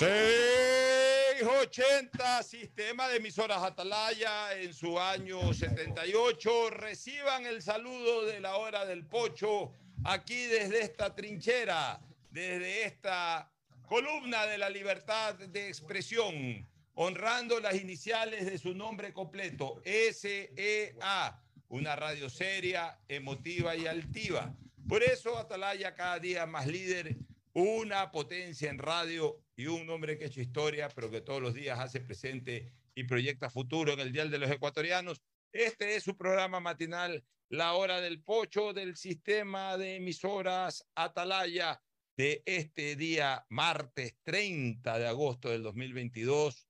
680, sistema de emisoras Atalaya en su año 78. Reciban el saludo de la hora del pocho aquí desde esta trinchera, desde esta columna de la libertad de expresión, honrando las iniciales de su nombre completo, SEA, una radio seria, emotiva y altiva. Por eso Atalaya cada día más líder una potencia en radio y un hombre que ha hecho historia, pero que todos los días hace presente y proyecta futuro en el Dial de los Ecuatorianos. Este es su programa matinal, La Hora del Pocho del sistema de emisoras Atalaya de este día, martes 30 de agosto del 2022.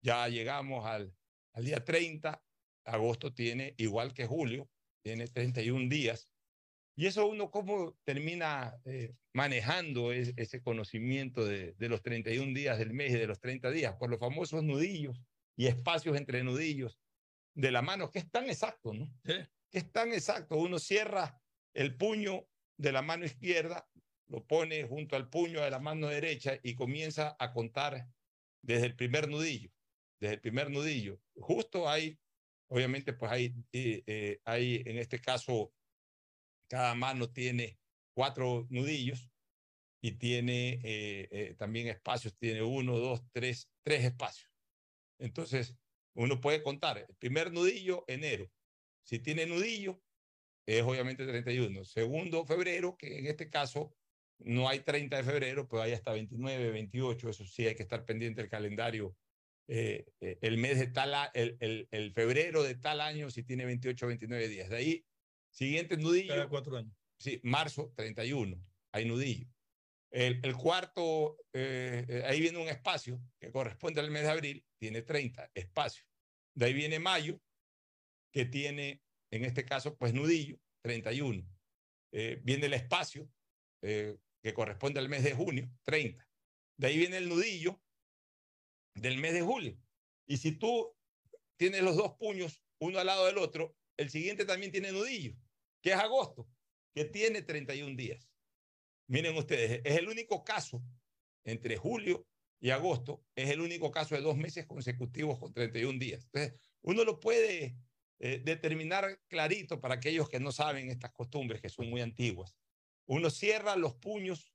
Ya llegamos al, al día 30. Agosto tiene, igual que julio, tiene 31 días. Y eso uno cómo termina eh, manejando ese conocimiento de, de, los 31 días del mes y de los 30 días, por los famosos nudillos y espacios entre nudillos de la mano, que es tan exacto, ¿no? Sí. Que es tan exacto. Uno cierra el puño de la mano izquierda, lo pone junto al puño de la mano derecha y comienza a contar desde el primer nudillo, desde el primer nudillo. Justo hay, obviamente, pues hay, eh, eh, hay en este caso cada mano tiene cuatro nudillos y tiene eh, eh, también espacios, tiene uno, dos, tres, tres espacios. Entonces, uno puede contar, el primer nudillo, enero. Si tiene nudillo, es obviamente 31. Segundo, febrero, que en este caso no hay 30 de febrero, pero hay hasta 29, 28, eso sí hay que estar pendiente del calendario. Eh, el mes de tal, el, febrero de tal año, si tiene 28, 29 días. De ahí Siguiente nudillo. Cada cuatro años. Sí, marzo 31, hay nudillo. El, el cuarto, eh, ahí viene un espacio que corresponde al mes de abril, tiene 30 espacios. De ahí viene mayo, que tiene, en este caso, pues nudillo, 31. Eh, viene el espacio, eh, que corresponde al mes de junio, 30. De ahí viene el nudillo del mes de julio. Y si tú tienes los dos puños uno al lado del otro, el siguiente también tiene nudillo, que es agosto, que tiene 31 días. Miren ustedes, es el único caso entre julio y agosto, es el único caso de dos meses consecutivos con 31 días. Entonces, uno lo puede eh, determinar clarito para aquellos que no saben estas costumbres que son muy antiguas. Uno cierra los puños,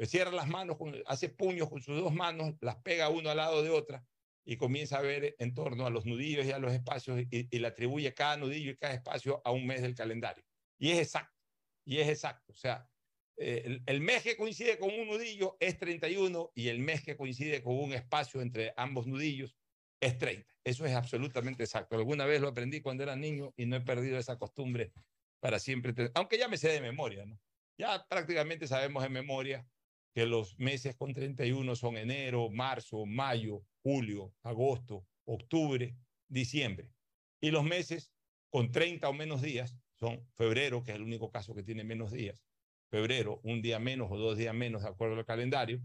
cierra las manos, hace puños con sus dos manos, las pega uno al lado de otra y comienza a ver en torno a los nudillos y a los espacios y, le atribuye cada nudillo y cada espacio a un mes del calendario. Y es exacto, y es exacto. O sea, eh, el, el, mes que coincide con un nudillo es 31 y el mes que coincide con un espacio entre ambos nudillos es 30. Eso es absolutamente exacto. Alguna vez lo aprendí cuando era niño y no he perdido esa costumbre para siempre, aunque ya me sé de memoria, ¿no? Ya prácticamente sabemos de memoria que los meses con 31 son enero, marzo, mayo, julio, agosto, octubre, diciembre. Y los meses con 30 o menos días son febrero, que es el único caso que tiene menos días, febrero, un día menos o dos días menos de acuerdo al calendario,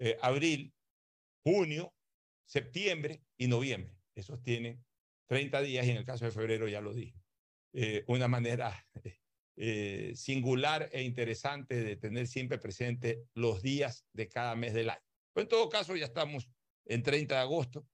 eh, abril, junio, septiembre y noviembre. Esos tienen 30 días y en el caso de febrero ya lo dije. Eh, una manera eh, singular e interesante de tener siempre presente los días de cada mes del año. Pero en todo caso, ya estamos en 30 de agosto,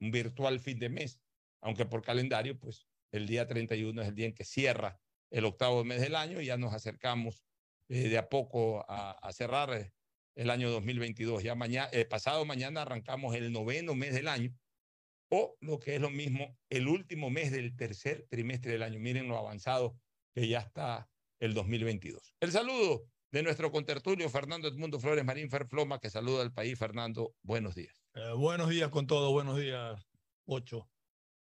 un virtual fin de mes, aunque por calendario, pues el día 31 es el día en que cierra el octavo mes del año y ya nos acercamos eh, de a poco a, a, cerrar el año 2022. Ya mañana, eh, pasado mañana arrancamos el noveno mes del año o lo que es lo mismo, el último mes del tercer trimestre del año. Miren lo avanzado que ya está el 2022. El saludo de nuestro contertulio Fernando Edmundo Flores Marín Ferfloma, que saluda al país. Fernando, buenos días. Eh, buenos días con todo, buenos días, Ocho.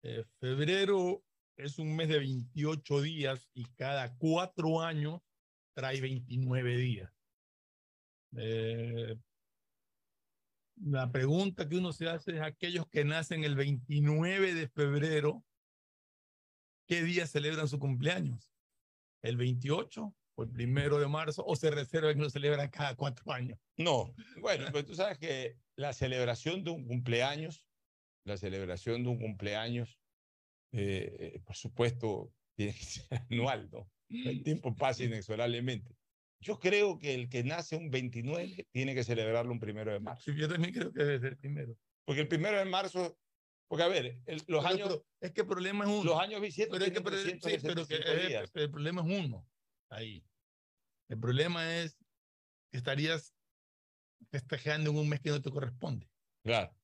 Eh, febrero es un mes de 28 días y cada cuatro años trae 29 días. Eh, la pregunta que uno se hace es aquellos que nacen el 29 de febrero, ¿qué día celebran su cumpleaños? ¿El 28 o el primero de marzo? ¿O se reservan que lo celebran cada cuatro años? No, bueno, pero tú sabes que la celebración de un cumpleaños, la celebración de un cumpleaños, eh, por supuesto, tiene que ser anual, ¿no? El tiempo pasa inexorablemente. Yo creo que el que nace un 29 tiene que celebrarlo un primero de marzo. Yo también creo que debe ser primero. Porque el primero de marzo, porque a ver, el- los Pero- años, pero es que el problema es uno. los años bisiestos pero es que, sí, pero que 365 es- días. el problema es uno. Ahí. El problema es que estarías festejando en un mes que no te corresponde. Claro.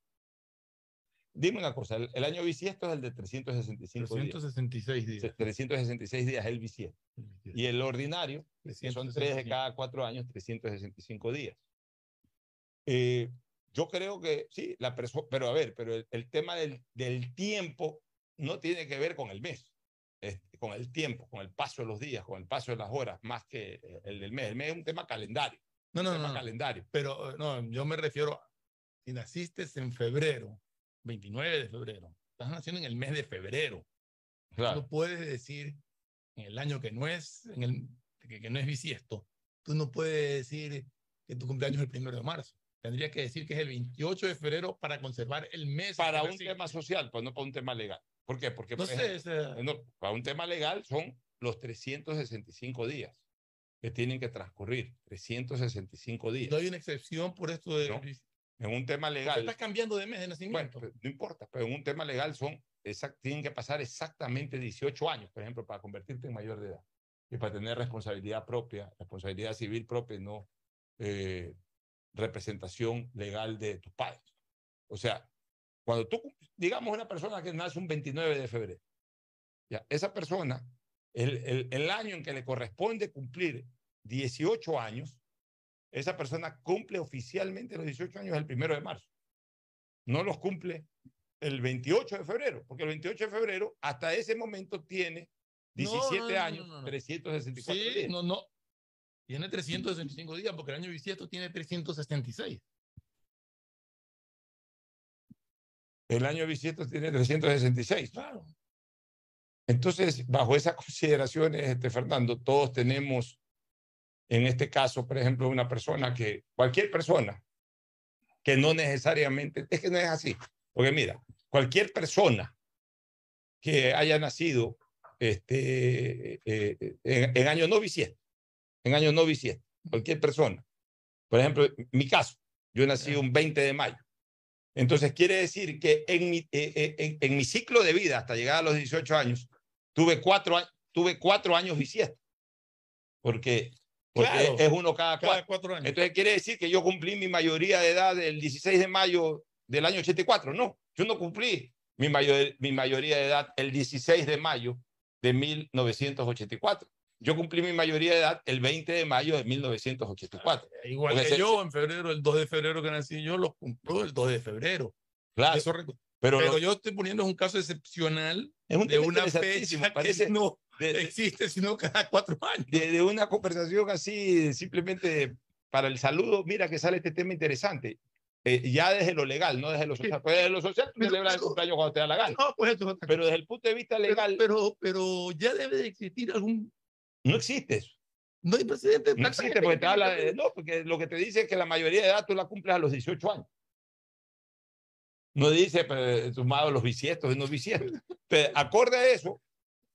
Dime una cosa, el, el año bisiesto es el de 365 días. 366 días. Se- 366 días es el bisiesto. Y el ordinario, que son tres de 365. cada cuatro años, 365 días. Eh, yo creo que sí, la persona, pero a ver, pero el, el tema del, del tiempo no tiene que ver con el mes, es con el tiempo, con el paso de los días, con el paso de las horas, más que eh, el del mes. El mes es un tema calendario. No, no, tema no, no. calendario. Pero eh, no, yo me refiero a si naciste en febrero, 29 de febrero, estás naciendo en el mes de febrero. Claro. No puedes decir en el año que no es, en el, que, que no es bisiesto, tú no puedes decir que tu cumpleaños es el primero de marzo. Tendría que decir que es el 28 de febrero para conservar el mes. Para un tema social, pues no para un tema legal. ¿Por qué? Porque, No por sé, sea, No, para un tema legal son los 365 días que tienen que transcurrir. 365 días. no hay una excepción por esto de... No, En un tema legal, Estás cambiando de mes de bueno, nacimiento. pues, no importa, pero en un tema legal son exact- tienen que pasar exactamente 18 años, por ejemplo, para convertirte en mayor de edad y para tener responsabilidad propia, responsabilidad civil propia no eh, representación legal de tus padres. O sea, cuando tú, digamos, una persona que nace un 29 de febrero, ya, esa persona, el, el, el año en que le corresponde cumplir 18 años, esa persona cumple oficialmente los 18 años el primero de marzo. No los cumple el 28 de febrero, porque el 28 de febrero hasta ese momento tiene No, 17 no, no, años, no, no. 364 Sí, días. no, no. Tiene 365 días porque el año bisiesto tiene 366. El año bisiesto tiene 366. Claro. Entonces, bajo esas consideraciones, este, Fernando, todos tenemos, en este caso, por ejemplo, una persona que, cualquier persona, que no necesariamente, es que no es así, porque mira, cualquier persona que haya nacido este, eh, en, en año no bisiesto, en año no bisiesto, cualquier persona, por ejemplo, mi caso, yo nací un 20 de mayo. Entonces quiere decir que en mi, eh, eh, en, en mi ciclo de vida hasta llegar a los 18 años, tuve cuatro, tuve cuatro años bisiesto. Porque, porque Claro. es uno cada cuatro. Cada cuatro años. Entonces quiere decir que yo cumplí mi mayoría de edad el 16 de mayo del año 84. No, yo no cumplí mi, mayor, mi mayoría de edad el 16 de mayo de 1984. Yo cumplí mi mayoría de edad el 20 de mayo de 1984. Igual porque que se- yo, en febrero, el 2 de febrero que nací yo, lo cumplo el 2 de febrero. Claro, Eso pero, pero lo- yo estoy poniendo un caso excepcional es un de una fecha parece que no de- existe sino cada cuatro años. de, de una conversación así, simplemente para el saludo, mira que sale este tema interesante. Eh, ya desde lo legal, no desde lo social. Pues desde lo social, tú Pero- celebras el pero- cumpleaños cuando te da la gana. No, pues eso es Pero desde el punto de vista legal, pero, pero ya debe de existir algún. No existe eso. No hay precedente. No existe porque te habla de, no, porque lo que te dice es que la mayoría de edad tú la cumples a los 18 años. No dice, sumado los bisiestos y no bisiestos. Pero, acorde a eso,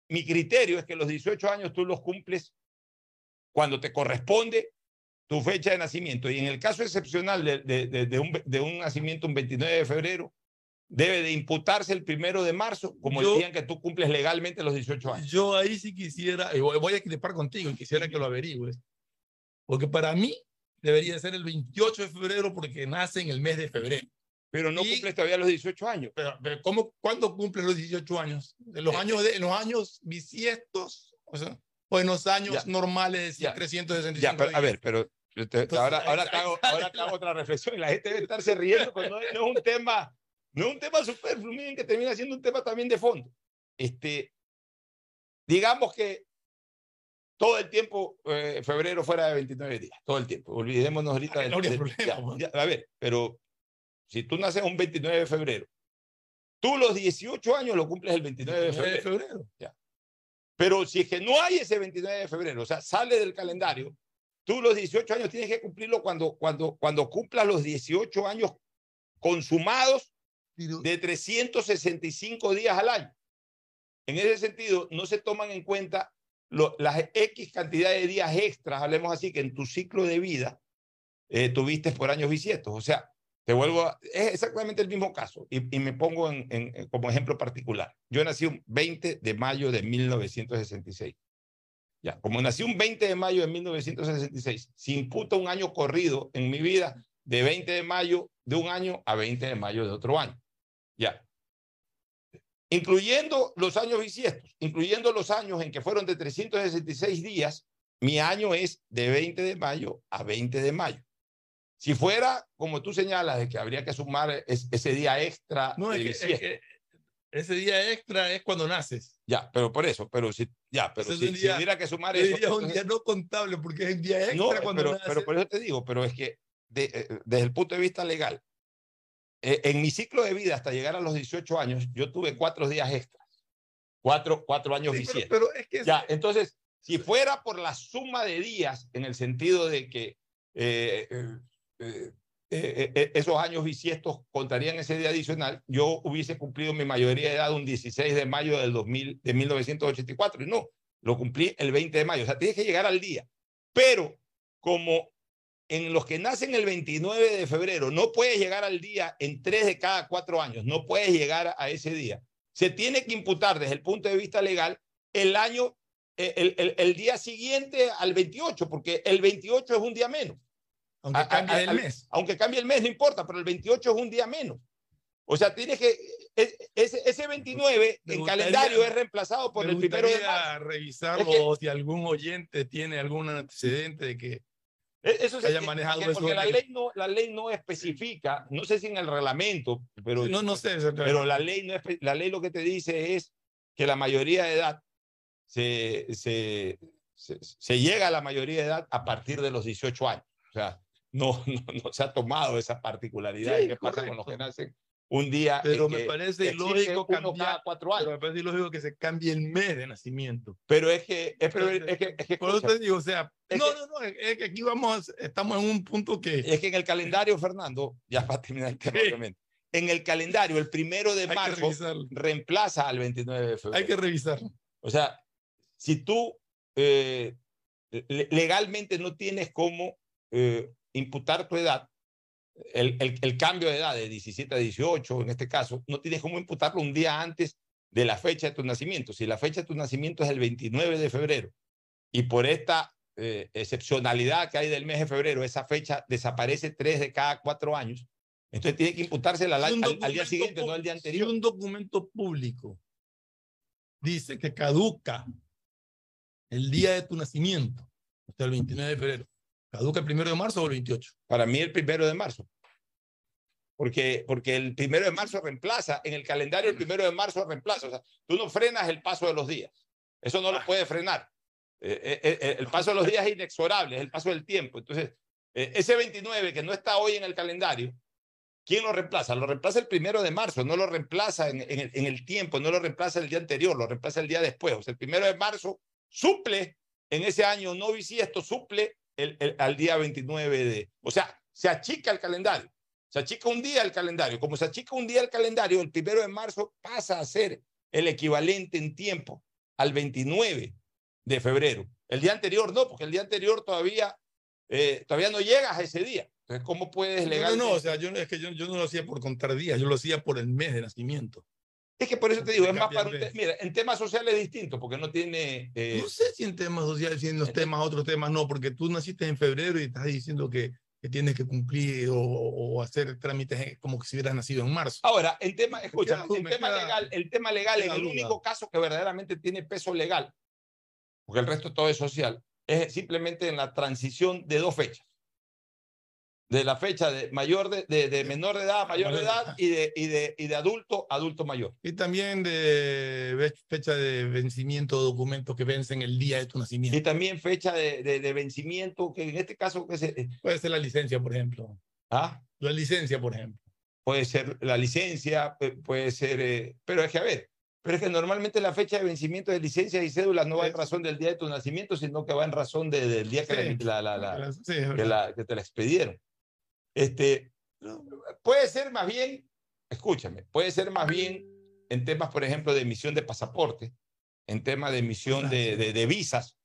mi criterio es que los 18 años tú los cumples cuando te corresponde tu fecha de nacimiento. Y en el caso excepcional de, de, de, de un, de un nacimiento un 29 de febrero, debe de imputarse el primero de marzo, como Yo- en que tú cumples legalmente los 18 años. Yo ahí sí quisiera, voy a equipar contigo y quisiera que lo averigües. Porque para mí debería ser el 28 de febrero porque nace en el mes de febrero. Pero no Y- cumples todavía los 18 años. Pero, pero ¿cómo, ¿cuándo cumplen los 18 años? ¿En los años, de, en los años bisiestos? O, sea, o en los años Ya. normales, Ya. 365 Ya, pero, a ver, pero te- Entonces, ahora, ahora, te hago, ahora te hago otra reflexión y la gente debe estarse riendo, pero no, no es un tema, no es un tema superfluo, miren que termina siendo un tema también de fondo. Este, digamos que todo el tiempo, eh, febrero fuera de 29 días, todo el tiempo. Olvidémonos ahorita Ah, del- no del- problema, ya, ya, a ver, pero si tú naces un 29 de febrero, tú los 18 años lo cumples el 29 de 29 de febrero. febrero. Pero si es que no hay ese 29 de febrero, o sea, sale del calendario, tú los 18 años tienes que cumplirlo cuando, cuando, cuando cumplas los 18 años consumados de 365 días al año. En ese sentido, no se toman en cuenta las X cantidad de días extras, hablemos así, que en tu ciclo de vida eh, tuviste por años bisiestos. O sea, te vuelvo a, es exactamente el mismo caso y, y me pongo en, en, como ejemplo particular. Yo nací un 20 de mayo de 1966. Ya, como nací un 20 de mayo de 1966, se imputa un año corrido en mi vida de 20 de mayo de un año a 20 de mayo de otro año. Ya. Incluyendo los años bisiestos, incluyendo los años en que fueron de 366 días, mi año es de 20 de mayo a 20 de mayo. Si fuera, como tú señalas, de que habría que sumar ese día extra. No, es que, ese día extra es cuando naces. Ya, pero por eso, pero si, ya, pero si, día, hubiera que sumar eso. Es un día no contable porque es un día extra no, cuando pero, naces. pero por eso te digo, pero es que de, eh, desde el punto de vista legal, en mi ciclo de vida hasta llegar a los 18 años, yo tuve cuatro días extras. Cuatro, cuatro años sí. Pero, pero, es que ya, entonces, si fuera por la suma de días, en el sentido de que eh, eh, eh, eh, esos años bisiestos contarían ese día adicional, yo hubiese cumplido mi mayoría de edad un 16 de mayo del 2000, de 1984. Y no, lo cumplí el 20 de mayo. O sea, tienes que llegar al día. Pero como en los que nacen el 29 de febrero no puedes llegar al día en tres de cada cuatro años, no puedes llegar a ese día. Se tiene que imputar desde el punto de vista legal el año, el, el, el día siguiente al 28, porque el 28 es un día menos. Aunque cambie a, a, el mes. Aunque cambie el mes, no importa, pero el 28 es un día menos. O sea, tienes que. Ese, ese 29 en calendario es reemplazado por el primero de marzo. revisarlo es que, si algún oyente tiene algún antecedente de que. Eso se, haya manejado porque, porque la ley no la ley no especifica no sé si en el reglamento pero no no sé pero la ley no la ley lo que te dice es que la mayoría de edad se, se, se, se llega a la mayoría de edad a partir de los 18 años. O sea no, no, no se ha tomado esa particularidad sí, de qué pasa con los que nacen un día. Pero me parece ilógico cambiar, cuatro años. Pero me parece ilógico que se cambie el mes de nacimiento. Pero es que, es, pero es que, es que por eso te digo, o sea, no, que, no, no, es que aquí vamos, estamos en un punto que. Es que en el calendario, Fernando, ya para terminar el tema, obviamente. En el calendario, el primero de marzo reemplaza al 29 de febrero. Hay que revisarlo. O sea, si tú eh, legalmente no tienes cómo eh, imputar tu edad, el, el, el, cambio de edad de 17 a 18, en este caso, no tienes cómo imputarlo un día antes de la fecha de tu nacimiento. Si la fecha de tu nacimiento es el 29 de febrero y por esta eh, excepcionalidad que hay del mes de febrero, esa fecha desaparece tres de cada cuatro años, entonces tiene que imputársela al, al, al, día siguiente, no al día anterior. Si un documento público dice que caduca el día de tu nacimiento, hasta el 29 de febrero, ¿Caduca el primero de marzo o el 28? Para mí el primero de marzo. Porque, porque el primero de marzo reemplaza, en el calendario el primero de marzo reemplaza. O sea, tú no frenas el paso de los días. Eso no lo puedes frenar. Eh, eh, eh, el paso de los días es inexorable, es el paso del tiempo. Entonces, ese 29 que no está hoy en el calendario, ¿quién lo reemplaza? Lo reemplaza el primero de marzo, no lo reemplaza en, en, el, en el tiempo, no lo reemplaza el día anterior, lo reemplaza el día después. O sea, el primero de marzo suple en ese año no bisiesto, suple el, el, al día 29 de... O sea, se achica el calendario. Se achica un día el calendario. Como se achica un día el calendario, el primero de marzo pasa a ser el equivalente en tiempo al 29 de febrero. El día anterior no, porque el día anterior todavía, eh, todavía no llegas a ese día. Entonces, ¿cómo puedes legalmente? No, no, o sea, yo, es que yo, yo no lo hacía por contar días, yo lo hacía por el mes de nacimiento. Es que por eso te digo, es más para un te Mira, en temas sociales es distinto, porque no tiene. Eh... No sé si en temas sociales, si en los temas, otros temas no, porque tú naciste en febrero y estás diciendo que, que tienes que cumplir o, o, hacer trámites como que si hubieras nacido en marzo. Ahora, en tema, escucha, el tema queda, legal, el tema legal, en el duda. único caso que verdaderamente tiene peso legal, porque el resto todo es social, es simplemente en la transición de dos fechas de la fecha de mayor de, de, de menor de edad a mayor de edad y de, y de, y de adulto adulto mayor. Y también de fecha de vencimiento de documentos que vencen el día de tu nacimiento. Y también fecha de, vencimiento, que en este caso... Que se, puede ser la licencia, por ejemplo. ¿Ah? La licencia, por ejemplo. Puede ser la licencia, puede ser... Eh, pero es que, a ver, pero es que normalmente la fecha de vencimiento de licencias y cédulas no va en razón del día de tu nacimiento, sino que va en razón de, del día que, sí. la, la, la, sí, que, te la expidieron. Este, puede ser más bien, escúchame, puede ser más bien en temas, por ejemplo, de emisión de pasaporte, en tema de emisión de, de, de visas,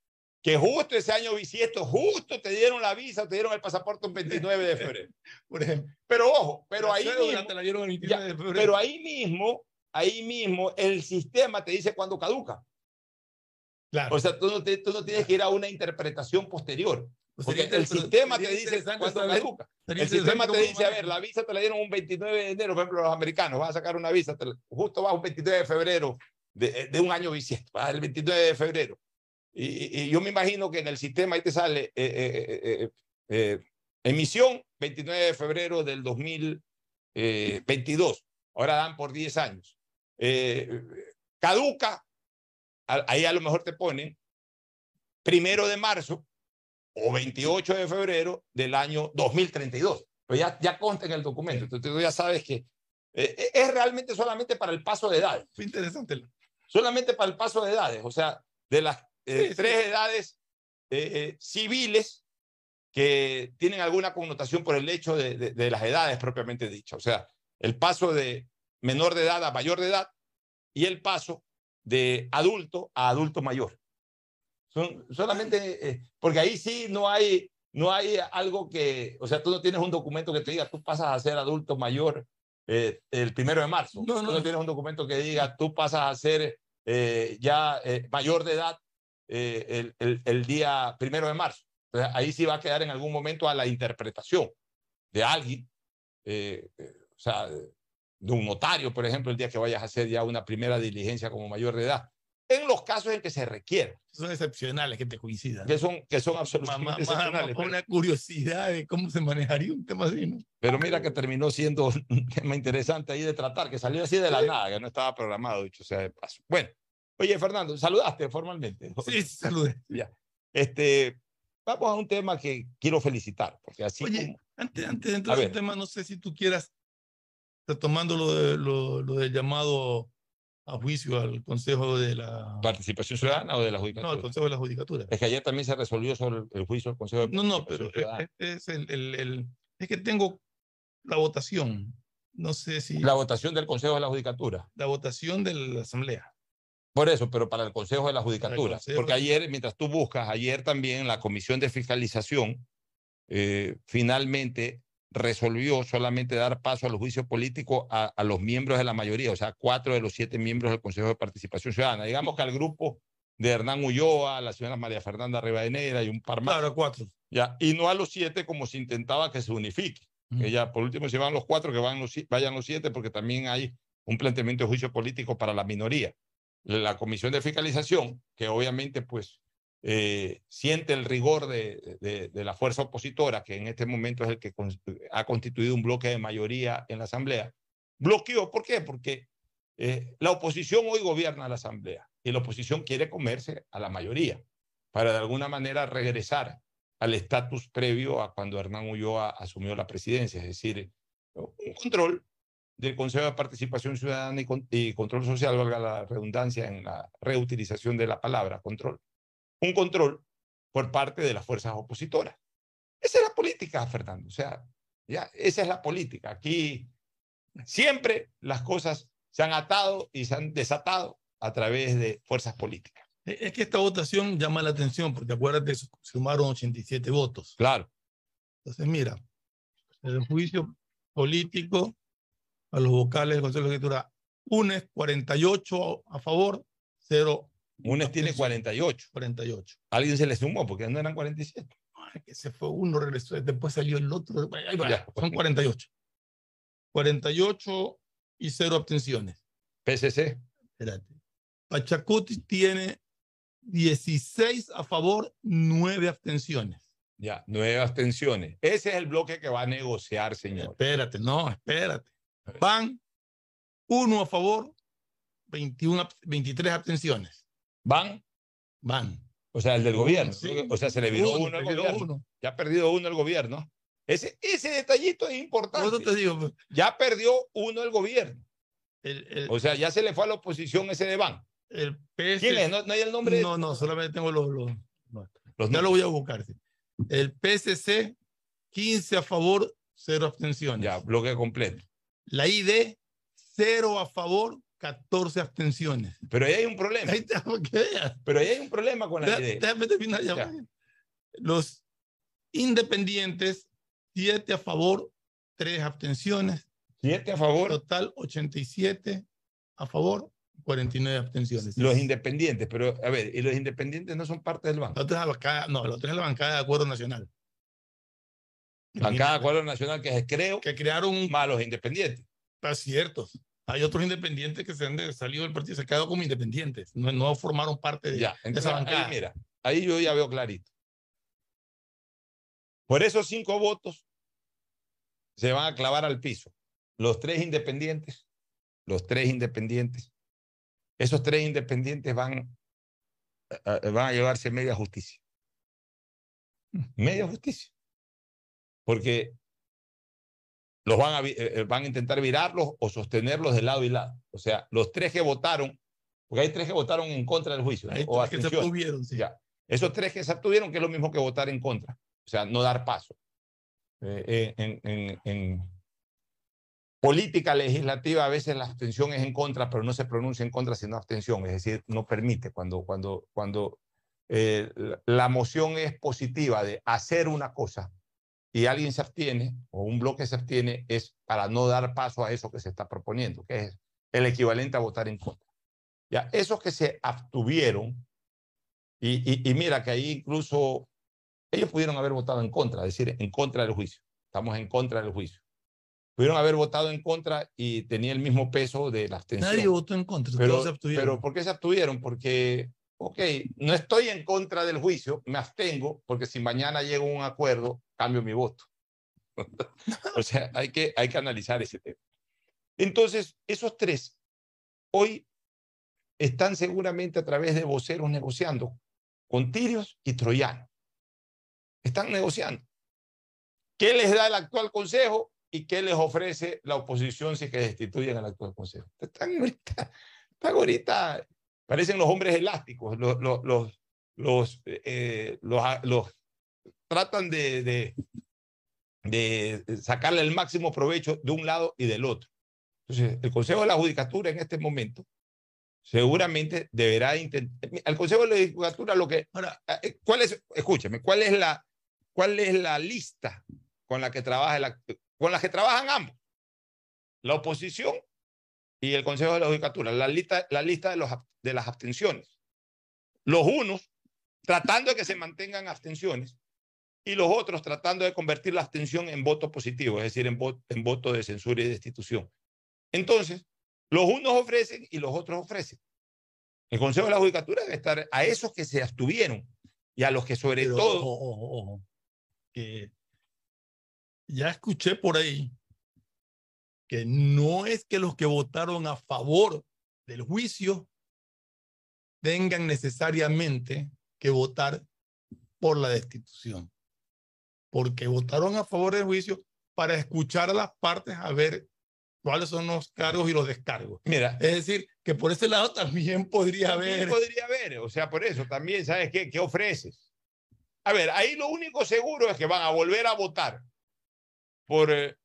que justo ese año bisiesto, justo te dieron la visa, te dieron el pasaporte un 29 de febrero. Por ejemplo. Pero ojo, pero ahí mismo, la dieron el 29 ya, de pero ahí mismo, ahí mismo, el sistema te dice cuándo caduca. claro. O sea, tú no, te- tú no tienes que ir a una interpretación posterior, porque el sistema te dice saber- caduca. El sistema te dice, a ver, la visa te la dieron un 29 de enero, por ejemplo, los americanos, vas a sacar una visa, la- justo va un 29 de febrero de, de un año bisiesto, el 29 de febrero. Y, y- yo me imagino que en el sistema ahí te sale eh, eh, eh, eh, eh, emisión 29 de febrero del 2022. Ahora dan por 10 años. Eh, caduca, ahí a lo mejor te ponen primero de marzo o 28 de febrero del año 2032. Pues ya, ya consta en el documento. Entonces tú ya sabes que eh, es realmente solamente para el paso de edades. Fue interesante. Solamente para el paso de edades. O sea, de las eh, Sí, sí. tres edades eh, eh, civiles que tienen alguna connotación por el hecho de, de- de las edades propiamente dichas. O sea, el paso de menor de edad a mayor de edad y el paso de adulto a adulto mayor. Son solamente, eh, porque ahí sí no hay, no hay algo que, o sea, tú no tienes un documento que te diga, tú pasas a ser adulto mayor eh, el primero de marzo. No, Tú no. no tienes un documento que diga, tú pasas a ser eh, ya mayor de edad el, el- el día primero de marzo. Entonces, ahí sí va a quedar en algún momento a la interpretación de alguien, o sea, de un notario, por ejemplo, el día que vayas a hacer ya una primera diligencia como mayor de edad. En los casos en que se requiere, Son excepcionales que te coincidan. que son, que son absolutamente excepcionales. ma- Pero, una curiosidad de cómo se manejaría un tema así, ¿no? pero mira que terminó siendo un tema interesante ahí de tratar, que salió así de la nada, que no estaba programado, dicho sea de paso. Bueno, oye, Fernando, saludaste formalmente. Sí, sí, saludes. Este, vamos a un tema que quiero felicitar, porque así Oye, como- antes, antes de entrar ver. tema, no sé si tú quieras, retomando lo, de, lo, lo del llamado a juicio al Consejo de la... participación ciudadana o de la No, judicatura. al Consejo de la Judicatura. Es que ayer también se resolvió sobre el, juicio del Consejo de No, no, pero Ciudadana. es, es el, el, el- es que tengo la votación. No sé si La votación del Consejo de la Judicatura. la votación de la Asamblea. Por eso, pero para el Consejo de la Judicatura. Porque ayer, mientras tú buscas, ayer también la Comisión de Fiscalización eh, finalmente resolvió solamente dar paso al juicio político a, a los miembros de la mayoría, o sea, cuatro de los siete miembros del Consejo de Participación Ciudadana. Digamos que al grupo de Hernán Ulloa, la señora María Fernanda Rivadeneira y un par más. Claro, cuatro. Ya, y no a los siete como se intentaba que se unifique. Que ya por último se van los cuatro, que van los, si- vayan los siete, porque también hay un planteamiento de juicio político para la minoría. La comisión de fiscalización, que obviamente pues eh, siente el rigor de, la fuerza opositora, que en este momento es el que ha constituido un bloque de mayoría en la Asamblea, bloqueó. ¿Por qué? Porque eh, la oposición hoy gobierna la Asamblea y la oposición quiere comerse a la mayoría para de alguna manera regresar al estatus previo a cuando Hernán Ulloa asumió la presidencia, es decir, un control del Consejo de Participación Ciudadana y, y Control Social, valga la redundancia en la reutilización de la palabra control, un control por parte de las fuerzas opositoras. Esa es la política, Fernando, o sea, ya, esa es la política. Aquí siempre las cosas se han atado y se han desatado a través de fuerzas políticas. Es es que esta votación llama la atención porque acuérdate, sumaron 87 votos. Claro, Entonces, mira, el juicio político a los vocales del Consejo de Escritura, UNES 48 a favor, 0 UNES tiene abstención. 48. 48. Alguien se le sumó porque no eran 47. Ay, que se fue uno, regresó, después salió el otro. ahí va, Ya. son 48. 48 y 0 abstenciones. PCC, Espérate. Pachacuti tiene 16 a favor, 9 abstenciones. ya, nueve abstenciones. Ese es el bloque que va a negociar, señor. Espérate, no, espérate. Van uno a favor, 21, ab- 23 abstenciones. Van, Van. o sea, el del gobierno. Sí. O sea, se le viró uno, al gobierno. uno. Ya ha perdido uno el gobierno. Ese, ese detallito es Por importante. eso te digo, pues, Ya perdió uno el gobierno. el, el, O sea, ya se le fue a la oposición ese de Van. el PS. ¿Quién es? No, no hay el nombre. No, no, solamente tengo los. los- no, Los ya lo voy a buscar. sí. El PSC, 15 a favor, 0 abstenciones. Ya, bloque completo. La ID, 0 a favor, 14 abstenciones. Pero ahí hay un problema. Ahí está, para. Pero ahí hay un problema con la idea. Déjame terminar ya. Ya. Los independientes, 7 a favor, 3 abstenciones. Siete a favor, Total, 87 a favor, 49 abstenciones. los independientes. Pero, a ver, y los independientes no son parte del banco. La otra es la bancada, no, la otra es la bancada de Acuerdo Nacional. Bancada de Acuerdo Nacional, que es creo, Que crearon un más los independientes. Es cierto. Hay otros independientes que se han salido del partido, se han quedado como independientes. No, no formaron parte de, Ya, de esa ahí, bancada. mira, ahí yo ya veo clarito. Por esos cinco votos se van a clavar al piso. Los tres independientes, los tres independientes, esos tres independientes van, a- van a llevarse media justicia. Media justicia. Porque los van a, eh, eh, van a intentar virarlos o sostenerlos de lado y lado. O sea, los tres que votaron, porque hay tres que votaron en contra del juicio ¿no? Hay o tres que se abstención. abstuvieron, sí. Ya. Esos tres que se abstuvieron, que es lo mismo que votar en contra, o sea, no dar paso. Eh, eh, en, en- en política legislativa a veces la abstención es en contra, pero no se pronuncia en contra sino abstención, es decir, no permite cuando, cuando, cuando eh, la moción es positiva de hacer una cosa y alguien se abstiene o un bloque se abstiene, es para no dar paso a eso que se está proponiendo, que es el equivalente a votar en contra. Ya, esos que se abstuvieron, y, y, y mira que ahí incluso ellos pudieron haber votado en contra, es decir, en contra del juicio. Estamos en contra del juicio. Pudieron haber votado en contra y tenía el mismo peso de la abstención. Nadie votó en contra, pero, todos se abstuvieron. pero ¿por qué se abstuvieron? Porque, ok, no estoy en contra del juicio, me abstengo, porque si mañana llego a un acuerdo, cambio mi voto. o sea, hay que, hay que analizar ese tema. Entonces, esos tres hoy están seguramente a través de voceros negociando con tirios y troyanos. Están negociando. ¿Qué les da el actual consejo y qué les ofrece la oposición si que destituyen al actual consejo? Están ahorita, están ahorita parecen los hombres elásticos, los, los, eh, los, los tratan de, de, de sacarle el máximo provecho de un lado y del otro. Entonces, el Consejo de la Judicatura en este momento seguramente deberá intentar. Al Consejo de la Judicatura lo que. Ahora, eh, ¿Cuál es, escúchame, cuál es la, cuál es la lista con la que trabaja la, con la que trabajan ambos? La oposición y el Consejo de la Judicatura, la lista, la lista de, los, de las abstenciones. Los unos tratando de que se mantengan abstenciones y los otros tratando de convertir la abstención en voto positivo, es decir, en, voto, en voto de censura y destitución. Entonces, los unos ofrecen y los otros ofrecen. El Consejo de la Judicatura debe estar a esos que se abstuvieron y a los que sobre pero todo... ojo, ojo, ojo, que ya escuché por ahí que no es que los que votaron a favor del juicio tengan necesariamente que votar por la destitución, porque votaron a favor del juicio para escuchar a las partes a ver cuáles son los cargos y los descargos. Mira, Es decir, que por ese lado también podría también haber... podría haber, o sea, por eso también, ¿sabes qué? ¿Qué ofreces? A ver, ahí lo único seguro es que van a volver a votar por, eh,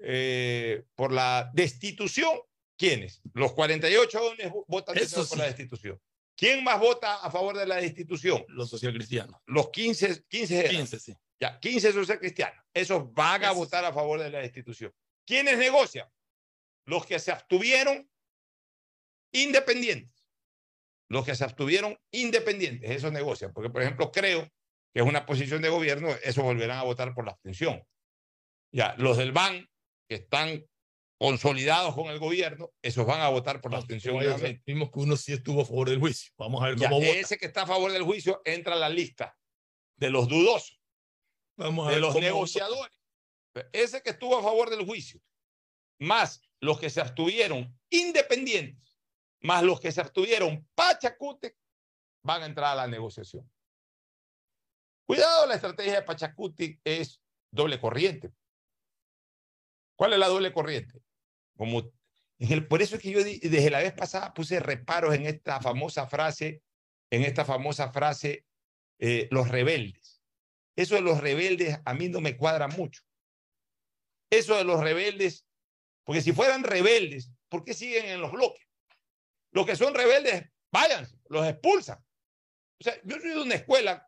eh, por la destitución. ¿Quiénes? Los 48 dones votan Eso por sí. la destitución. ¿Quién más vota a favor de la destitución? Los socialcristianos. Los 15, 15, eran. 15, sí. Ya, 15 social cristianos. Esos van a votar a favor de la destitución. ¿Quiénes negocian? Los que se abstuvieron independientes. Los que se abstuvieron independientes, esos negocian. Porque, por ejemplo, creo que es una posición de gobierno, esos volverán a votar por la abstención. Ya, los del BAN, que están consolidados con el gobierno, esos van a votar por la abstención. Vimos que uno sí estuvo a favor del juicio. Vamos a ver Ya, cómo vota. ese que está a favor del juicio entra a la lista de los dudosos. Vamos a de los cómo negociadores. Ese que estuvo a favor del juicio, más los que se abstuvieron independientes, más los que se abstuvieron Pachacute, van a entrar a la negociación. Cuidado, la estrategia de Pachacuti es doble corriente. ¿Cuál es la doble corriente? Como en el, por eso es que yo desde la vez pasada puse reparos en esta famosa frase, en esta famosa frase, eh, los rebeldes. Eso de los rebeldes a mí no me cuadra mucho. Eso de los rebeldes, porque si fueran rebeldes, ¿por qué siguen en los bloques? Los que son rebeldes, vayan, los expulsan. O sea, yo soy de una escuela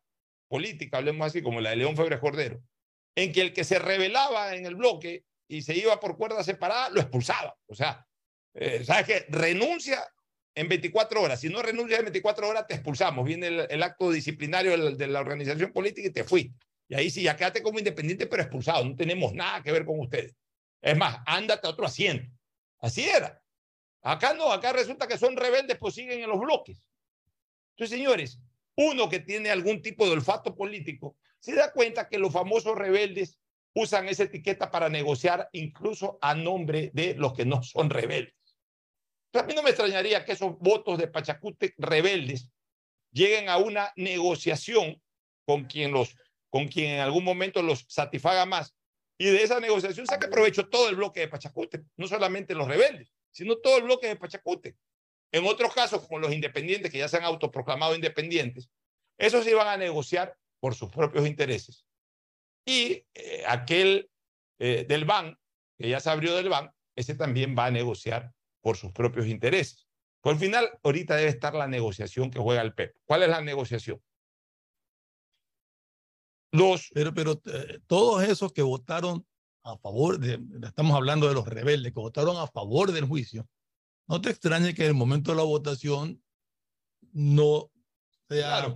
política, hablemos así, como la de León Febres Cordero, en que el que se rebelaba en el bloque y se iba por cuerda separada, lo expulsaba. O sea, eh, ¿sabes qué? Renuncia en 24 horas. Si no renuncias en 24 horas, te expulsamos. Viene el, acto disciplinario de la, organización política y te fuiste. Y ahí sí, ya quédate como independiente, pero expulsado. No tenemos nada que ver con ustedes. Es más, ándate a otro asiento. Así era. Acá no, acá resulta que son rebeldes, pues siguen en los bloques. Entonces, señores, uno que tiene algún tipo de olfato político se da cuenta que los famosos rebeldes usan esa etiqueta para negociar incluso a nombre de los que no son rebeldes. A mí no me extrañaría que esos votos de Pachacute rebeldes lleguen a una negociación con quien, los, con quien en algún momento los satisfaga más. Y de esa negociación saque provecho todo el bloque de Pachacute, no solamente los rebeldes, sino todo el bloque de Pachacute. En otros casos, como los independientes que ya se han autoproclamado independientes, esos iban a negociar por sus propios intereses. Y eh, aquel eh, del BAN, que ya se abrió del BAN, ese también va a negociar por sus propios intereses. Por al final, ahorita debe estar la negociación que juega el PEP. ¿Cuál es la negociación? Los... Pero, pero eh, todos esos que votaron a favor de, estamos hablando de los rebeldes, que votaron a favor del juicio, no te extrañe que en el momento de la votación no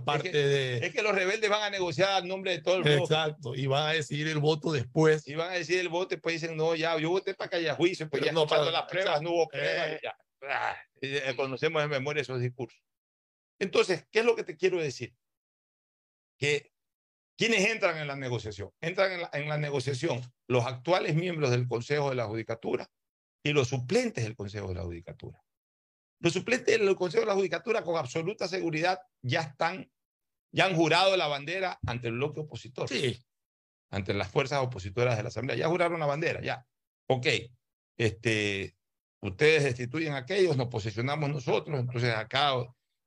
parte es que, de... Es que los rebeldes van a negociar al nombre de todo el mundo. Exacto, y van a decidir el voto después. Y van a decidir el voto, después dicen, no, ya, yo voté para que haya juicio, pues ya no, para las pruebas, no hubo pruebas, eh. ya. Ah, eh, conocemos en memoria esos discursos. Entonces, ¿qué es lo que te quiero decir? Que ¿Quiénes entran en la negociación? Entran en la, en la, negociación los actuales miembros del Consejo de la Judicatura y los suplentes del Consejo de la Judicatura. Los suplentes del Consejo de la Judicatura con absoluta seguridad ya están, ya han jurado la bandera ante el bloque opositor. Sí. Ante las fuerzas opositoras de la Asamblea. Ya juraron la bandera, ya. Ok. Este, ustedes destituyen a aquellos, nos posicionamos nosotros, entonces acá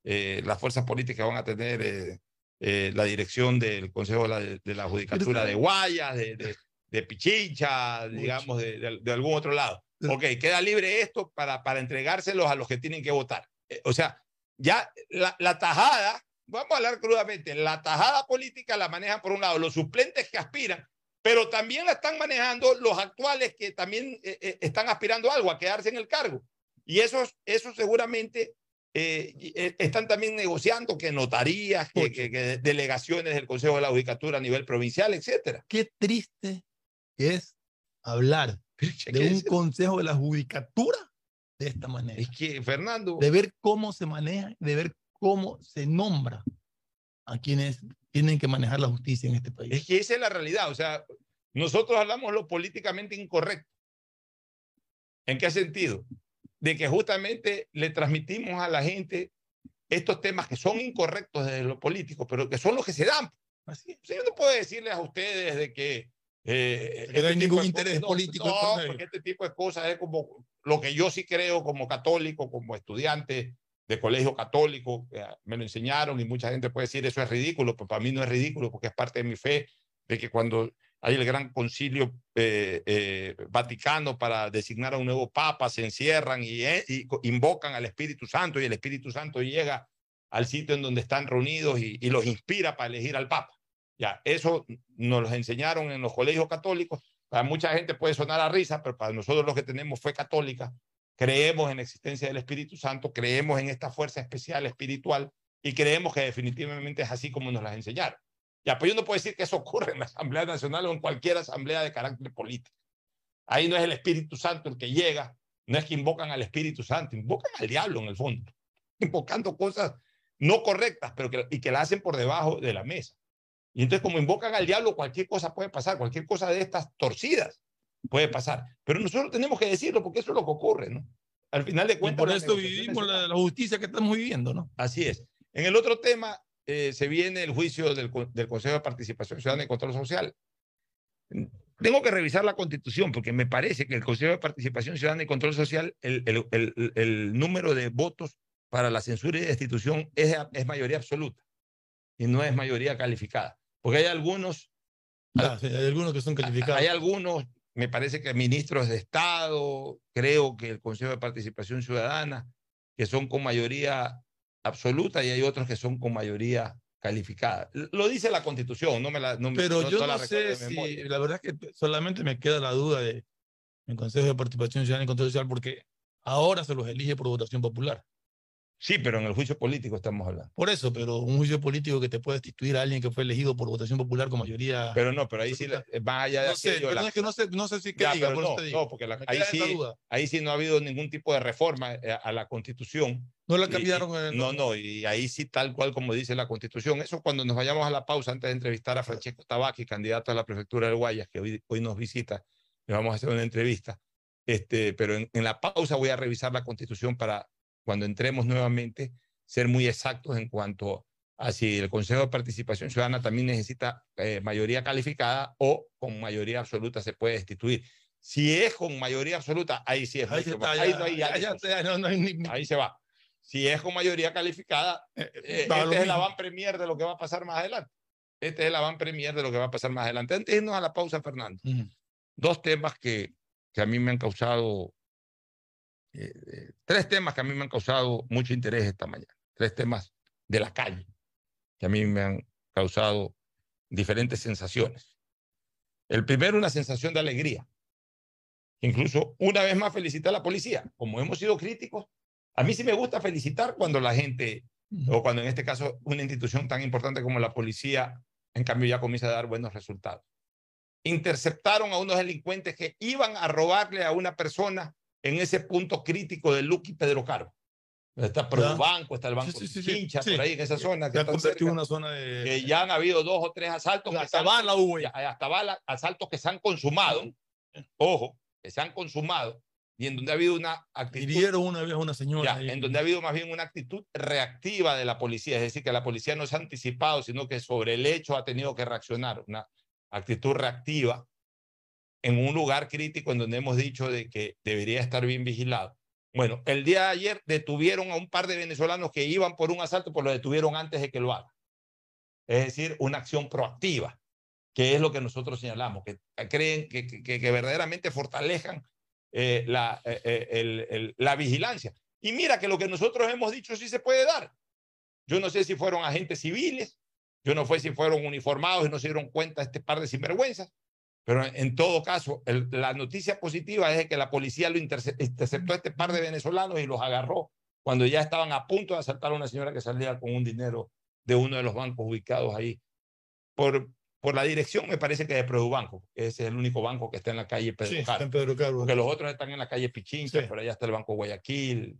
eh, las fuerzas políticas van a tener eh, eh, la dirección del Consejo de la, de la Judicatura de Guayas, de, de, de Pichincha, digamos, de, de, algún otro lado. Ok, queda libre esto para, para entregárselos a los que tienen que votar. Eh, o sea, ya la, la, tajada, vamos a hablar crudamente, la tajada política la manejan por un lado los suplentes que aspiran, pero también la están manejando los actuales que también eh, eh, están aspirando a algo, a quedarse en el cargo. Y eso, eso seguramente eh, están también negociando que notarías, que, que, que, delegaciones del Consejo de la Judicatura a nivel provincial, etcétera. Qué triste es hablar de un Consejo de la Judicatura de esta manera. Es que, Fernando. De ver cómo se maneja, de ver cómo se nombra a quienes tienen que manejar la justicia en este país. Es que esa es la realidad. O sea, nosotros hablamos lo políticamente incorrecto. ¿En qué sentido? de que justamente le transmitimos a la gente estos temas que son incorrectos desde lo político, pero que son los que se dan. Así, yo no puedo decirles a ustedes de que... Eh, que no hay este ningún interés no, político. No, porque este tipo de cosas es como lo que yo sí creo como católico, como estudiante de colegio católico, me lo enseñaron y mucha gente puede decir eso es ridículo, pero para mí no es ridículo porque es parte de mi fe, de que cuando hay el gran concilio eh, eh, vaticano para designar a un nuevo papa, se encierran y, eh, y, invocan al Espíritu Santo y el Espíritu Santo llega al sitio en donde están reunidos y, y, los inspira para elegir al papa. Ya, eso nos lo enseñaron en los colegios católicos. Para mucha gente puede sonar a risa, pero para nosotros los que tenemos fe católica, creemos en la existencia del Espíritu Santo, creemos en esta fuerza especial espiritual y creemos que definitivamente es así como nos las enseñaron. Ya, pues yo no puedo decir que eso ocurre en la Asamblea Nacional o en cualquier asamblea de carácter político. Ahí no es el Espíritu Santo el que llega, no es que invocan al Espíritu Santo, invocan al diablo en el fondo, invocando cosas no correctas, pero que, y que la hacen por debajo de la mesa. Y entonces como invocan al diablo, cualquier cosa puede pasar, cualquier cosa de estas torcidas puede pasar. Pero nosotros tenemos que decirlo porque eso es lo que ocurre, ¿no? Al final de cuentas... Y por esto vivimos la, la justicia que estamos viviendo, ¿no? Así es. En el otro tema, eh, se viene el juicio del, del, Consejo de Participación Ciudadana y Control Social. Tengo que revisar la constitución porque me parece que el Consejo de Participación Ciudadana y Control Social, el, el, el, el número de votos para la censura y destitución es, es, mayoría absoluta y no es mayoría calificada. Porque hay algunos... Ah, sí, hay algunos que son calificados. Hay algunos, me parece que ministros de Estado, creo que el Consejo de Participación Ciudadana, que son con mayoría absoluta y hay otros que son con mayoría calificada. Lo dice la Constitución, no me la no, Pero yo no sé si, la verdad es que solamente me queda la duda de el Consejo de Participación Ciudadana y Control Social porque ahora se los elige por votación popular. Sí, pero en el juicio político estamos hablando. Por eso, pero un juicio político que te puede destituir a alguien que fue elegido por votación popular con mayoría. Pero no, pero ahí sí va allá de no sé, pero es que no sé, no sé si qué diga, no, no, porque ahí, sí, ahí sí no ha habido ningún tipo de reforma eh, a la Constitución. No la cambiaron. en el... No, no, y ahí sí tal cual como dice la Constitución. Eso cuando nos vayamos a la pausa antes de entrevistar a Francesco Tabaqui, candidato a la prefectura del Guayas, que hoy, hoy nos visita, le vamos a hacer una entrevista. Este, pero en, en la pausa voy a revisar la Constitución para cuando entremos nuevamente ser muy exactos en cuanto a si el Consejo de Participación Ciudadana también necesita eh, mayoría calificada o con mayoría absoluta se puede destituir. Si es con mayoría absoluta, ahí sí es. Ahí, ahí, se va. Si es con mayoría calificada, eh, eh, este es el van premier de lo que va a pasar más adelante. Este es el van premier de lo que va a pasar más adelante. Antes de irnos a la pausa, Fernando, dos temas que, que a mí me han causado, tres temas que a mí me han causado mucho interés esta mañana tres temas de la calle que a mí me han causado diferentes sensaciones. El primero, una sensación de alegría. Incluso una vez más felicité a la policía. Como hemos sido críticos, a mí sí me gusta felicitar cuando la gente, o cuando en este caso una institución tan importante como la policía, en cambio ya comienza a dar buenos resultados. Interceptaron a unos delincuentes que iban a robarle a una persona en ese punto crítico de Lucky Pedro Caro. Está Banco, está el Banco de Chincha, por ahí en esa zona. Que, una zona de... que ya han habido dos o tres asaltos. Hasta bala hubo ya. Hasta bala, asaltos que se han consumado. Ojo, que se han consumado. Y en donde ha habido una actitud. Hirieron una vez a una señora. en donde ha habido más bien una actitud reactiva de la policía. Es decir, que la policía no se ha anticipado, sino que sobre el hecho ha tenido que reaccionar. Una actitud reactiva en un lugar crítico en donde hemos dicho de que debería estar bien vigilado bueno, el día de ayer detuvieron a un par de venezolanos que iban por un asalto, pues lo detuvieron antes de que lo hagan. Es decir, una acción proactiva, que es lo que nosotros señalamos, que creen que, que, verdaderamente fortalezcan eh, la, eh, eh, la vigilancia. Y mira que lo que nosotros hemos dicho sí se puede dar. Yo no sé si fueron agentes civiles, yo no sé si fueron uniformados y no se dieron cuenta este par de sinvergüenzas, pero en todo caso, la noticia positiva es que la policía lo interceptó a este par de venezolanos y los agarró cuando ya estaban a punto de asaltar a una señora que salía con un dinero de uno de los bancos ubicados ahí. Por, por la dirección, me parece que de Produbanco. Ese es el único banco que está en la calle Pedro sí, Está en Pedro Carlos. Porque los otros están en la calle Pichincha, por allá está el Banco Guayaquil,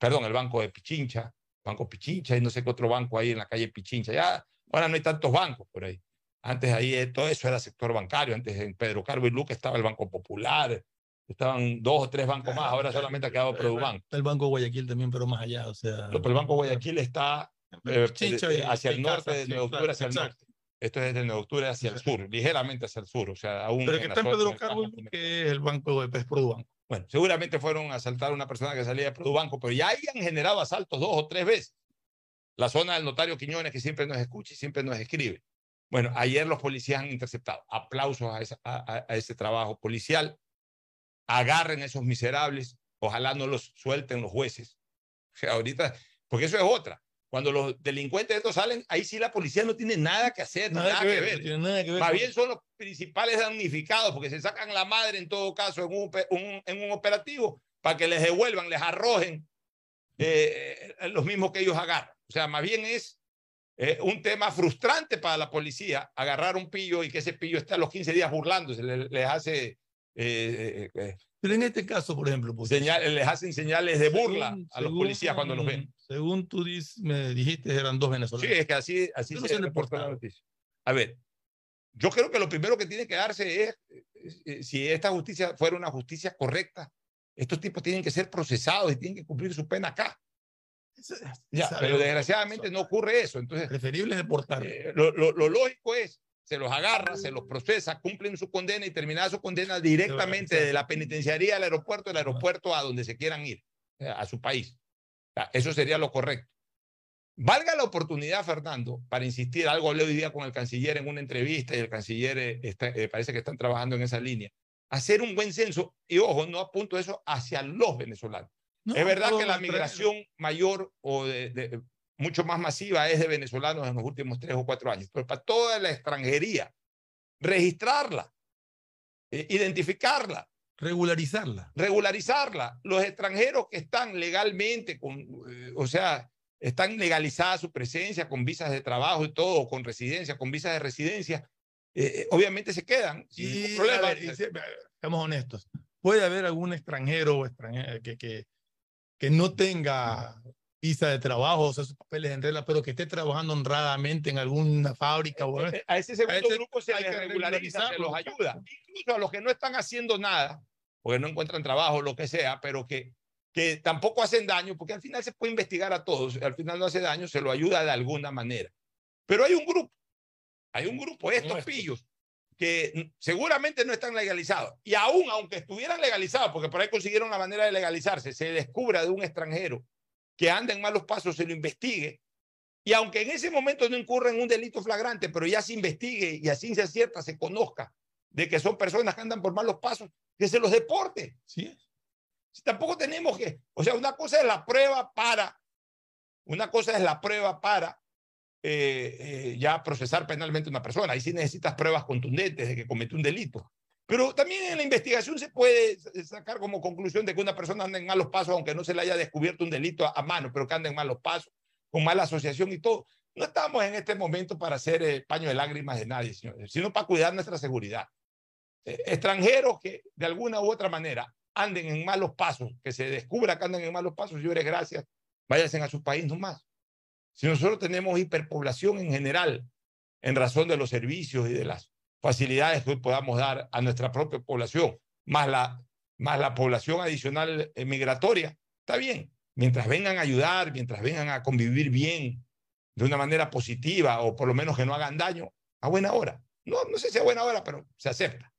perdón, el Banco de Pichincha, Banco Pichincha y no sé qué otro banco ahí en la calle Pichincha. Ya, ahora no hay tantos bancos por ahí. Antes ahí eh, todo eso era sector bancario, antes en Pedro Carbo y Luque estaba el Banco Popular, estaban dos o tres bancos más, ahora solamente ha quedado Produbanco. El Banco Guayaquil también, pero más allá, o sea... Pero el Banco Guayaquil está eh, hacia el norte, de Nueva Octubre hacia el norte. Esto es desde Nueva Octubre hacia el sur, ligeramente hacia el sur, o sea, aún... Pero que está en Pedro Carbo y que es el Banco de Produbanco. Bueno, seguramente fueron a asaltar a una persona que salía de Produbanco, pero ya habían generado asaltos dos o tres veces. La zona del notario Quiñones, que siempre nos escucha y siempre nos escribe. Bueno, ayer los policías han interceptado. Aplausos a, ese trabajo policial. Agarren a esos miserables. Ojalá no los suelten los jueces. O sea, ahorita, porque eso es otra. Cuando los delincuentes estos salen, ahí sí la policía no tiene nada que hacer, nada, que, ver. Más bien son los principales damnificados, porque se sacan la madre en todo caso en un, en un operativo para que les devuelvan, les arrojen eh, los mismos que ellos agarran. O sea, más bien es un tema frustrante para la policía, agarrar un pillo y que ese pillo esté a los 15 días burlándose, les, hace... Eh, eh, eh, Pero en este caso, por ejemplo, pues, les hacen señales de burla a los policías cuando los ven. Según tú me dijiste, eran dos venezolanos. Sí, es que así, así se reportó la noticia. A ver, yo creo que lo primero que tiene que darse es, si esta justicia fuera una justicia correcta, estos tipos tienen que ser procesados y tienen que cumplir su pena acá pero desgraciadamente no ocurre eso. Entonces, preferible deportar. Eh, lo, lo, lógico es, se los agarra, se los procesa, cumplen su condena y terminada su condena directamente de la penitenciaría al aeropuerto, del aeropuerto a donde se quieran ir, eh, a su país. Eso sería lo correcto. Valga la oportunidad, Fernando, para insistir, algo hablé hoy día con el canciller en una entrevista y el canciller eh, parece que están trabajando en esa línea, hacer un buen censo y, ojo, no apunto eso hacia los venezolanos, es verdad que la migración mayor o de, mucho más masiva es de venezolanos en los últimos tres o cuatro años, pero para toda la extranjería, registrarla, eh, identificarla. Regularizarla. Regularizarla. Los extranjeros que están legalmente, con, eh, o sea, están legalizadas su presencia con visas de trabajo y todo, con residencia, con visas de residencia, eh, obviamente se quedan sin problema. seamos honestos. Puede haber algún extranjero, extranjero que, que, que no tenga visa de trabajo, o sea, sus papeles en regla, pero que esté trabajando honradamente en alguna fábrica. O... Eh, a ese segundo grupo se les regulariza, se los ayuda. Incluso a los que no están haciendo nada, porque no encuentran trabajo, lo que sea, pero que, que tampoco hacen daño, porque al final se puede investigar a todos, al final no hace daño, se lo ayuda de alguna manera. Pero hay un grupo, hay un grupo, estos pillos, que seguramente no están legalizados. Y aún, aunque estuvieran legalizados, porque por ahí consiguieron la manera de legalizarse, se descubra de un extranjero que anda en malos pasos, se lo investigue. Y aunque en ese momento no incurra en un delito flagrante, pero ya se investigue y así se acierta, se conozca de que son personas que andan por malos pasos, que se los deporte. ¿Sí? Si tampoco tenemos que, o sea, una cosa es la prueba para, una cosa es la prueba para eh, eh, ya procesar penalmente a una persona. Ahí sí necesitas pruebas contundentes de que cometió un delito. Pero también en la investigación se puede sacar como conclusión de que una persona anda en malos pasos, aunque no se le haya descubierto un delito a, mano, pero que anda en malos pasos, con mala asociación y todo. No estamos en este momento para hacer eh, paño de lágrimas de nadie, sino para cuidar nuestra seguridad. extranjeros que de alguna u otra manera anden en malos pasos, que se descubra que andan en malos pasos, señores, gracias, váyanse a su país nomás. Si nosotros tenemos hiperpoblación en general, en razón de los servicios y de las facilidades que hoy podamos dar a nuestra propia población, más la, más la población adicional eh, migratoria, está bien. Mientras vengan a ayudar, mientras vengan a convivir bien, de una manera positiva, o por lo menos que no hagan daño, a buena hora. No, no sé si a buena hora, pero se acepta.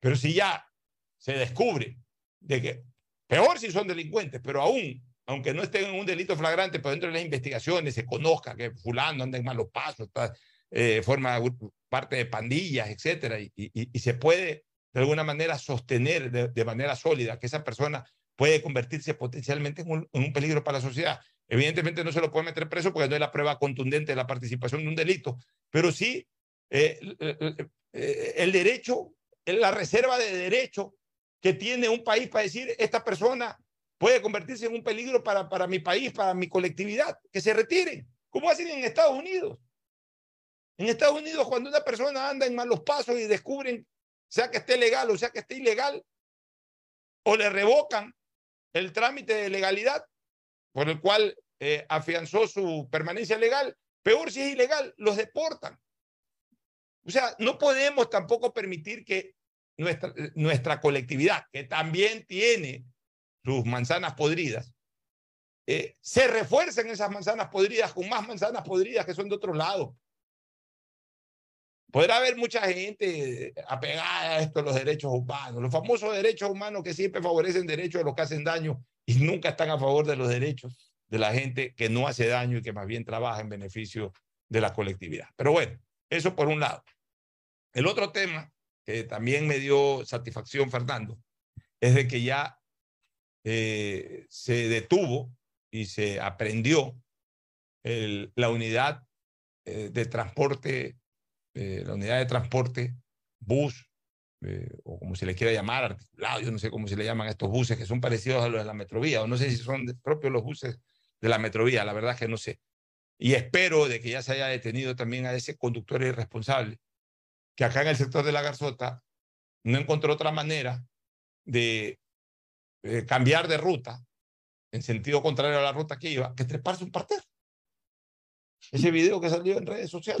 Pero si ya se descubre de que, peor si son delincuentes, pero aún aunque no estén en un delito flagrante, pero dentro de las investigaciones se conozca que fulano anda en malos pasos, está, eh, forma parte de pandillas, etcétera, y, se puede de alguna manera sostener de, manera sólida que esa persona puede convertirse potencialmente en un, peligro para la sociedad. Evidentemente no se lo puede meter preso porque no es la prueba contundente de la participación de un delito, pero sí eh, eh, el derecho, la reserva de derecho que tiene un país para decir, esta persona puede convertirse en un peligro para, para mi país, para mi colectividad, que se retiren, como hacen en Estados Unidos. En Estados Unidos, cuando una persona anda en malos pasos y descubren, sea que esté legal o sea que esté ilegal, o le revocan el trámite de legalidad por el cual eh, afianzó su permanencia legal, peor si es ilegal, los deportan. O sea, no podemos tampoco permitir que nuestra, nuestra colectividad, que también tiene sus manzanas podridas, eh, se refuerzan esas manzanas podridas con más manzanas podridas que son de otro lado. Podrá haber mucha gente apegada a esto, los derechos humanos, los famosos derechos humanos que siempre favorecen derechos de los que hacen daño y nunca están a favor de los derechos de la gente que no hace daño y que más bien trabaja en beneficio de la colectividad. Pero bueno, eso por un lado. El otro tema que también me dio satisfacción, Fernando, es de que ya eh, se detuvo y se aprendió la unidad eh, de transporte, eh, la unidad de transporte, bus, o como se le quiera llamar, articulado, yo no sé cómo se le llaman estos buses que son parecidos a los de la metrovía, o no sé si son propios los buses de la metrovía, la verdad que no sé. Y espero de que ya se haya detenido también a ese conductor irresponsable, que acá en el sector de la Garzota no encontró otra manera de eh, cambiar de ruta en sentido contrario a la ruta que iba, que treparse un parterre. Ese video que salió en redes sociales.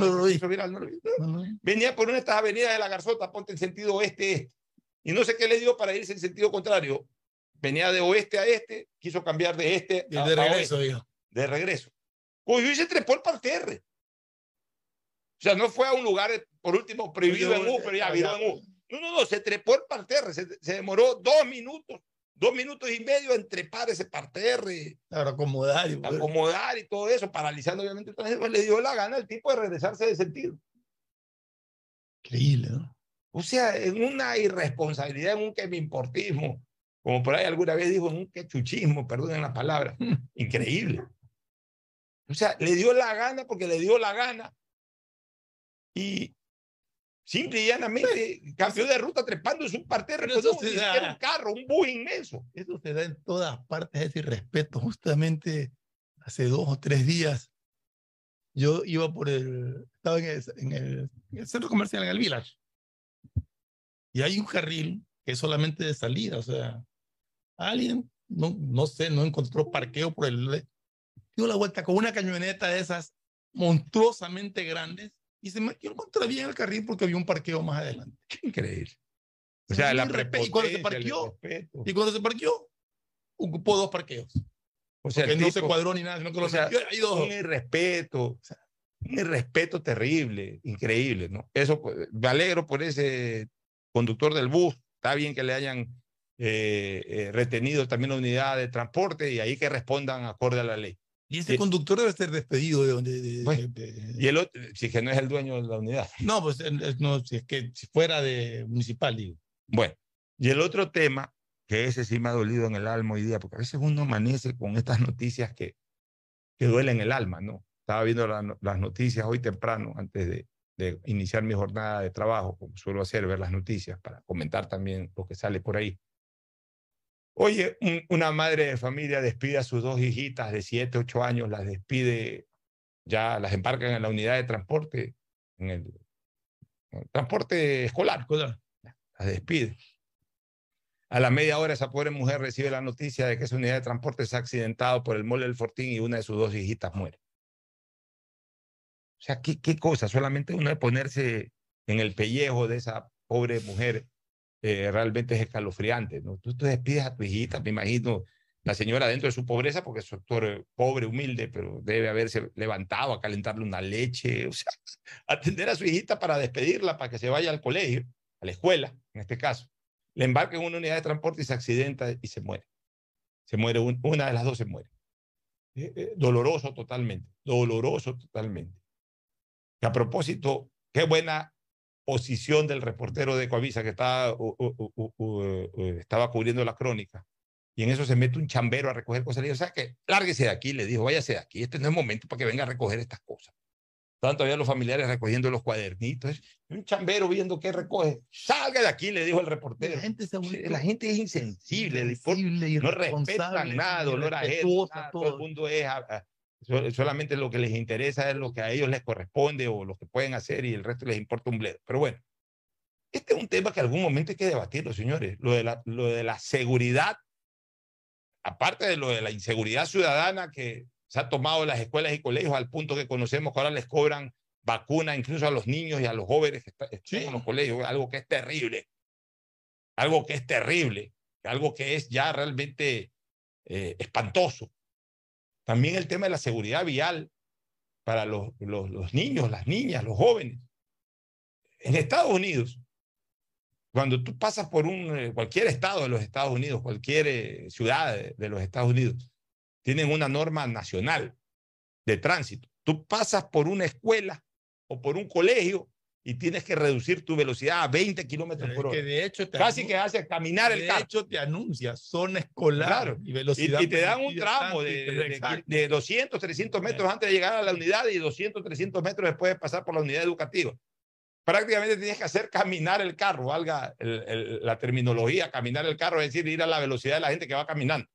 Venía por una de estas avenidas de la Garzota, ponte en sentido oeste-este. Y no sé qué le dio para irse en sentido contrario. Venía de oeste a este, quiso cambiar de este a, de regreso, De regreso. Cogió y se trepó el parterre. O sea, no fue a un lugar, por último, prohibido en U, pero ya viró en U. No, no, no, se trepó el parterre, se, se demoró dos minutos dos minutos y medio entre trepar ese parterre. Claro, acomodar. Y acomodar y todo eso, paralizando obviamente el le dio la gana al tipo de regresarse de sentido. Increíble, ¿no? O sea, en una irresponsabilidad, en un que me importismo, como por ahí alguna vez dijo, un quechuchismo, perdonen la palabra, increíble. O sea, le dio la gana porque le dio la gana y simple y llanamente cambió de ruta trepando en un parterre, Pero eso se da. un carro, un bus inmenso. Eso se da en todas partes, ese irrespeto. Justamente hace dos o tres días, yo iba por el, estaba en el, en el- en el centro comercial, en el Village, y hay un carril que es solamente de salida, o sea, alguien, no, no sé, no encontró parqueo por el... Dio la vuelta con una camioneta de esas monstruosamente grandes y se metió contra bien el carril porque había un parqueo más adelante. Qué increíble. O sea, la. Y cuando se parqueó. Y cuando se parqueó, ocupó dos parqueos. O sea, que el no se tipo- cuadró ni nada, sino que lo o sea, metió ahí dos. un irrespeto, un irrespeto terrible, increíble, ¿no? Eso, me alegro por ese conductor del bus, está bien que le hayan eh, eh, retenido también la unidad de transporte y ahí que respondan acorde a la ley. Y ese y- conductor debe ser despedido de donde. de- Bueno, de- Y el otro, si que no es el dueño de la unidad. No, pues no, si es que si fuera de municipal, digo. Bueno, y el otro tema, que ese sí me ha dolido en el alma hoy día, porque a veces uno amanece con estas noticias que, que duelen el alma, ¿no? Estaba viendo la las noticias hoy temprano, antes de, de iniciar mi jornada de trabajo, como suelo hacer, ver las noticias para comentar también lo que sale por ahí. Oye, un- una madre de familia despide a sus dos hijitas de 7, 8 años, las despide, ya las embarcan en la unidad de transporte, en el, en el transporte escolar las despide. A la media hora esa pobre mujer recibe la noticia de que esa unidad de transporte se ha accidentado por el mole del Fortín y una de sus dos hijitas muere. O sea, ¿qué, qué cosa? Solamente uno de ponerse en el pellejo de esa pobre mujer eh, realmente es escalofriante. ¿no? Tú te despides a tu hijita, me imagino, la señora dentro de su pobreza, porque es sector eh, pobre, humilde, pero debe haberse levantado a calentarle una leche, o sea, atender a su hijita para despedirla, para que se vaya al colegio, a la escuela, en este caso. Le embarca en una unidad de transporte y se accidenta y se muere. Se muere, un- una de las dos se muere. Eh, doloroso totalmente, doloroso totalmente. Que a propósito, qué buena posición del reportero de Coavisa que estaba, u- u- u- u- eh, estaba cubriendo la crónica. Y en eso se mete un chambero a recoger cosas. Le dijo, ¿sabes qué? Lárguese de aquí, le dijo, váyase de aquí. Este no es momento para que venga a recoger estas cosas. Estaban todavía los familiares recogiendo los cuadernitos. Y un chambero viendo qué recoge. Salga de aquí, le dijo el reportero. La gente se La gente es insensible, insensible, no respetan nada, dolor irrespetuosa, nada, todo el mundo es, a- a- solamente lo que les interesa es lo que a ellos les corresponde o lo que pueden hacer y el resto les importa un bledo. Pero bueno, este es un tema que algún momento hay que debatirlo, señores. Lo de la, lo de la seguridad, aparte de lo de la inseguridad ciudadana que se ha tomado en las escuelas y colegios al punto que conocemos que ahora les cobran vacuna incluso a los niños y a los jóvenes que está- están en los colegios, algo que es terrible, algo que es terrible, algo que es ya realmente eh, espantoso. También el tema de la seguridad vial para los, los, niños, las niñas, los jóvenes. En Estados Unidos, cuando tú pasas por un, eh, cualquier estado de los Estados Unidos, cualquier eh, ciudad de los Estados Unidos, tienen una norma nacional de tránsito. Tú pasas por una escuela o por un colegio y tienes que reducir tu velocidad a 20 kilómetros por que hora. de hecho Casi que hace caminar el de carro. hecho te anuncia zona escolar Claro. y Y, velocidad y te dan un tramo de, y de- de 200, 300 metros antes de llegar a la unidad y 200, 300 metros después de pasar por la unidad educativa. Prácticamente tienes que hacer caminar el carro, valga el- el- la terminología, caminar el carro, es decir, ir a la velocidad de la gente que va caminando.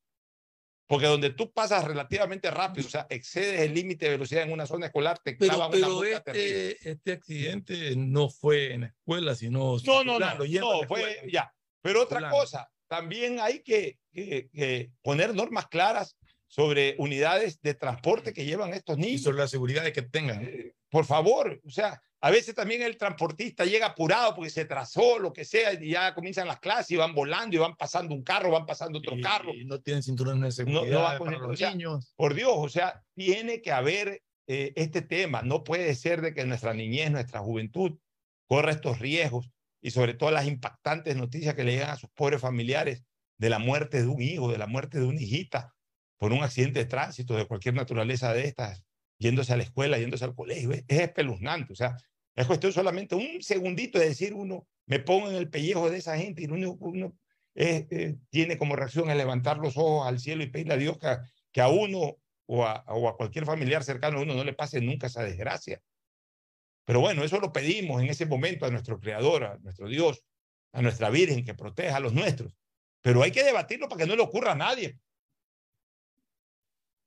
Porque donde tú pasas relativamente rápido, o sea, excedes el límite de velocidad en una zona escolar, te Pero, una pero multa terrible. este, este accidente no fue en la escuela, sino No, no, no, no, fue ya. Pero otra cosa, también hay que, que- que poner normas claras sobre unidades de transporte que llevan estos y niños. sobre la seguridad de que tengan. Eh, por favor, o sea, a veces también el transportista llega apurado porque se trazó, lo que sea, y ya comienzan las clases y van volando y van pasando un carro, van pasando otro y, carro. y no tienen cinturones de No- no seguridad va con para los o sea, niños. Por Dios, o sea, tiene que haber eh, este tema. No puede ser de que nuestra niñez, nuestra juventud corra estos riesgos y sobre todo las impactantes noticias que le llegan a sus pobres familiares de la muerte de un hijo, de la muerte de una hijita por un accidente de tránsito de cualquier naturaleza de estas, yéndose a la escuela, yéndose al colegio. Es espeluznante. O sea, es cuestión solamente un segundito de decir uno, me pongo en el pellejo de esa gente y lo único que uno tiene como reacción el levantar los ojos al cielo y pedirle a Dios que, que a uno o a, o a, cualquier familiar cercano a uno no le pase nunca esa desgracia. Pero bueno, eso lo pedimos en ese momento a nuestro Creador, a nuestro Dios, a nuestra Virgen que proteja a los nuestros. Pero hay que debatirlo para que no le ocurra a nadie.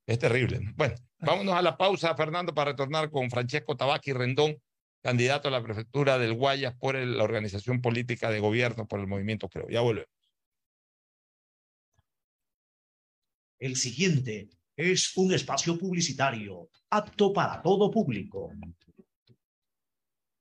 Es terrible. Bueno, vámonos a la pausa, Fernando, para retornar con Francesco Tabaqui Rendón, candidato a la prefectura del Guayas por la organización política de gobierno por el movimiento Creo. Ya volvemos. El siguiente es un espacio publicitario apto para todo público.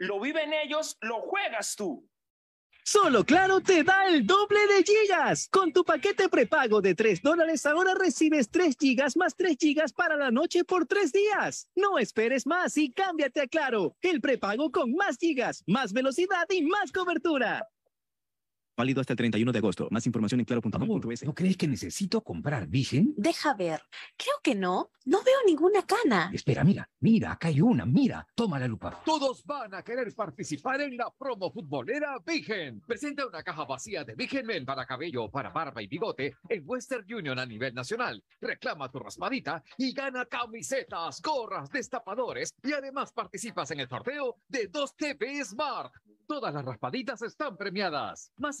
Lo viven ellos, lo juegas tú. Solo Claro te da el doble de gigas. Con tu paquete prepago de 3 dólares ahora recibes 3 gigas más 3 gigas para la noche por 3 días. No esperes más y cámbiate a Claro. El prepago con más gigas, más velocidad y más cobertura. Válido hasta el 31 de agosto. Más información en claro.com.es. ¿No crees que necesito comprar Vision? Deja ver. Creo que no. No veo ninguna cana. Espera, mira. Mira, acá hay una. Mira. Toma la lupa. Todos van a querer participar en la promo futbolera Vigen. Presenta una caja vacía de Vigen Men para cabello, para barba y bigote en Western Union a nivel nacional. Reclama tu raspadita y gana camisetas, gorras, destapadores y además participas en el sorteo de 2 TV Smart. Todas las raspaditas están premiadas. Más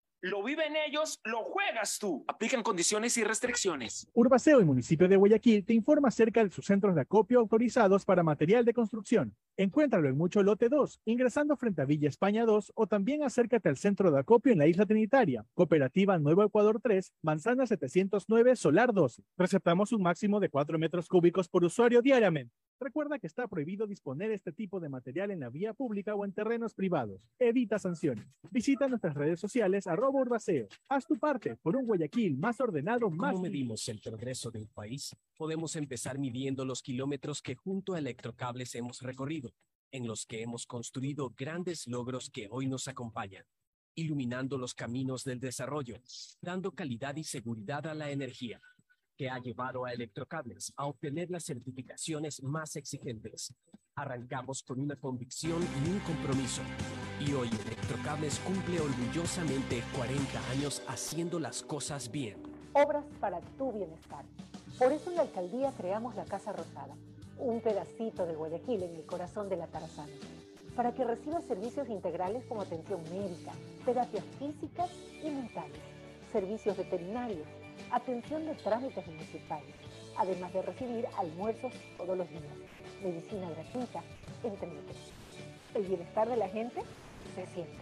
lo viven ellos, lo juegas tú. Aplican condiciones y restricciones. Urbaceo y municipio de Guayaquil te informa acerca de sus centros de acopio autorizados para material de construcción. Encuéntralo en Mucho Lote 2, ingresando frente a Villa España 2 o también acércate al centro de acopio en la isla Trinitaria. Cooperativa Nuevo Ecuador 3, Manzana 709, Solar 12. Receptamos un máximo de 4 metros cúbicos por usuario diariamente. Recuerda que está prohibido disponer este tipo de material en la vía pública o en terrenos privados. Evita sanciones. Visita nuestras redes sociales arroba urbaceo. Haz tu parte por un Guayaquil más ordenado, más... ¿Cómo medimos el progreso de un país? Podemos empezar midiendo los kilómetros que junto a Electrocables hemos recorrido, en los que hemos construido grandes logros que hoy nos acompañan iluminando los caminos del desarrollo, dando calidad y seguridad a la energía, que ha llevado a Electrocables a obtener las certificaciones más exigentes. Arrancamos con una convicción y un compromiso. Y hoy Electrocables cumple orgullosamente 40 años haciendo las cosas bien. Obras para tu bienestar. Por eso en la alcaldía creamos la Casa Rosada, un pedacito de Guayaquil en el corazón de la Tarazana, para que reciba servicios integrales como atención médica, terapias físicas y mentales, servicios veterinarios, atención de trámites municipales, además de recibir almuerzos todos los días, medicina gratuita, entre otros. El bienestar de la gente se siente.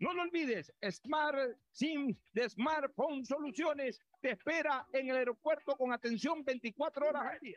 No lo olvides, Smart SIM de Smartphone Soluciones te espera en el aeropuerto con atención 24 horas al día.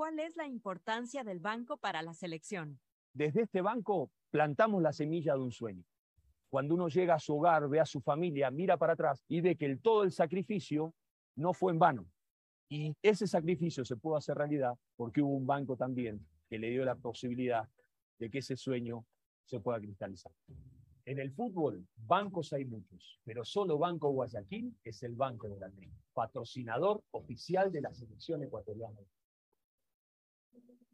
¿Cuál es la importancia del banco para la selección? Desde este banco plantamos la semilla de un sueño. Cuando uno llega a su hogar, ve a su familia, mira para atrás y ve que el, todo el sacrificio no fue en vano. Y ese sacrificio se pudo hacer realidad porque hubo un banco también que le dio la posibilidad de que ese sueño se pueda cristalizar. En el fútbol, bancos hay muchos, pero solo Banco Guayaquil es el banco de la ley, patrocinador oficial de la selección ecuatoriana.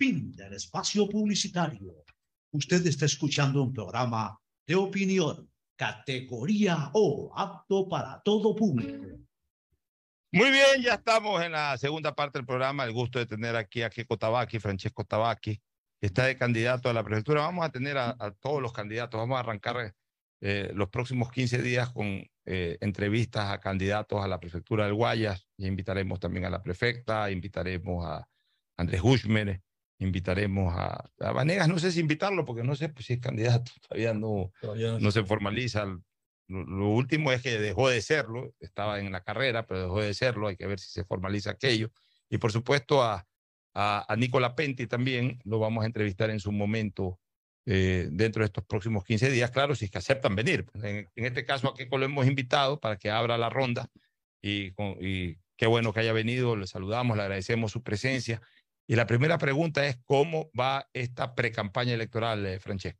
Fin del espacio publicitario. Usted está escuchando un programa de opinión, categoría O, apto para todo público. Muy bien, ya estamos en la segunda parte del programa. El gusto de tener aquí a Kiko Tabaki, Francesco Tabaki, que está de candidato a la prefectura. Vamos a tener a, a todos los candidatos. Vamos a arrancar eh, los próximos 15 días con eh, entrevistas a candidatos a la prefectura del Guayas. Y invitaremos también a la prefecta, invitaremos a Andrés Hushmer, invitaremos a, a Vanegas. No sé si invitarlo porque no sé pues, si es candidato. Todavía no, Todavía no no se formaliza. Lo, lo último es que dejó de serlo, estaba en la carrera, pero dejó de serlo, hay que ver si se formaliza aquello. Y por supuesto a, a, a Nicola Penti también lo vamos a entrevistar en su momento eh, dentro de estos próximos 15 días, claro, si es que aceptan venir. En, en este caso a Keiko lo hemos invitado para que abra la ronda y, y qué bueno que haya venido, le saludamos, le agradecemos su presencia. Y la primera pregunta es, ¿cómo va esta pre-campaña electoral, eh, Francesco?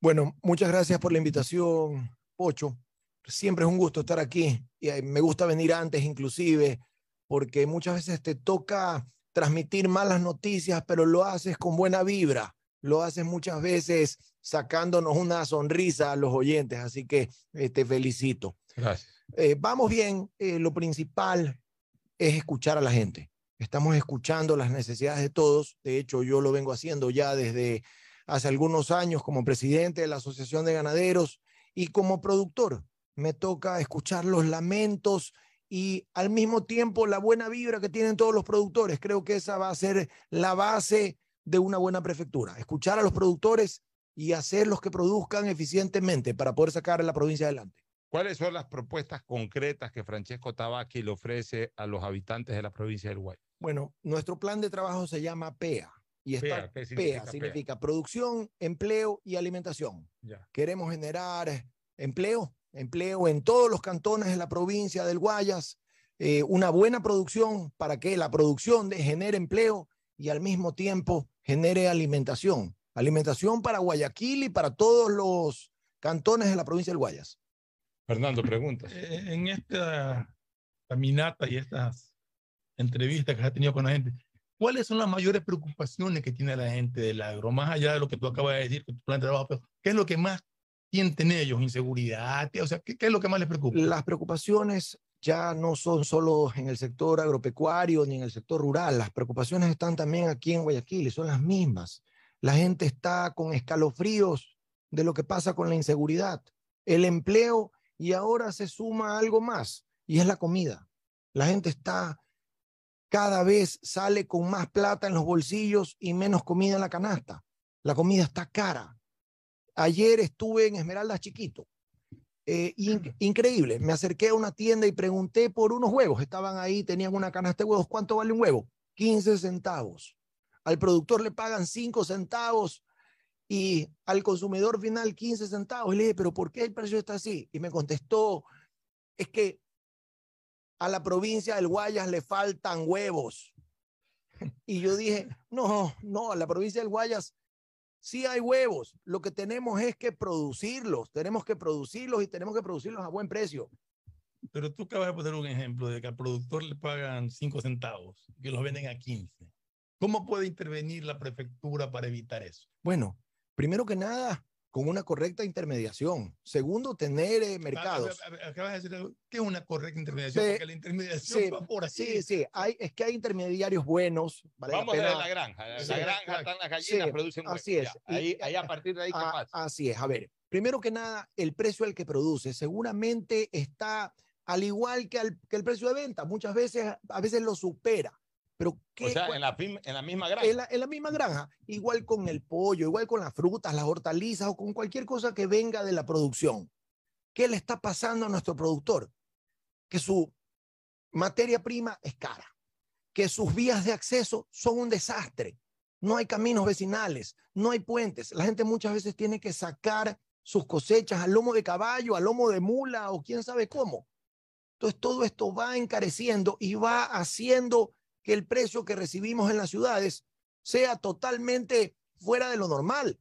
Bueno, muchas gracias por la invitación, Pocho. Siempre es un gusto estar aquí y eh, me gusta venir antes inclusive, porque muchas veces te toca transmitir malas noticias, pero lo haces con buena vibra, lo haces muchas veces sacándonos una sonrisa a los oyentes, así que eh, te felicito. Gracias. Eh, vamos bien, lo principal es escuchar a la gente. Estamos escuchando las necesidades de todos. De hecho, yo lo vengo haciendo ya desde hace algunos años como presidente de la Asociación de Ganaderos y como productor. Me toca escuchar los lamentos y al mismo tiempo la buena vibra que tienen todos los productores. Creo que esa va a ser la base de una buena prefectura. Escuchar a los productores y hacerlos que produzcan eficientemente para poder sacar a la provincia adelante. ¿Cuáles son las propuestas concretas que Francesco Tabaki le ofrece a los habitantes de la provincia del Guay? Bueno, nuestro plan de trabajo se llama PEA. Y está, PEA, ¿qué significa PEA PEA? significa producción, empleo y alimentación. Ya. Queremos generar empleo, empleo en todos los cantones de la provincia del Guayas, eh, una buena producción para que la producción de, genere empleo y al mismo tiempo genere alimentación. Alimentación para Guayaquil y para todos los cantones de la provincia del Guayas. Fernando, pregunta. Eh, En esta caminata y estas entrevistas que has tenido con la gente, ¿cuáles son las mayores preocupaciones que tiene la gente del agro? Más allá de lo que tú acabas de decir, que tu plan de trabajo, ¿qué es lo que más sienten ellos? ¿Inseguridad? O sea, ¿qué, qué es lo que más les preocupa? Las preocupaciones ya no son solo en el sector agropecuario ni en el sector rural, las preocupaciones están también aquí en Guayaquil y son las mismas. La gente está con escalofríos de lo que pasa con la inseguridad, el empleo y ahora se suma algo más y es la comida. La gente está cada vez sale con más plata en los bolsillos y menos comida en la canasta. La comida está cara. Ayer estuve en Esmeraldas Chiquito. Eh, in- increíble. Me acerqué a una tienda y pregunté por unos huevos. Estaban ahí, tenían una canasta de huevos. ¿Cuánto vale un huevo? 15 centavos. Al productor le pagan 5 centavos y al consumidor final 15 centavos. Y le dije, pero ¿por qué el precio está así? Y me contestó, es que a la provincia del Guayas le faltan huevos. Y yo dije, no, no, a la provincia del Guayas sí hay huevos. Lo que tenemos es que producirlos. Tenemos que producirlos y tenemos que producirlos a buen precio. Pero tú acabas de poner un ejemplo de que al productor le pagan 5 centavos y que los venden a 15. ¿Cómo puede intervenir la prefectura para evitar eso? Bueno, primero que nada, con una correcta intermediación. Segundo, tener eh, mercados. Acabas de decir ¿qué es una correcta intermediación? Sí, Porque la intermediación Sí, va por aquí. sí, sí, hay, es que hay intermediarios buenos. vale la Vamos desde pena- la granja. Sí, la granja claro. están las gallinas, Sí, producen huevos. Así es. Ya, Y- Ahí, ahí a partir de ahí, ¿qué pasa? Así es. A ver, primero que nada, el precio al que produce seguramente está al igual que, al- que el precio de venta. Muchas veces, a veces lo supera. Pero O ¿qué- sea, cuál- en la, pim- en la misma granja. en la, en la misma granja, igual con el pollo, igual con las frutas, las hortalizas o con cualquier cosa que venga de la producción. ¿Qué le está pasando a nuestro productor? Que su materia prima es cara, que sus vías de acceso son un desastre. No hay caminos vecinales, no hay puentes. La gente muchas veces tiene que sacar sus cosechas al lomo de caballo, al lomo de mula o quién sabe cómo. Entonces todo esto va encareciendo y va haciendo que el precio que recibimos en las ciudades sea totalmente fuera de lo normal.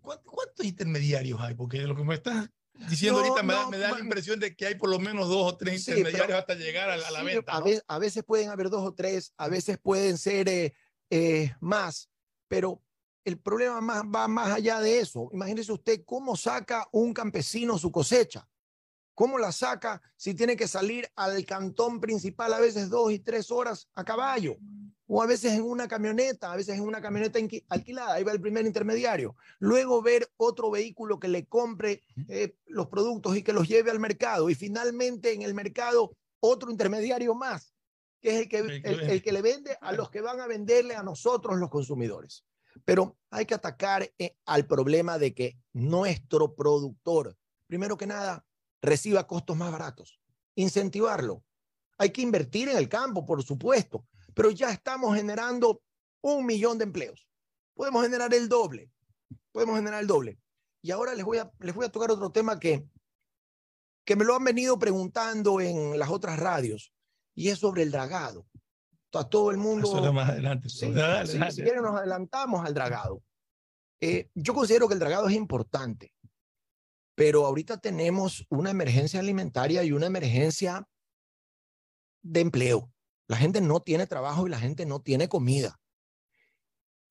¿Cuántos, cuántos intermediarios hay? Porque lo que me estás diciendo No, ahorita me, da, no, me da la impresión de que hay por lo menos dos o tres Sí, intermediarios pero- hasta llegar a la, a la Sí, venta. a, a veces pueden haber dos o tres, a veces pueden ser eh, eh, más, pero el problema más, va más allá de eso. Imagínese usted cómo saca un campesino su cosecha. ¿Cómo la saca si tiene que salir al cantón principal a veces dos y tres horas a caballo? O a veces en una camioneta, a veces en una camioneta alquilada, ahí va el primer intermediario. Luego ver otro vehículo que le compre eh, los productos y que los lleve al mercado. Y finalmente en el mercado otro intermediario más, que es el que, el que le vende a los que van a venderle a nosotros los consumidores. Pero hay que atacar eh, al problema de que nuestro productor, primero que nada, reciba costos más baratos, incentivarlo. Hay que invertir en el campo, por supuesto, pero ya estamos generando un millón de empleos. Podemos generar el doble, podemos generar el doble. Y ahora les voy a, les voy a tocar otro tema que, que me lo han venido preguntando en las otras radios, y es sobre el dragado. A todo el mundo... Eso era más adelante. Sí, dale. si quieren nos adelantamos al dragado. Eh, yo considero que el dragado es importante, pero ahorita tenemos una emergencia alimentaria y una emergencia de empleo. La gente no tiene trabajo y la gente no tiene comida.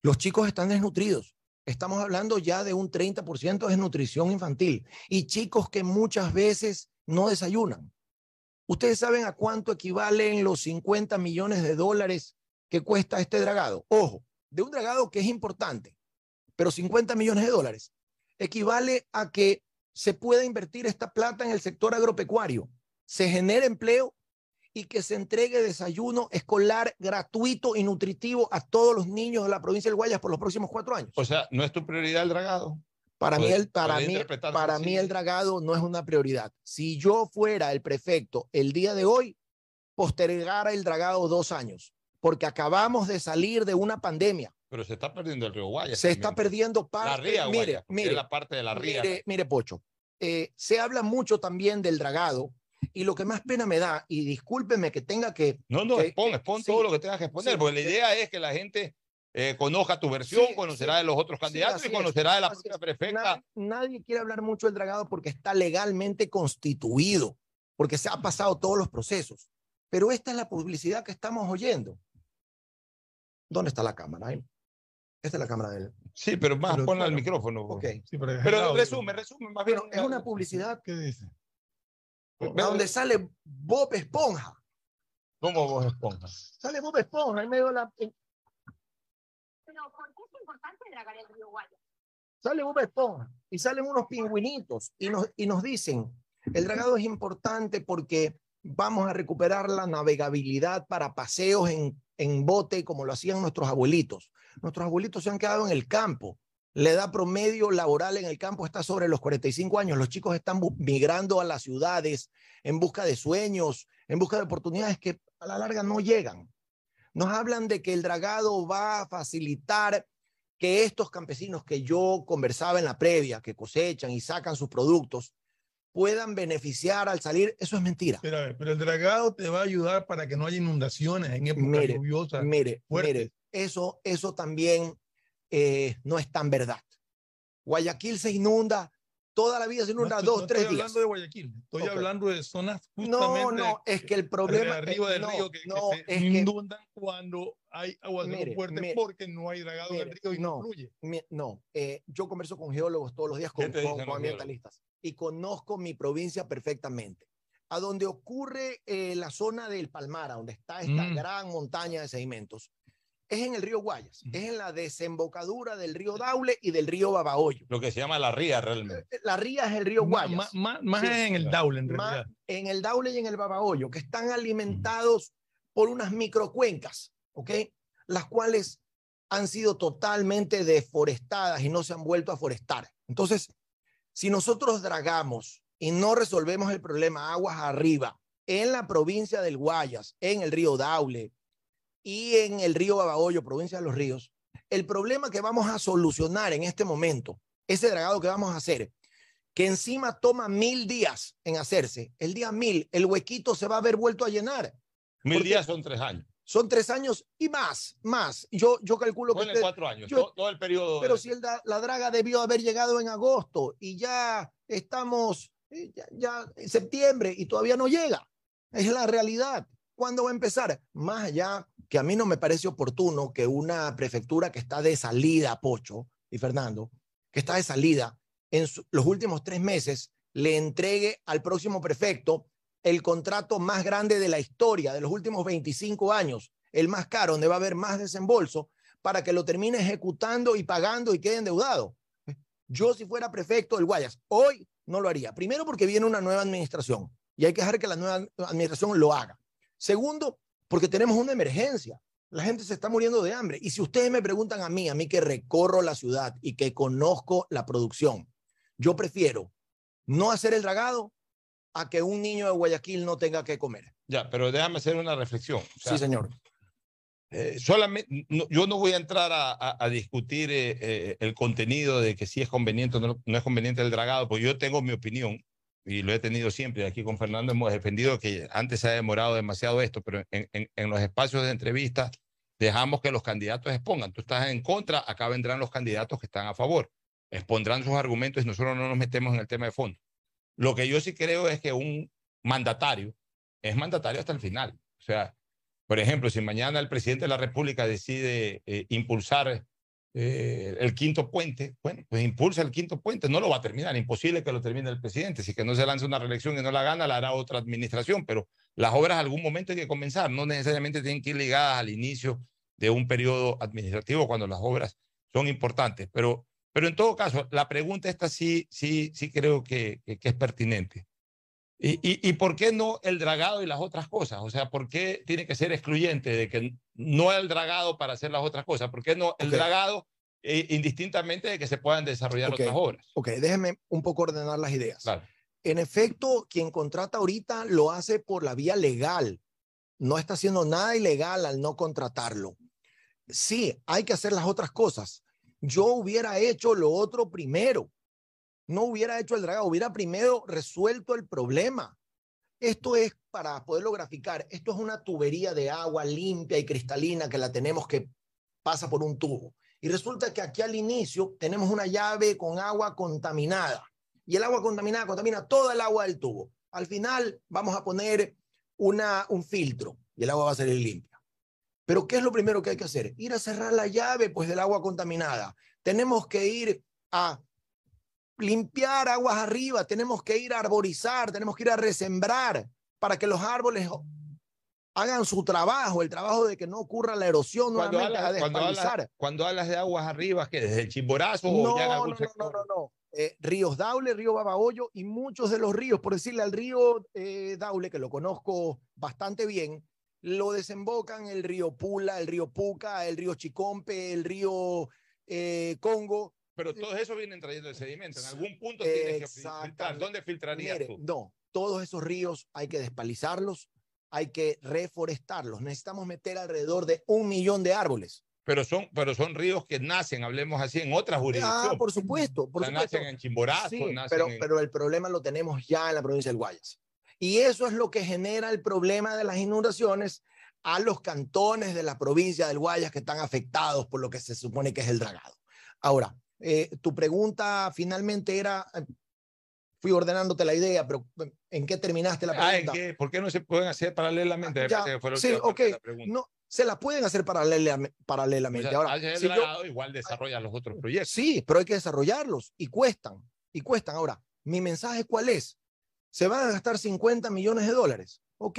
Los chicos están desnutridos. Estamos hablando ya de un 30% de desnutrición infantil y chicos que muchas veces no desayunan. ¿Ustedes saben a cuánto equivalen los 50 millones de dólares que cuesta este dragado? Ojo, de un dragado que es importante, pero 50 millones de dólares equivale a que se pueda invertir esta plata en el sector agropecuario, se genere empleo y que se entregue desayuno escolar gratuito y nutritivo a todos los niños de la provincia del Guayas por los próximos cuatro años. O sea, ¿no es tu prioridad el dragado? Para mí, el, para mí, para mí el dragado no es una prioridad. Si yo fuera el prefecto el día de hoy, postergara el dragado dos años. porque acabamos de salir de una pandemia. Pero se está perdiendo el río Guayas. Se está perdiendo La parte. ría mire, mire, es la parte de la ría. Mire, mire, Pocho, eh, se habla mucho también del dragado y lo que más pena me da, y discúlpeme que tenga que... No, no, que- expon, expon sí, todo lo que tengas que exponer, sí, porque la idea es que la gente eh, conozca tu versión, Sí, conocerá de los otros candidatos y es, conocerá de la propia es. prefecta. Na- nadie quiere hablar mucho del dragado porque está legalmente constituido, porque se ha pasado todos los procesos. Pero esta es la publicidad que estamos oyendo. ¿Dónde está la cámara? Ahí. Esta es la cámara de él. Sí, pero más Pero, ponle al micrófono. Ok. Sí, pero, Pero resume, resume más bien. Pero es una publicidad ¿Qué dice? a donde sale Bob Esponja. ¿Cómo vos esponja? Sale Bob Esponja en medio de la. en- Pero ¿por qué es importante dragar el río Guayas? Sale Bob Esponja y salen unos pingüinitos y nos, y nos dicen: el dragado es importante porque vamos a recuperar la navegabilidad para paseos en, en bote como lo hacían nuestros abuelitos. Nuestros abuelitos se han quedado en el campo. La edad promedio laboral en el campo está sobre los 45 años. Los chicos están migrando a las ciudades en busca de sueños, en busca de oportunidades que a la larga no llegan. Nos hablan de que el dragado va a facilitar que estos campesinos que yo conversaba en la previa, que cosechan y sacan sus productos, puedan beneficiar al salir. Eso es mentira. Pero, a ver, pero el dragado te va a ayudar para que no haya inundaciones en época Mire, lluviosa. Mire, fuerte. mire, eso, eso también eh, no es tan verdad. Guayaquil se inunda, toda la vida se No inunda estoy- dos, no tres estoy días. hablando de Guayaquil, estoy Ok. hablando de zonas No, justamente no, es que el problema arriba del no, río que, que no, se es que inundan cuando hay Mire, fuertes porque no hay dragado mire, río y no, no, fluye. mi- no, eh, yo converso con geólogos todos los días, ¿Qué con, con- con ambientalistas, y conozco mi provincia perfectamente. A donde ocurre eh, la zona del Palmara, donde está esta Mm. gran montaña de sedimentos, es en el río Guayas, es en la desembocadura del río Daule y del río Babahoyo. Lo que se llama la ría realmente. La ría es el río Guayas. más Sí, es en el Daule, en más realidad. en el Daule y en el Babahoyo, que están alimentados por unas microcuencas, ¿ok? Las cuales han sido totalmente deforestadas y no se han vuelto a forestar. Entonces, si nosotros dragamos y no resolvemos el problema aguas arriba en la provincia del Guayas, en el río Daule y en el río Babahoyo, provincia de los ríos, el problema que vamos a solucionar en este momento, ese dragado que vamos a hacer, que encima toma mil días en hacerse, el día mil, el huequito se va a haber vuelto a llenar. Mil días son tres años. Son tres años y más, más. Yo, yo calculo que... Usted- cuatro años. yo- todo, todo el periodo. pero de- si el la draga debió haber llegado en agosto y ya estamos eh, ya, ya en septiembre y todavía no llega. Es la realidad. ¿Cuándo va a empezar? Más allá que a mí no me parece oportuno que una prefectura que está de salida, Pocho y Fernando, que está de salida en su- los últimos tres meses, le entregue al próximo prefecto el contrato más grande de la historia de los últimos 25 años, el más caro, donde va a haber más desembolso, para que lo termine ejecutando y pagando y quede endeudado. Yo si fuera prefecto del Guayas, hoy no lo haría. Primero porque viene una nueva administración y hay que dejar que la nueva administración lo haga. Segundo, porque tenemos una emergencia. La gente se está muriendo de hambre. Y si ustedes me preguntan a mí, a mí que recorro la ciudad y que conozco la producción, yo prefiero no hacer el dragado a que un niño de Guayaquil no tenga que comer. Ya, pero déjame hacer una reflexión. O sea, sí, señor. eh, solamente, no- yo no voy a entrar a, a- a discutir eh, eh, el contenido de que si es conveniente o no, no es conveniente el dragado, porque yo tengo mi opinión y lo he tenido siempre. Aquí con Fernando hemos defendido que antes se ha demorado demasiado esto, pero en, en- en los espacios de entrevista dejamos que los candidatos expongan. Tú estás en contra, acá vendrán los candidatos que están a favor, expondrán sus argumentos y nosotros no nos metemos en el tema de fondo. Lo que yo sí creo es que un mandatario es mandatario hasta el final. O sea, por ejemplo, si mañana el presidente de la República decide eh, impulsar eh, el quinto puente, bueno, pues impulsa el quinto puente, no lo va a terminar, imposible que lo termine el presidente, si que no se lance una reelección y no la gana, la hará otra administración, pero las obras algún momento hay que comenzar, no necesariamente tienen que ir ligadas al inicio de un periodo administrativo cuando las obras son importantes, pero, pero en todo caso, la pregunta esta sí, sí, sí creo que, que, que es pertinente. ¿Y, y, ¿Y por qué no el dragado y las otras cosas? O sea, ¿por qué tiene que ser excluyente de que no el dragado para hacer las otras cosas? ¿Por qué no el Ok. dragado eh, indistintamente de que se puedan desarrollar Ok, otras obras? Ok, déjeme un poco ordenar las ideas. Claro. En efecto, quien contrata ahorita lo hace por la vía legal. no está haciendo nada ilegal al no contratarlo. Sí, hay que hacer las otras cosas. Yo hubiera hecho lo otro primero. No hubiera hecho el dragado, hubiera primero resuelto el problema. Esto es para poderlo graficar. Esto es una tubería de agua limpia y cristalina que la tenemos que pasa por un tubo. Y resulta que aquí al inicio tenemos una llave con agua contaminada. Y el agua contaminada contamina toda el agua del tubo. Al final vamos a poner una, un filtro y el agua va a salir limpia. Pero ¿qué es lo primero que hay que hacer? Ir a cerrar la llave pues del agua contaminada. Tenemos que ir a limpiar aguas arriba, tenemos que ir a arborizar, tenemos que ir a resembrar para que los árboles hagan su trabajo, el trabajo de que no ocurra la erosión Cuando nuevamente, a hablas, cuando, hablas, cuando hablas de aguas arriba, que desde el Chimborazo No, o ya no, no, no, no, no. Eh, ríos Daule, río Babahoyo y muchos de los ríos, por decirle al río eh, Daule, que lo conozco bastante bien, lo desembocan el río Pula, el río Puca, el río Chicompe, el río eh, Congo. Pero todos esos vienen trayendo el sedimento. En algún punto tienes que filtrar. ¿Dónde filtrarías Mire, tú? no, todos esos ríos hay que despalizarlos, hay que reforestarlos. Necesitamos meter alrededor de un millón de árboles. Pero son, pero son ríos que nacen, hablemos así, en otras jurisdicciones. Ah, por supuesto, por O sea, supuesto. nacen en Chimborazo, Sí, nacen pero, en- pero el problema lo tenemos ya en la provincia del Guayas. Y eso es lo que genera el problema de las inundaciones a los cantones de la provincia del Guayas que están afectados por lo que se supone que es el dragado. Ahora, eh, tu pregunta finalmente era, eh, fui ordenándote la idea, pero eh, ¿en qué terminaste la Ah, ¿en pregunta? qué? ¿Por qué no se pueden hacer paralelamente? Me Ya, que fue sí, ok, no, se la pueden hacer paralela- O paralelamente. sea, Ahora, si yo- igual desarrollas los otros proyectos. Sí, pero hay que desarrollarlos y cuestan, y cuestan. Ahora, mi mensaje cuál es? Se van a gastar 50 millones de dólares. Ok,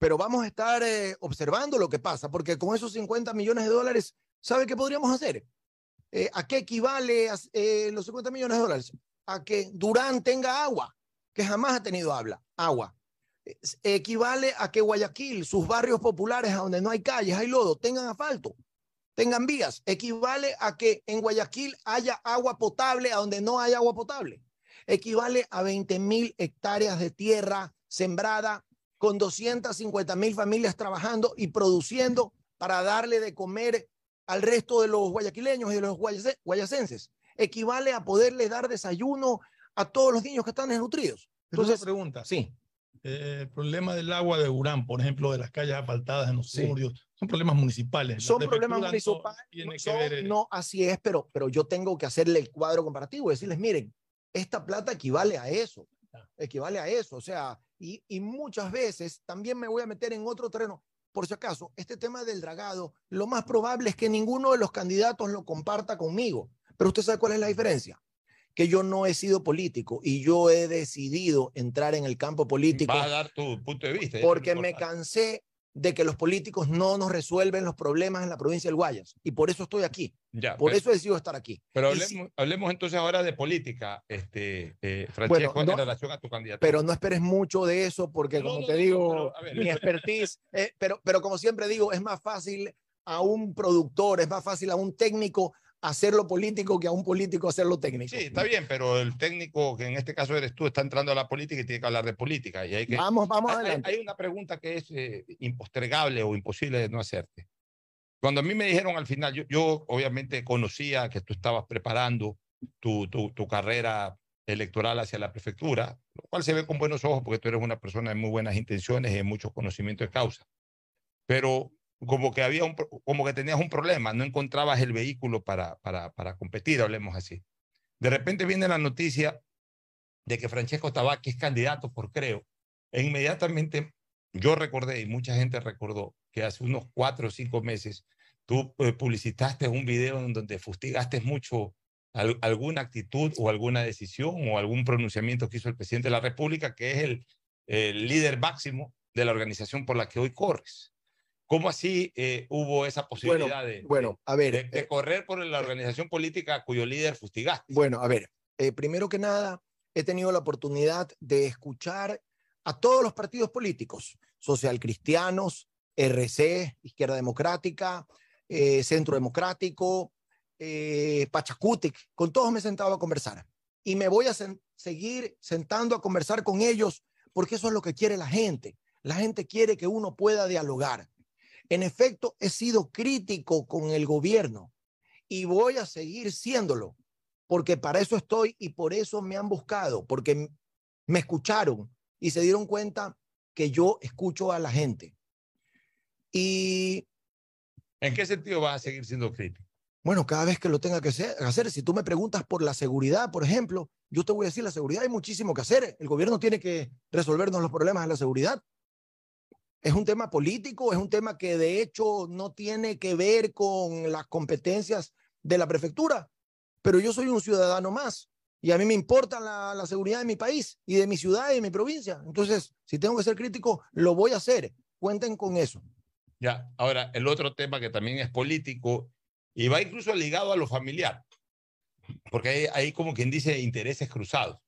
pero vamos a estar eh, observando lo que pasa, porque con esos 50 millones de dólares, ¿sabe qué podríamos hacer? Eh, ¿A qué equivale eh, los 50 millones de dólares? A que Durán tenga agua, que jamás ha tenido habla, agua. Es- Equivale a que Guayaquil, sus barrios populares, donde no hay calles, hay lodo, tengan asfalto tengan vías. Equivale a que en Guayaquil haya agua potable a donde no hay agua potable. Equivale a 20 mil hectáreas de tierra sembrada con 250 mil familias trabajando y produciendo para darle de comer al resto de los guayaquileños y de los guayacenses. Equivale a poderle dar desayuno a todos los niños que están desnutridos. Pero una Entonces, pregunta. Sí. Eh, el problema del agua de Urán, por ejemplo, de las calles asfaltadas en los Sí. suburbios, son problemas municipales. Son problemas no municipales. eh, no, así es, pero, pero yo tengo que hacerle el cuadro comparativo y decirles, miren, esta plata equivale a eso, equivale a eso, o sea, y, y muchas veces también me voy a meter en otro terreno. Por si acaso, este tema del dragado, lo más probable es que ninguno de los candidatos lo comparta conmigo, pero usted sabe cuál es la diferencia, que yo no he sido político y yo he decidido entrar en el campo político Vas a dar tu punto de vista. porque me cansé de que los políticos no nos resuelven los problemas en la provincia del Guayas. Y por eso estoy aquí. Ya, por pero- eso he decidido estar aquí. Pero hablemos, si- hablemos entonces ahora de política, este, eh, Francesco, Bueno, no- en relación a tu candidatura. pero no esperes mucho de eso porque, como no, te digo, pero, mi expertise, eh, pero, pero como siempre digo, es más fácil a un productor, es más fácil a un técnico hacerlo político que a un político hacerlo técnico. Sí, está bien, pero el técnico, que en este caso eres tú, está entrando a la política y tiene que hablar de política. Y hay que, Vamos, vamos hay- adelante. Hay, una pregunta que es eh, impostergable o imposible de no hacerte. Cuando a mí me dijeron al final, yo, yo obviamente conocía que tú estabas preparando tu, tu, tu carrera electoral hacia la prefectura, lo cual se ve con buenos ojos porque tú eres una persona de muy buenas intenciones y de mucho conocimiento de causa. Pero como que había un, como que tenías un problema, no encontrabas el vehículo para, para, para competir, hablemos así. De repente viene la noticia de que Francesco Tabaqui es candidato por Creo. E inmediatamente yo recordé y mucha gente recordó que hace unos cuatro o cinco meses tú eh, publicitaste un video en donde fustigaste mucho al- alguna actitud o alguna decisión o algún pronunciamiento que hizo el presidente de la República, que es el, el líder máximo de la organización por la que hoy corres. ¿Cómo así eh, hubo esa posibilidad de, bueno, a ver, de, de correr por la organización política cuyo líder fustigaste? Bueno, a ver, eh, primero que nada, he tenido la oportunidad de escuchar a todos los partidos políticos, socialcristianos, RC, Izquierda Democrática, eh, Centro Democrático, eh, Pachacutic, con todos me he sentado a conversar. Y me voy a sen- seguir sentando a conversar con ellos porque eso es lo que quiere la gente. La gente quiere que uno pueda dialogar. En efecto, he sido crítico con el gobierno y voy a seguir siéndolo, porque para eso estoy y por eso me han buscado, porque me escucharon y se dieron cuenta que yo escucho a la gente. Y ¿En qué sentido vas a seguir siendo crítico? bueno, cada vez que lo tenga que hacer, hacer, si tú me preguntas por la seguridad, por ejemplo, yo te voy a decir, la seguridad hay muchísimo que hacer. El gobierno tiene que resolvernos los problemas de la seguridad. Es un tema político, es un tema que de hecho no tiene que ver con las competencias de la prefectura, pero yo soy un ciudadano más y a mí me importa la, la seguridad de mi país y de mi ciudad y de mi provincia. Entonces, si tengo que ser crítico, lo voy a hacer. Cuenten con eso. Ya, ahora, el otro tema que también es político y va incluso ligado a lo familiar, porque hay, hay como quien dice intereses cruzados.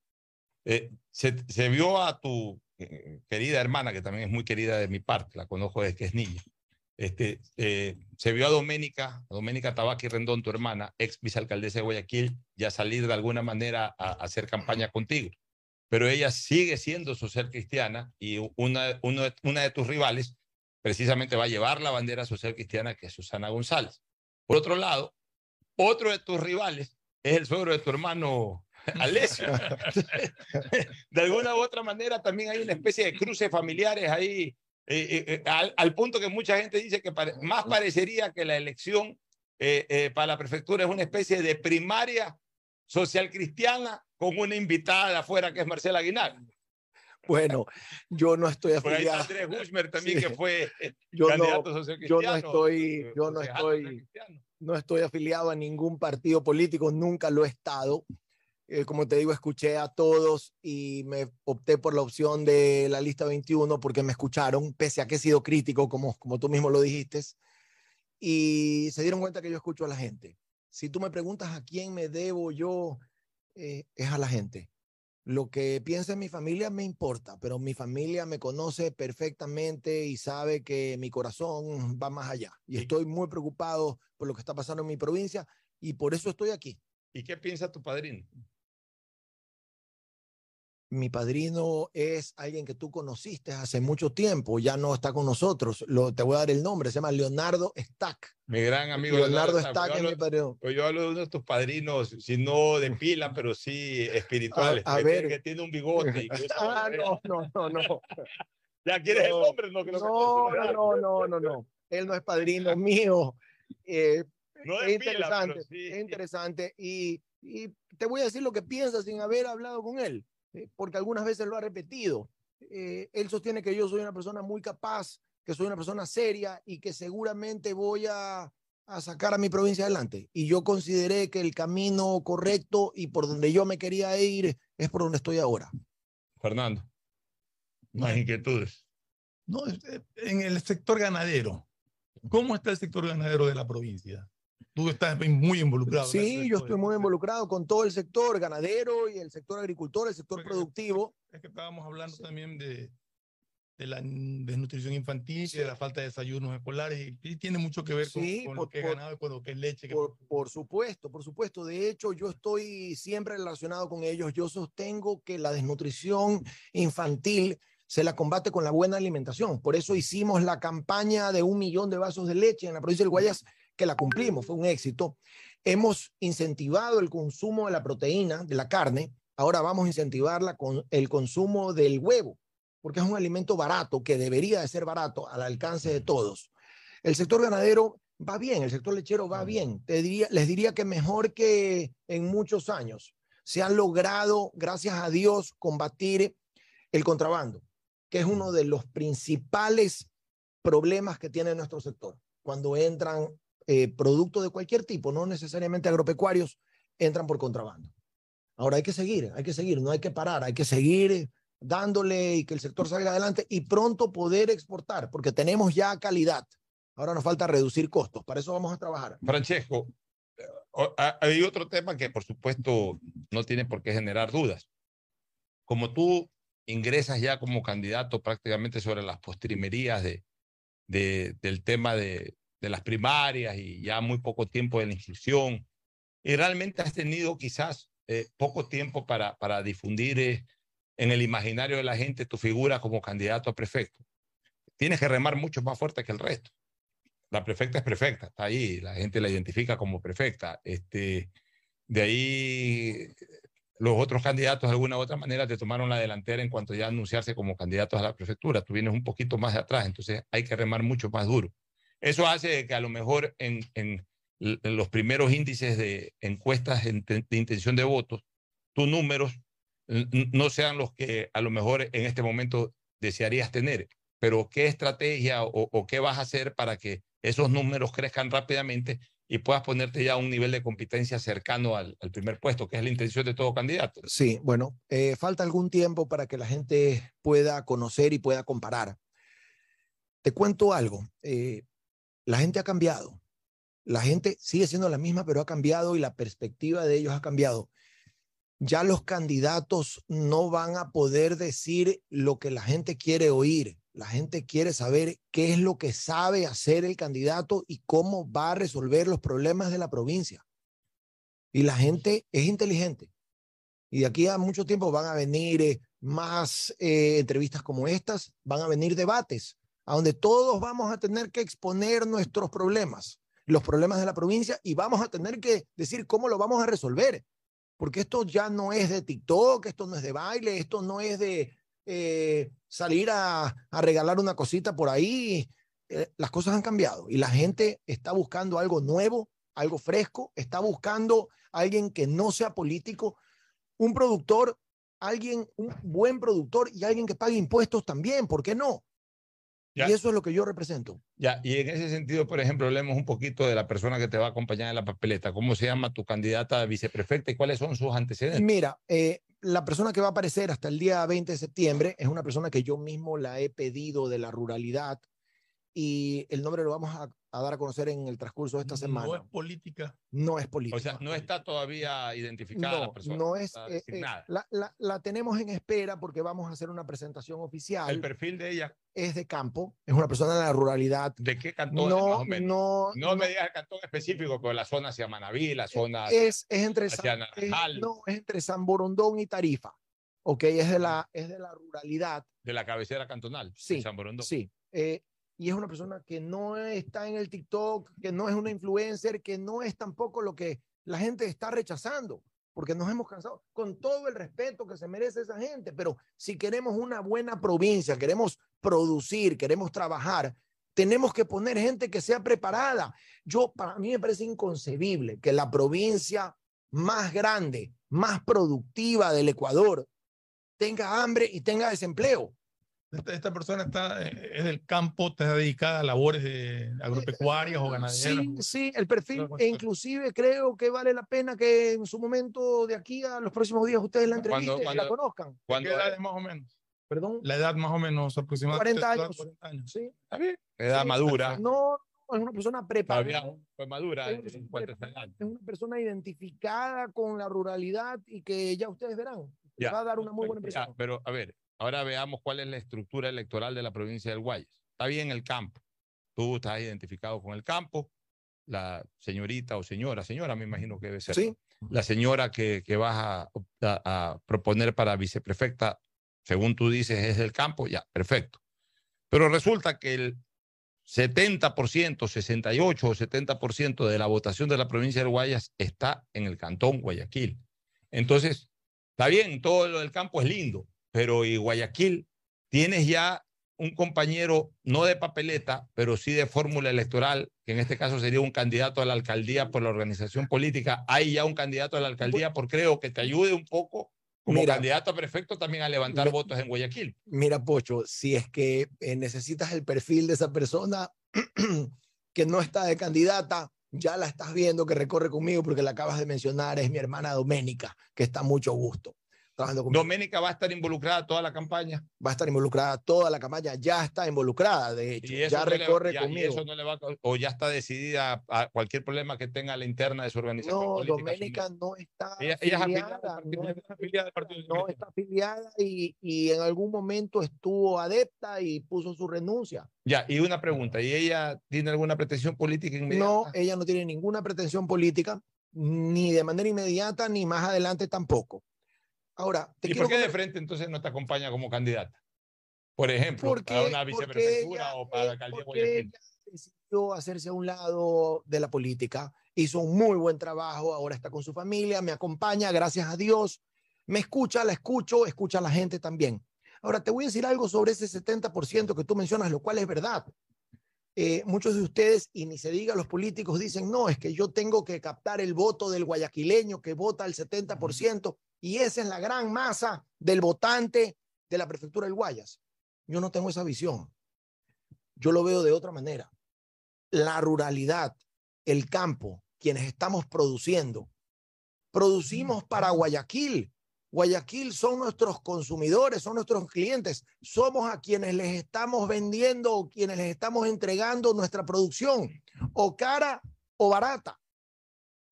Eh, se, se vio a tu eh, querida hermana, que también es muy querida de mi parte, la conozco desde que es niña. Este, eh, se vio a Doménica, a Doménica Tabaqui Rendón, tu hermana, ex vicealcaldesa de Guayaquil, ya salir de alguna manera a, hacer campaña contigo. Pero ella sigue siendo social cristiana y una, una de tus rivales precisamente va a llevar la bandera social cristiana, que es Susana González. Por otro lado, otro de tus rivales es el suegro de tu hermano Alessio. de alguna u otra manera también hay una especie de cruces familiares ahí, eh, eh, eh, al, al punto que mucha gente dice que pare- más parecería que la elección eh, para la prefectura es una especie de primaria social cristiana con una invitada de afuera que es Marcela Aguilar. Bueno, yo no estoy afiliado. Andrés también, Sí. que fue yo candidato no, yo no estoy, yo no estoy, no estoy afiliado a ningún partido político, nunca lo he estado. Eh, como te digo, escuché a todos y me opté por la opción de la lista 21 porque me escucharon, pese a que he sido crítico, como, como tú mismo lo dijiste, y se dieron cuenta que yo escucho a la gente. Si tú me preguntas a quién me debo yo, eh, es a la gente. Lo que piensa mi familia me importa, pero mi familia me conoce perfectamente y sabe que mi corazón va más allá. Y estoy muy preocupado por lo que está pasando en mi provincia y por eso estoy aquí. ¿Y qué piensa tu padrino? Mi padrino es alguien que tú conociste hace mucho tiempo, ya no está con nosotros. Lo, te voy a dar el nombre, se llama Leonardo Stack. Mi gran amigo Leonardo Stack. Stack Yo es hablo- mi padrino. Pues yo hablo de uno de tus padrinos, si no de pila, pero sí espirituales. A- a que, ver. tiene- que tiene un bigote. Ah, no, no, no, no. ¿Ya quieres el No. nombre? No, que No, no, no, no, no, no. Él no es padrino mío. Eh, No es pila, interesante, pero sí. es interesante. Y, y te voy a decir lo que piensa sin haber hablado con él, eh, porque algunas veces lo ha repetido. Eh, él sostiene que yo soy una persona muy capaz, que soy una persona seria y que seguramente voy a, a sacar a mi provincia adelante. Y yo consideré que el camino correcto y por donde yo me quería ir es por donde estoy ahora. Fernando, más inquietudes. No, este, en el sector ganadero. ¿Cómo está el sector ganadero de la provincia? Tú estás muy involucrado. Sí, yo estoy muy involucrado con todo el sector ganadero y el sector agricultor, el sector productivo. Es que estábamos hablando también de, de la desnutrición infantil, de la falta de desayunos escolares, y, tiene mucho que ver con, Sí, con por- lo que es ganado y con lo que es leche. que- Por, por supuesto, por supuesto. De hecho, yo estoy siempre relacionado con ellos. Yo sostengo que la desnutrición infantil se la combate con la buena alimentación. Por eso hicimos la campaña de un millón de vasos de leche en la provincia del Guayas, que la cumplimos, fue un éxito. Hemos incentivado el consumo de la proteína, de la carne. Ahora vamos a incentivarla con el consumo del huevo, porque es un alimento barato, que debería de ser barato, al alcance de todos. El sector ganadero va bien, el sector lechero va bien. Te diría, les diría que mejor que en muchos años. Se han logrado, gracias a Dios, combatir el contrabando, que es uno de los principales problemas que tiene nuestro sector. Cuando entran eh, productos de cualquier tipo, no necesariamente agropecuarios, entran por contrabando. Ahora hay que seguir, hay que seguir, no hay que parar, hay que seguir dándole y que el sector salga adelante y pronto poder exportar, porque tenemos ya calidad. Ahora nos falta reducir costos, para eso vamos a trabajar. Francesco, eh, hay otro tema que por supuesto no tiene por qué generar dudas. Como tú ingresas ya como candidato prácticamente sobre las postrimerías de- del tema de, de las primarias y ya muy poco tiempo de la inscripción, y realmente has tenido quizás eh, poco tiempo para, para difundir eh, en el imaginario de la gente tu figura como candidato a prefecto. tienes que remar mucho más fuerte que el resto. La prefecta es perfecta, está ahí, la gente la identifica como perfecta. Este, de ahí los otros candidatos de alguna u otra manera te tomaron la delantera en cuanto ya anunciarse como candidatos a la prefectura. Tú vienes un poquito más de atrás, entonces hay que remar mucho más duro. Eso hace que a lo mejor en, en, los primeros índices de encuestas de, intención de votos, tus números no sean los que a lo mejor en este momento desearías tener. Pero ¿qué estrategia o, qué vas a hacer para que esos números crezcan rápidamente y puedas ponerte ya a un nivel de competencia cercano al, al, primer puesto, que es la intención de todo candidato. Sí, bueno, eh, falta algún tiempo para que la gente pueda conocer y pueda comparar. Te cuento algo, eh, la gente ha cambiado, la gente sigue siendo la misma, pero ha cambiado y la perspectiva de ellos ha cambiado. Ya los candidatos no van a poder decir lo que la gente quiere oír la gente quiere saber qué es lo que sabe hacer el candidato y cómo va a resolver los problemas de la provincia. Y la gente es inteligente. Y de aquí a mucho tiempo van a venir eh, más eh, entrevistas como estas, van a venir debates, a donde todos vamos a tener que exponer nuestros problemas, los problemas de la provincia, y vamos a tener que decir cómo lo vamos a resolver. Porque esto ya no es de TikTok, esto no es de baile, esto no es de, eh, salir a, a, regalar una cosita por ahí. Eh, las cosas han cambiado y la gente está buscando algo nuevo, algo fresco, está buscando alguien que no sea político, un productor, alguien, un buen productor y alguien que pague impuestos también, ¿por qué no? Ya. Y eso es lo que yo represento. Ya, y en ese sentido, por ejemplo, hablemos un poquito de la persona que te va a acompañar en la papeleta. ¿Cómo se llama tu candidata a viceprefecta y cuáles son sus antecedentes? Mira, eh, la persona que va a aparecer hasta el día 20 de septiembre es una persona que yo mismo la he pedido de la ruralidad y el nombre lo vamos a, a, dar a conocer en el transcurso de esta semana. No es política. No es política. O sea, no está todavía identificada no, la persona. No es. Eh, eh, la, la, la, tenemos en espera porque vamos a hacer una presentación oficial. El perfil de ella es de campo, es una persona de la ruralidad. ¿De qué cantón? No, más o menos? no, no, no me digas el cantón específico, pero la zona hacia Manaví, la zona es, es entre hacia San, es, no, es entre San Borondón y Tarifa. Ok, es de la, es de la ruralidad. De la cabecera cantonal. Sí. San Borondón. Sí. Eh, y es una persona que no está en el TikTok, que no es una influencer, que no es tampoco lo que la gente está rechazando, porque nos hemos cansado, con todo el respeto que se merece esa gente, pero si queremos una buena provincia, queremos producir, queremos trabajar, tenemos que poner gente que sea preparada. Yo, para mí me parece inconcebible que la provincia más grande, más productiva del Ecuador, tenga hambre y tenga desempleo. Esta, esta, persona está, es del campo, está dedicada a labores de agropecuarias o ganaderas. Sí, sí, el perfil, e inclusive creo que vale la pena que en su momento de aquí a los próximos días ustedes la entrevisten y la conozcan. ¿Cuánta edad es más o menos? Perdón. La edad más o menos aproximadamente. 40 años. 40 años. Sí. Está bien. Edad sí, madura. No, no, es una persona preparada. Fue madura. Es, es, es una persona identificada con la ruralidad y que ya ustedes verán. Ya. Va a dar una muy buena impresión. Ya, pero a ver, Ahora veamos cuál es la estructura electoral de la provincia del Guayas. Está bien el campo. Tú estás identificado con el campo. La señorita o señora, señora me imagino que debe ser. Sí. La señora que, que vas a, a, a, proponer para viceprefecta, según tú dices, es del campo, ya, perfecto. Pero resulta que el 70%, 68 o 70% de la votación de la provincia del Guayas está en el cantón Guayaquil. Entonces, está bien, todo lo del campo es lindo, pero y Guayaquil tienes ya un compañero no de papeleta, pero sí de fórmula electoral, que en este caso sería un candidato a la alcaldía por la organización política. Hay ya un candidato a la alcaldía por creo que te ayude un poco como mira, candidato a prefecto también a levantar votos en Guayaquil. Mira, Pocho, si es que eh, necesitas el perfil de esa persona que no está de candidata, ya la estás viendo que recorre conmigo porque la acabas de mencionar, es mi hermana Doménica, que está mucho gusto. Doménica va a estar involucrada toda la campaña. Va a estar involucrada toda la campaña, ya está involucrada, de hecho, ya no recorre le, ya, conmigo. eso no le va, o ya está decidida a cualquier problema que tenga la interna de su organización. No, política, Doménica no está ella, ella afiliada, no, está afiliada al partido. No está afiliada y, y en algún momento estuvo adepta y puso su renuncia. Ya, y una pregunta, ¿y ella tiene alguna pretensión política inmediata? No, ella no tiene ninguna pretensión política, ni de manera inmediata, ni más adelante tampoco. Ahora, te ¿Y por qué de frente entonces no te acompaña como candidata? Por ejemplo, Porque- para una viceprefectura o para la alcaldía de decidió hacerse a un lado de la política, hizo un muy buen trabajo, ahora está con su familia, me acompaña, gracias a Dios, me escucha, la escucho, escucha a la gente también. Ahora te voy a decir algo sobre ese 70% que tú mencionas, lo cual es verdad. Eh, muchos de ustedes, y ni se diga los políticos, dicen, no, es que yo tengo que captar el voto del guayaquileño que vota el 70%, y esa es la gran masa del votante de la prefectura del Guayas. Yo no tengo esa visión. Yo lo veo de otra manera. La ruralidad, el campo, quienes estamos produciendo, producimos para Guayaquil. Guayaquil son nuestros consumidores, son nuestros clientes. Somos a quienes les estamos vendiendo o quienes les estamos entregando nuestra producción, o cara o barata.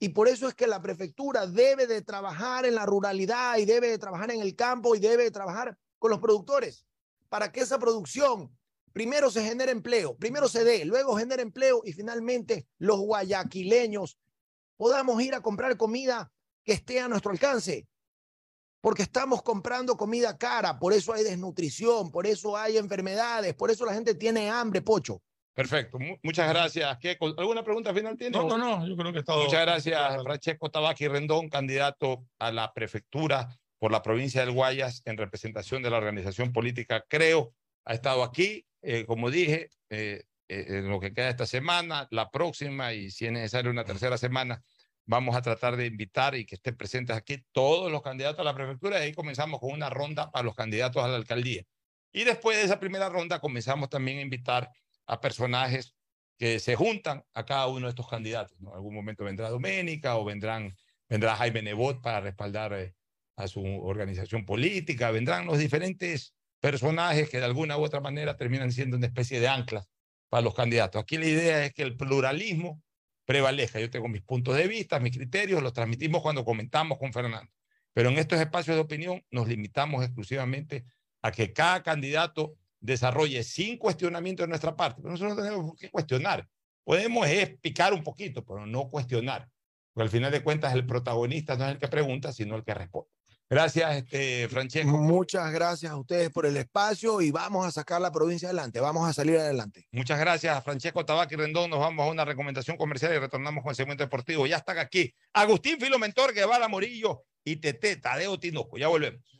Y por eso es que la prefectura debe de trabajar en la ruralidad y debe de trabajar en el campo y debe de trabajar con los productores para que esa producción primero se genere empleo, primero se dé, luego genere empleo y finalmente los guayaquileños podamos ir a comprar comida que esté a nuestro alcance. Porque estamos comprando comida cara, por eso hay desnutrición, por eso hay enfermedades, por eso la gente tiene hambre, pocho. Perfecto. Mu- muchas gracias. ¿Qué- ¿Alguna pregunta final tiene? No, no, no, yo creo que está todo- Muchas gracias, Francesco Tabaqui Rendón, candidato a la prefectura por la provincia del Guayas en representación de la organización política Creo. Ha estado aquí, eh, como dije, eh, eh, en lo que queda esta semana, la próxima y si es necesario una tercera semana, vamos a tratar de invitar y que estén presentes aquí todos los candidatos a la prefectura y ahí comenzamos con una ronda para los candidatos a la alcaldía. Y después de esa primera ronda comenzamos también a invitar a personajes que se juntan a cada uno de estos candidatos. En algún momento vendrá Doménica o vendrán, vendrá Jaime Nebot para respaldar eh, a su organización política, vendrán los diferentes personajes que de alguna u otra manera terminan siendo una especie de anclas para los candidatos. Aquí la idea es que el pluralismo prevalezca. Yo tengo mis puntos de vista, mis criterios, los transmitimos cuando comentamos con Fernando. Pero en estos espacios de opinión nos limitamos exclusivamente a que cada candidato desarrolle sin cuestionamiento de nuestra parte. Pero nosotros no tenemos qué cuestionar. Podemos es picar un poquito, pero no cuestionar. Porque al final de cuentas el protagonista no es el que pregunta, sino el que responde. Gracias, este, Francesco. Muchas gracias a ustedes por el espacio y vamos a sacar la provincia adelante, vamos a salir adelante. Muchas gracias, Francesco Tabaqui Rendón. Nos vamos a una recomendación comercial y retornamos con el segmento deportivo. Ya están aquí Agustín Filomentor, Guevara Morillo y Tete Tadeo Tinoco. Ya volvemos.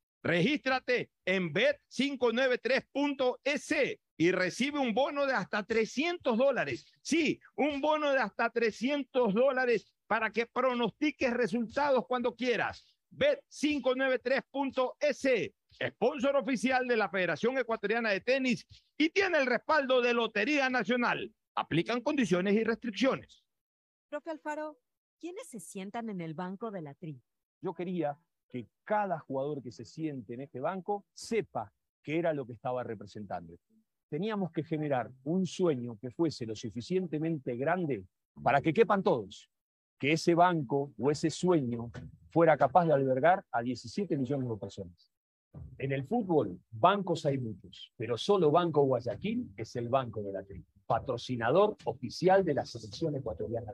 Regístrate en bet593.es y recibe un bono de hasta 300 dólares. Sí, un bono de hasta 300 dólares para que pronostiques resultados cuando quieras. Bet593.es, sponsor oficial de la Federación Ecuatoriana de Tenis y tiene el respaldo de Lotería Nacional. Aplican condiciones y restricciones. Profe Alfaro, ¿quiénes se sientan en el banco de la tri? Yo quería que cada jugador que se siente en este banco sepa qué era lo que estaba representando. Teníamos que generar un sueño que fuese lo suficientemente grande para que quepan todos, que ese banco o ese sueño fuera capaz de albergar a 17 millones de personas. En el fútbol, bancos hay muchos, pero solo Banco Guayaquil es el banco de la tri, patrocinador oficial de la selección ecuatoriana.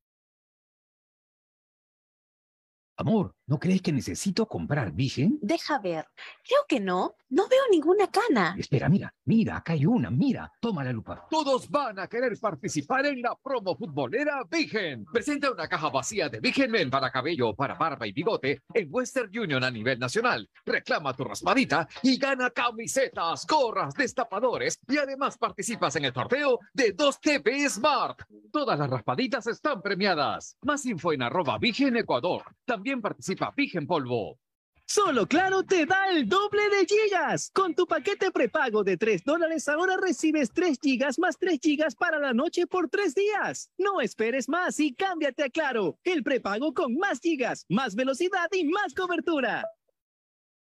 Amor, ¿no crees que necesito comprar Vigen? Deja ver. Creo que no. No veo ninguna cana. Espera, mira, mira, acá hay una, mira, toma la lupa. Todos van a querer participar en la promo futbolera Vigen. Presenta una caja vacía de Vigen Men para cabello, para barba y bigote en Western Union a nivel nacional. Reclama tu raspadita y gana camisetas, gorras, destapadores y además participas en el sorteo de 2 TV Smart. Todas las raspaditas están premiadas. Más info en arroba Vigen Ecuador. También participa Vigen Polvo. Solo Claro te da el doble de gigas. Con tu paquete prepago de 3 dólares ahora recibes 3 gigas más 3 gigas para la noche por 3 días. No esperes más y cámbiate a Claro, el prepago con más gigas, más velocidad y más cobertura.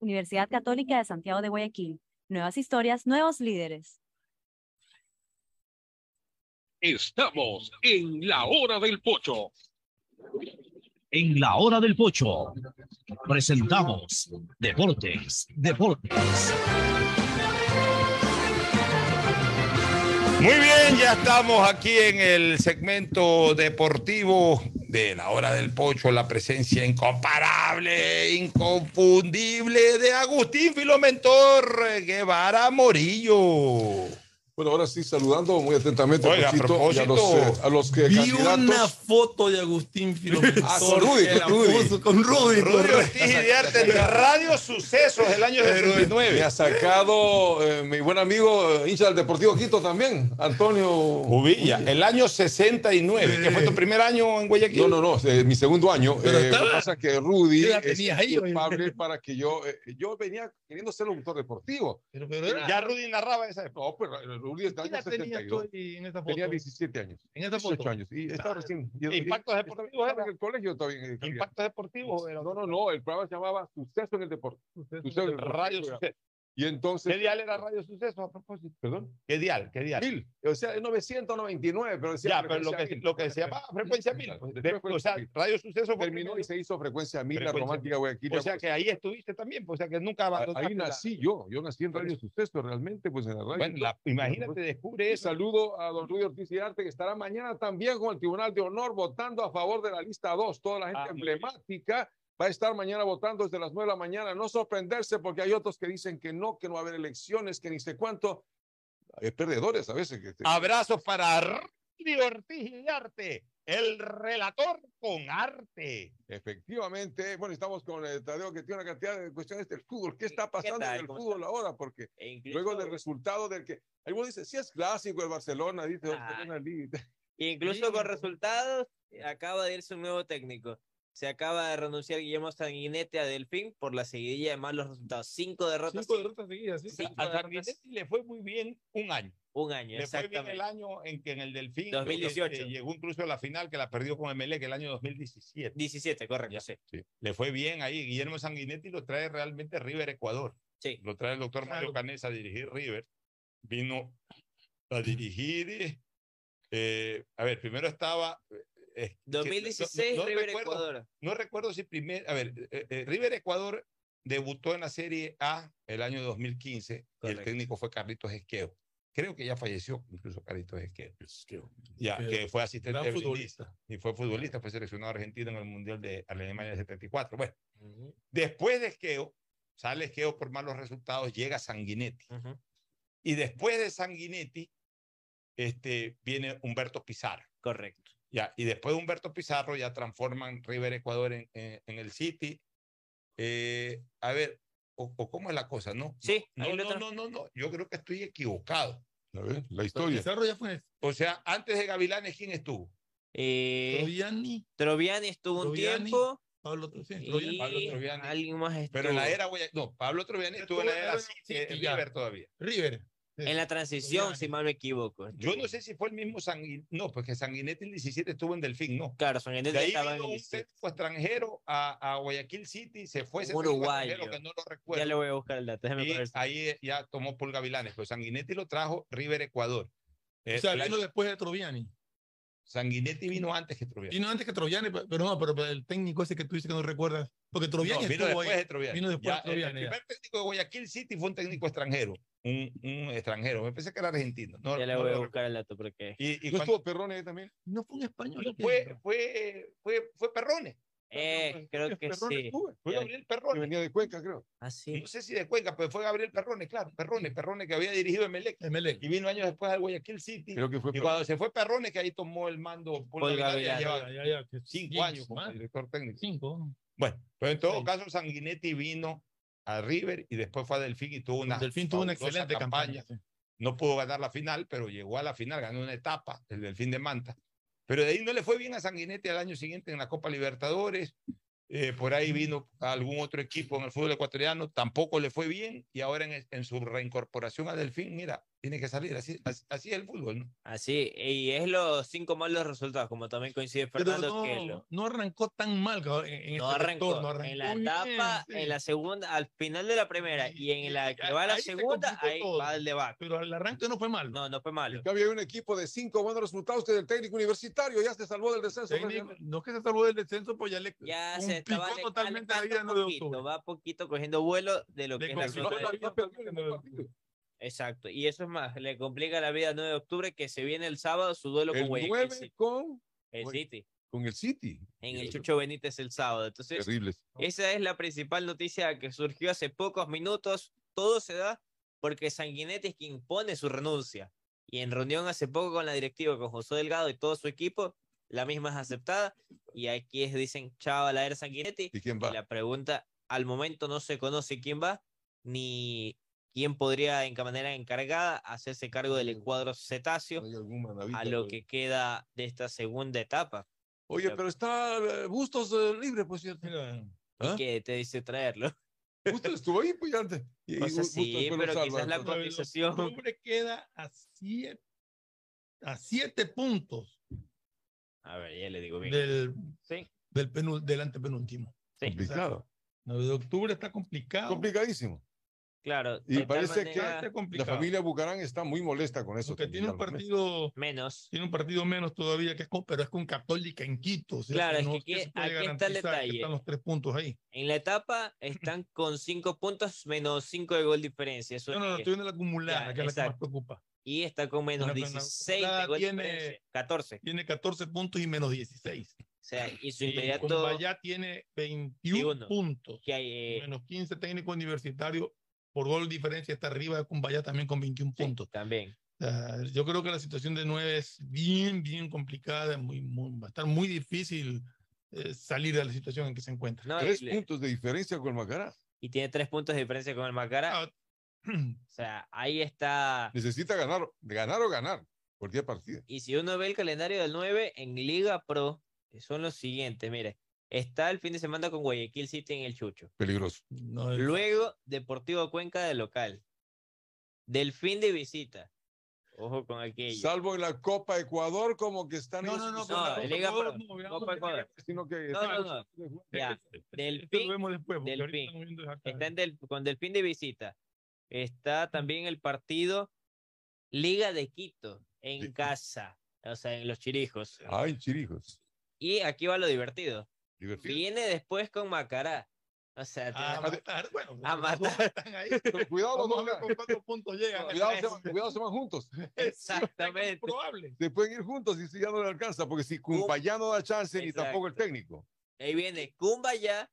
Universidad Católica de Santiago de Guayaquil. Nuevas historias, nuevos líderes. Estamos en la hora del pocho. En la hora del pocho presentamos Deportes, Deportes. Muy bien, ya estamos aquí en el segmento deportivo de la hora del pocho, la presencia incomparable, inconfundible de Agustín Filomentor Guevara Morillo. Bueno, ahora sí, saludando muy atentamente Oiga, a y a, los, eh, a los que Vi candidatos. una foto de Agustín Filomentor. Ah, con Rudy, Rudy. con Rudy. Rudy. Ortiz y de Arte de Radio Sucesos del año Me 69. ha sacado eh, mi buen amigo, eh, hincha del Deportivo Quito también, Antonio Uvilla, el año 69, que fue tu primer año en Guayaquil. No, no, no, eh, mi segundo año. Pero Eh, estaba- lo que pasa es que Rudy ¿Qué edad es ahí, oye? culpable para que yo, eh, yo venía queriendo ser locutor deportivo. Pero, pero Ya Rudy narraba esa época. No, pero Rudy es del ¿Qué año edad tenías tú 72. ahí en esta foto? Tenía 17 años. En esta 18 foto. años. Y estaba recién. yo- Impactos deportivos estaba en el colegio todavía. No, no, no. El programa se llamaba Suceso en el Deporte. Suceso en el Radio. Suceso. Y entonces. ¿Qué dial era Radio Suceso a propósito? Perdón. ¿Qué dial? ¿Qué dial? Mil. O sea, es 999, pero decía Ya, pero lo que, mil. lo que se llamaba frecuencia mil. de- o sea. Radio Suceso fue Terminó primero. y se hizo frecuencia mil, la romántica Guayaquil. O sea que ahí estuviste también, pues, o sea que nunca abandonaste Ahí la- nací yo, yo nací en Radio Suceso, realmente, pues en la radio. Bueno, la- imagínate, descubre eso. saludo a don Rudy Ortiz y Arte, que estará mañana también con el Tribunal de Honor votando a favor de la lista 2. Toda la gente Ah, bien. Va a estar mañana votando desde las 9 de la mañana. No sorprenderse porque hay otros que dicen que no, que no va a haber elecciones, que ni sé cuánto. Hay perdedores a veces. Que Abrazos para Rudy Ortiz y Arte, el relator con arte. Efectivamente, bueno, estamos con el Tadeo que tiene una cantidad de cuestiones del fútbol. ¿Qué está pasando tal? en el ¿Cómo fútbol ahora? Porque luego del resultado del que algunos dicen, sí es clásico el Barcelona, dice Ah. Barcelona League". Incluso con resultados, acaba de irse un nuevo técnico. Se acaba de renunciar Guillermo Sanguinetti a Delfín por la seguidilla de malos resultados. Cinco derrotas. Cinco derrotas seguidas, sí. Cinco A derrotas, Sanguinetti le fue muy bien un año. un año, Le fue bien exactamente. el año en que en el Delfín creo que, 2018. eh, llegó incluso a la final que la perdió con Emelec el año 2017. 17, correcto, sí. Le fue bien ahí. Guillermo Sanguinetti lo trae realmente River Ecuador. Sí. Lo trae el doctor Mario Canesa a dirigir River. Vino a dirigir. eh, a ver, primero estaba. Eh, que- 2016, no- no River recuerdo- Ecuador. No recuerdo si primero. A ver, eh, eh, River Ecuador debutó en la Serie A el año 2015 y el Correcto. técnico fue Carlitos Esqueo. Creo que ya falleció incluso Carlitos Esqueo. Ya, Esqueo. que fue asistente de futbolista. Y fue futbolista, fue seleccionado argentino en el Mundial de Alemania del 74. Bueno, después de Esqueo, sale Esqueo por malos resultados, llega Sanguinetti. Y después de Sanguinetti, este, viene Humberto Pizarro. Correcto. Ya, y después de Humberto Pizarro ya transforman River Ecuador en, en- en el City. Eh, a ver, o, o cómo es la cosa, ¿no? Sí, no, no, no, no, no, yo creo que estoy equivocado. A ver, la historia. Pizarro ya fue. O sea, antes de Gavilanes, ¿quién estuvo? Eh, Troviani, Troviani estuvo un Troviani, tiempo. Pablo sí, y Troviani. Pablo Troviani. alguien más Pero en la estuvo. era no, Pablo Troviani estuvo en la era sí, eh, sí, ya. River todavía. River. En la transición, si mal me equivoco. Yo no sé si fue el mismo Sanguinetti, no, porque Sanguinetti el 17 estuvo en Delfín, no. Claro, Sanguinetti De ahí estaba en vino el un 17. técnico extranjero a, a Guayaquil City, se fue ese Un extranjero que no lo recuerdo. Ya le voy a buscar el dato. déjeme y ahí ya tomó por Gavilanes, pero Sanguinetti lo trajo River Ecuador. Eh, O sea, el vino año- después de Troviani. Sanguinetti vino antes que Troviani. Vino antes que Troviani, pe- pero no, pero el técnico ese que tú dices que no recuerdas. Porque Troviani No, vino después ahí. de Troviani. Vino después Ya, de el- Troviani. El, ya. primer técnico de Guayaquil City fue un técnico extranjero, un, un extranjero. Me pensé que era argentino. No, Ya le no voy a buscar el dato porque. Y, y ¿No cuando- estuvo Perrone ahí también? No fue un español. no, ¿qué? fue, fue, fue, fue Perrone. Eh, creo que Perrone sí. Fue. Gabriel que Perrone. venía de Cuenca, creo. Ah, sí. No sé si de Cuenca, pero fue Gabriel Perrone, claro. Perrone, Perrone que había dirigido Emelec. Emelec. Y vino años después al Guayaquil City. Creo que fue Y cuando se fue Perrone, que ahí tomó el mando Paul Paul Gavilanes, ya Ya, ya, ya, que cinco diez años como director técnico. Cinco. Bueno, pero en todo Seis. caso, Sanguinetti vino a River y después fue a Delfín y tuvo una Delfín tuvo una excelente campaña. sí. No pudo ganar la final, pero llegó a la final, ganó una etapa, el Delfín de Manta. Pero de ahí no le fue bien a Sanguinetti al año siguiente en la Copa Libertadores. Eh, por ahí vino a algún otro equipo en el fútbol ecuatoriano, tampoco le fue bien. Y ahora en, en su reincorporación a Delfín, mira, tiene que salir. Así, así, así es el fútbol, ¿no? Así, y es los cinco malos resultados, como también coincide Pero Fernando, que lo- no, no arrancó tan mal cabrón, en, en no este arrancó, sector, no arrancó en la etapa, sí. en la segunda, al final de la primera y en la que va a la ahí se segunda, complicó ahí todo. va el debate. Pero el arranque no fue mal. No, no fue malo. En cambio, hay un equipo de cinco buenos resultados que del técnico universitario ya se salvó del descenso. Técnico- no es que se salvó del descenso, pues ya le Ya se estaba ale- totalmente la vida alejando en 9 un de poquito, octubre. va a poquito cogiendo vuelo de lo Le que es la complicó zona la de- vida totalmente en 9 de octubre. Exacto, y eso es más, le complica la vida el 9 de octubre que se viene el sábado su duelo El con Guayaquil 9 City. con, El City, con el City. en el Chucho Benítez el sábado. Entonces, Terribles. esa es la principal noticia que surgió hace pocos minutos. Todo se da porque Sanguinetti es quien pone su renuncia. Y en reunión hace poco con la directiva, con José Delgado y todo su equipo, la misma es aceptada. Y aquí es, dicen, chao a la era Sanguinetti. ¿Y quién va? Y la pregunta, al momento no se conoce quién va, ni quién podría en manera encargada hacerse cargo del encuadro cetáceo a lo que queda de esta segunda etapa. Oye, pero está eh, Bustos eh, libre, pues cierto. ¿Ah? que te dice traerlo. Bustos estuvo ahí, pues ya antes. Y- O sea, sí, pero salva, quizás la cotización. Octubre queda a siete, a siete puntos A ver, ya le digo bien. del, Sí. del, penul- del antepenúltimo. Sí. Complicado. 9 de octubre está complicado. Complicadísimo. Claro. Y parece manera- que la familia Bucarán está muy molesta con eso. Porque también, tiene un partido, Menos. tiene un partido menos todavía, que es con, pero es con Católica en Quito. o sea, Claro, es que aquí- está el detalle. Están los tres puntos ahí. En la etapa están con cinco puntos menos cinco de gol diferencia. Eso No, no, no, es- estoy viendo la acumulada, Ya, que es la que más preocupa. y está con menos Una pena- 16 de gol tiene- diferencia. 14. Tiene 14 puntos y menos 16. O sea, y su Y inmediato. Cumbaya tiene 21 21. puntos. Que hay, eh, Menos 15 técnico universitario. Por gol diferencia está arriba de Cumbaya también con 21 puntos. también. Sea, yo creo que la situación de 9 es bien, bien complicada. Muy, muy- va a estar muy difícil eh, salir de la situación en que se encuentra. No, Tres le- puntos de diferencia con el Macará. y tiene tres puntos de diferencia con el Macara. Ah, O sea, ahí está. Necesita ganar, ganar o ganar cualquier partido. Y si uno ve el calendario del 9 en Liga Pro, son los siguientes, mire. Está el fin de semana con Guayaquil City en el Chucho. Peligroso. no es- Luego, Deportivo Cuenca de local. Delfín de visita. Ojo con aquello. Salvo en la Copa Ecuador, como que están. No, no, no, No, en Liga Ecuador no, veamos Copa Ecuador. Sino que No, no, no. Ya. Esto lo Delfín, vemos después, Delfín. estamos viendo acá. está en del- con Delfín de visita. Está también el partido Liga de Quito en Sí. casa, o sea, en los Chirijos. Ay, chirijos. Y aquí va lo divertido. Divertido. Viene después con Macará. O sea, A matar, bueno, A matar. ahí. Cuidado, dos. ver con cuántos puntos llegan. Cuidado, se, van- cuidado, se van juntos. Exactamente. Probable. Se pueden ir juntos y si ya no le alcanza, porque si Cumpayá no da chance ni tampoco el Exacto. técnico. Ahí viene Cumbaya,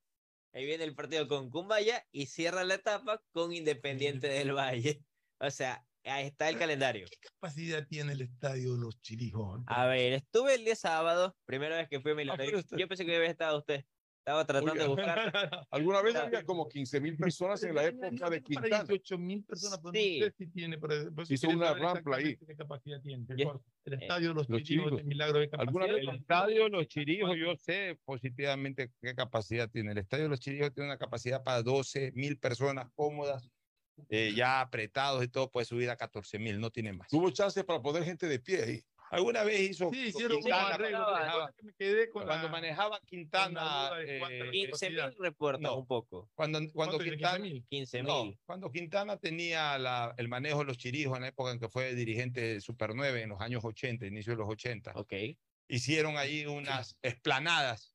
ahí viene el partido con Cumbaya y cierra la etapa con Independiente del Valle. O sea, ahí está el calendario. ¿Qué capacidad tiene el estadio de los chirijos? A ver, estuve el día sábado, primera vez que fui a mi Ah, Yo pensé que había estado usted. Estaba tratando de buscar. Alguna vez había como 15 mil personas en la época de Quintana. 18 mil personas, pero Sí. no sé si tiene. Pero, pues, Hizo una rampla ahí. ¿Qué capacidad tiene? Ya. El estadio de los, Los Chirijos Chirijos. de Milagro de capacidad. ¿Alguna vez El estadio de Los Chirijos, yo sé positivamente qué capacidad tiene. El estadio de Los Chirijos tiene una capacidad para 12 mil personas cómodas, eh, ya apretados y todo, puede subir a 14 mil, no tiene más. Tuvo chance para poner gente de pie ahí. Alguna vez hizo Sí, hicieron Quintana, manejaba- que me quedé con cuando la- manejaba Quintana, eh, 15 mil capacidad. reporta No. un poco. cuando, cuando. Quintana, 15.000? 15 no, mil. cuando Quintana tenía la- el manejo de los chirijos en la época en que fue dirigente de Super 9 en los años 80, inicio de los 80, Ok. hicieron ahí unas esplanadas,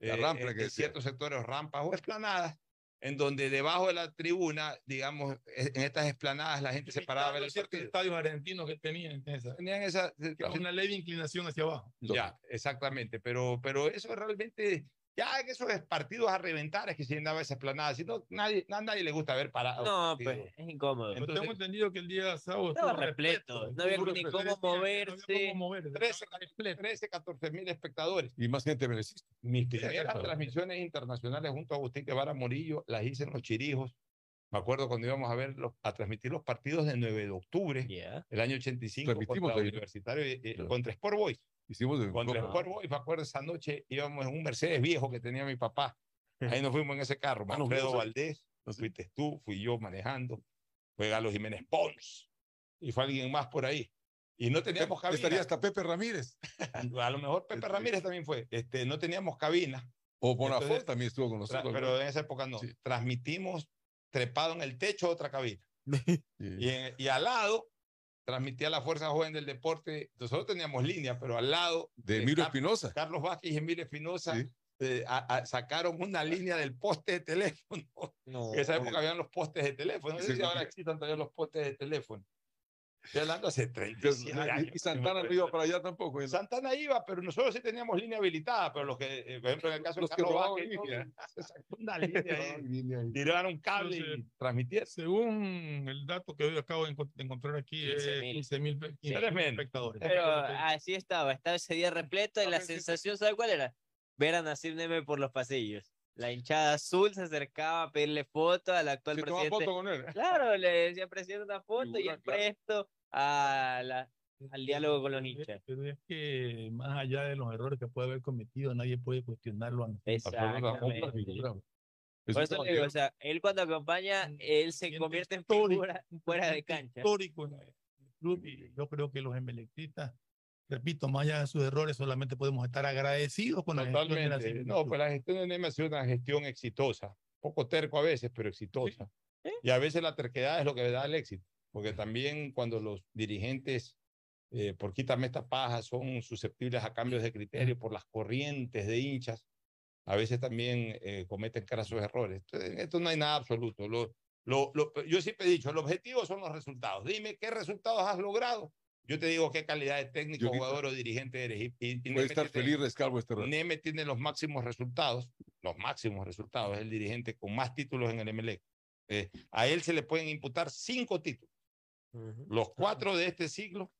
La eh, rampa en- que en decía. ciertos sectores, rampas o esplanadas, en donde debajo de la tribuna, digamos, e- en estas esplanadas la gente se paraba a ver el Los estadios argentinos que tenían esa, Tenían esa, que una leve inclinación hacia abajo. ya, exactamente, pero, pero eso realmente, ya en esos partidos a reventar es que se llenaba esa esplanada, si no, nadie, a nadie le gusta ver parado. No, pues es incómodo. Pero Entonces- tengo entendido que el día sábado Estaba estuvo repleto, no había ni repleto. cómo No había moverse. cómo moverse, 13, estaba repleto. 13, 14 mil espectadores. Y más gente beneficia. Mis primeras transmisiones internacionales junto a Agustín Guevara Morillo las hice en los Chirijos. Me acuerdo cuando íbamos a ver los- a transmitir los partidos de 9 de octubre, Ya. el año 85, Transmitimos contra. Universitario, eh, eh, Claro. contra Sport Boys. Hicimos de Contra Copa. Sport Boys, me acuerdo esa noche íbamos en un Mercedes viejo que tenía mi papá. Ahí nos fuimos en ese carro. Ah, ahí. Valdés, fuiste tú, fui yo manejando, fue Galo Jiménez Pons y fue alguien más por ahí. Y no teníamos cabina. Estaría hasta Pepe Ramírez. A lo mejor Pepe Ramírez también fue. Este, no teníamos cabina. O Bonafont también estuvo con nosotros. pero en esa época no. Sí. Transmitimos trepado en el techo otra cabina. Sí. Y, en- y al lado transmitía la Fuerza Joven del Deporte. Nosotros teníamos línea, pero al lado De Emilio Espinosa. Carlos Vázquez y Emilio Espinosa Sí. eh, a- a- sacaron una línea del poste de teléfono. No. En esa época habían los postes de teléfono. No sé Sí, si ahora existan todavía los postes de teléfono. Estoy hablando hace 37 años. Y Santana no iba para allá tampoco. ¿eh? Santana iba, pero nosotros sí teníamos línea habilitada, pero los que, eh, por ejemplo, en el caso de Los que Carlos Vázquez, sacó una línea ahí, tiraron un cable y Entonces, transmitieron. Según el dato que hoy acabo de encont- de encontrar aquí, 15.000. 15 mil espectadores. Pero así estaba, estaba ese día repleto y la Ah, sí, sí. sensación, ¿sabe cuál era? Ver a Nasir Neme por los pasillos. La hinchada azul se acercaba a pedirle foto al actual Se tomaba presidente. foto con él. Claro, le decía presidente una foto y Figura, él claro. presto a la- al diálogo con los hinchas. Pero es que más allá de los errores que puede haber cometido, nadie puede cuestionarlo. Exactamente. Por eso le digo, o sea, él cuando acompaña, él se convierte en figura fuera de cancha. Histórico en el club y yo creo que los emelectistas, repito, más allá de sus errores, solamente podemos estar agradecidos con la gestión de la Totalmente. siguiente No, pues la gestión de Neme ha sido una gestión exitosa. Poco terco a veces, pero exitosa. Y a veces la terquedad es lo que da el éxito. Porque también cuando los dirigentes, eh, por quitarme esta paja, son susceptibles a cambios de criterio por las corrientes de hinchas, a veces también eh, cometen crasos errores. Entonces, en esto no hay nada absoluto. Lo, lo, lo- yo siempre he dicho, el objetivo son los resultados. Dime qué resultados has logrado. Yo te digo qué calidad de técnico, Yo jugador o dirigente eres. Y, Puede estar tiene- feliz Rescalvo este rato. Neme tiene los máximos resultados, los máximos resultados, es el dirigente con más títulos en el MLE. Eh, a él se le pueden imputar cinco títulos, los cuatro de este siglo,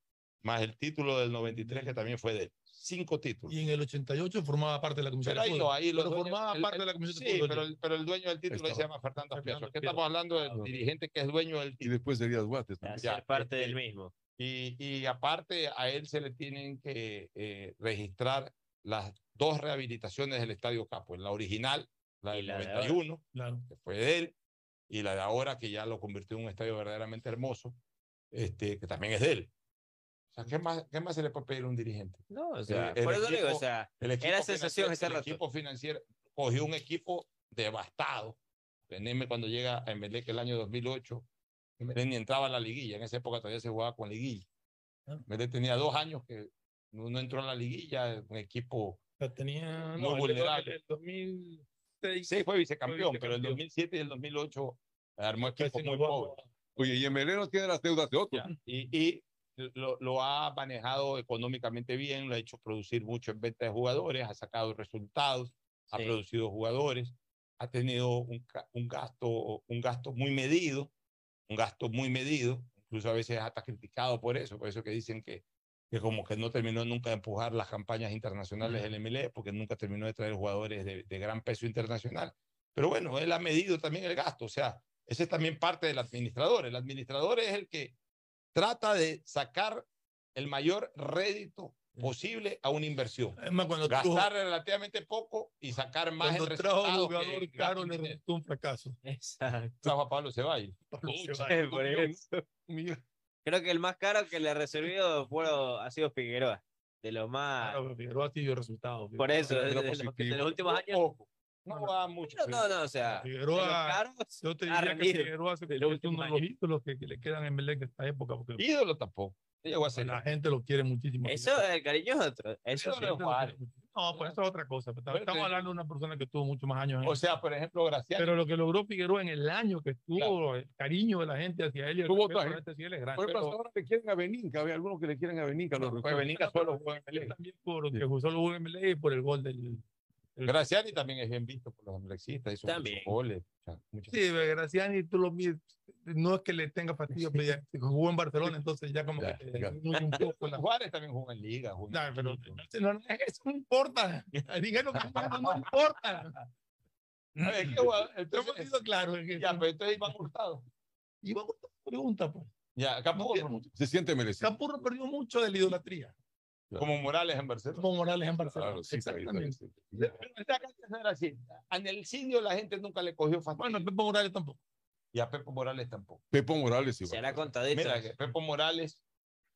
más el título del 93 que también fue de él. Cinco títulos. Y en el 88 formaba parte de la comisión Pero de ahí fútbol. no, ahí pero dueños- formaba el- parte el- de la comisión de Sí, fútbol. pero el, pero el dueño del título se llama Fernando Aspiazo. Aquí estamos hablando del dirigente que es dueño del Y título. después de Díaz Guates. Ser Ya, parte este, del mismo. Y, y aparte a él se le tienen que eh, registrar las dos rehabilitaciones del Estadio Capo, la original, la Y del la de ahora. 91, Claro. que fue de él, y la de ahora que ya lo convirtió en un estadio verdaderamente hermoso, este, que también es de él. O sea, ¿qué más, qué más se le puede pedir a un dirigente? No, o sea, el por eso digo, o equipo- sea, El equipo era sensación ese el rato. equipo financiero cogió un equipo devastado. Neme cuando llega a Emelec el año 2008, Emelec ni entraba a la liguilla, en esa época todavía se jugaba con liguilla. Ah. Emelec tenía dos años que no, no entró a la liguilla, un equipo tenía Muy no, vulnerable. El, el 2006. Sí, fue vicecampeón, Fue pero el vicecampeón. 2007 y el 2008 armó equipos muy pobres. Oye, y Emeleno tiene las deudas de otro. Ya, Y, y lo, lo ha manejado económicamente bien, lo ha hecho producir mucho en venta de jugadores, ha sacado resultados, ha producido jugadores, ha tenido un gasto, un gasto muy medido, un gasto muy medido, incluso a veces hasta criticado por eso, por eso que dicen que que como que no terminó nunca de empujar las campañas internacionales del MLE, porque nunca terminó de traer jugadores de, de gran peso internacional. Pero bueno, él ha medido también el gasto, o sea, ese es también parte del administrador. El administrador es el que trata de sacar el mayor rédito posible a una inversión. Es más, cuando Gastar trajo- relativamente poco y sacar más cuando en trajo resultados jugador que caro le resultó un fracaso. Exacto. Trajo a Pablo Ceballos. Eh, por eso. Creo que el más caro que le ha recibido fue, ha sido Figueroa. De los más. Claro, Figueroa ha tenido resultados. Por eso, de, de lo de los, de los últimos años. Poco. No va mucho. No, no, no, o sea. los Figueroa, yo te diría que. Figueroa se- es los uno de los ídolos que, que le quedan en Melec de esta época. Porque Ídolo tampoco. A la gente lo quiere muchísimo. Eso, el cariño es otro. Eso sí. de Juárez. No, pues eso es otra cosa. pero Estamos, estamos hablando de una persona que tuvo mucho más años. en O sea, por ejemplo, Graciano. pero lo que logró Figueroa en el año que estuvo, el cariño de la gente hacia él y el Tuvo otra gente. hacia él es grande. Por ejemplo, Pero- ahora le quieren a Beninca, hay algunos que le quieren a Beninca. los Pues recuerdo. Beninca solo jugó en Melec. también por que usó los UMLE y por el gol del. Graciani también es bien visto por los amlexistas, hizo También. muchos goles. muchos- Sí, Graciani, tú lo miras, no es que le tenga fastidio, pero ya jugó en Barcelona, entonces ya como Ya, que te un poco la. Juárez también jugó en Liga. jugó en No, pero no, no, eso no importa. Dinero que no importa. A ver, ¿qué jugador? Hemos Entonces, sido claros. en eso. ya, pero entonces Iván Hurtado. Y vamos a pregunta, pues. Ya, Capurro, Se siente merecido. Capurro perdió mucho de la idolatría, como Morales en Barcelona. como Morales en Barcelona. Claro, sí, Exactamente. está bien. Pero esta cancha no era así. En el Sindio la gente nunca le cogió fastidio. Bueno, Pepe Morales tampoco. y a Pepo Morales tampoco. Pepo Morales igual. Será contadito. Mira, que Pepo Morales,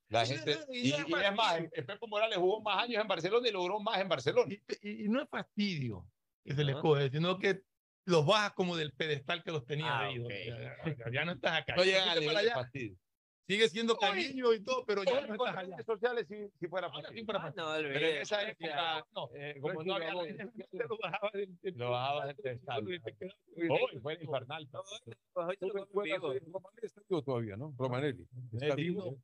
la Sí, gente. y- Y, y- y es más, el Pepo Morales jugó más años en Barcelona y logró más en Barcelona. Y, no es fastidio que se les Ajá. coge, sino que los bajas como del pedestal que los tenía Ah, de ídolo. ok. Ya, ya- ya no estás acá. No llegan para nivel de allá. fastidio. Sigue siendo cariño y todo, pero ya no estás allá. redes sociales si, si fuera Ahora sí fuera Ah, fastidio. no, Pero en olvidé. esa época, No, eh, como no había redes sociales, lo bajaba del- lo bajaba del pedestal. y te quedabas- Hoy fue infernal. Pues te ¿Tú lo recuerdas, conmigo. eh, Romanelli está vivo todavía, ¿no? Romanelli. Está vivo.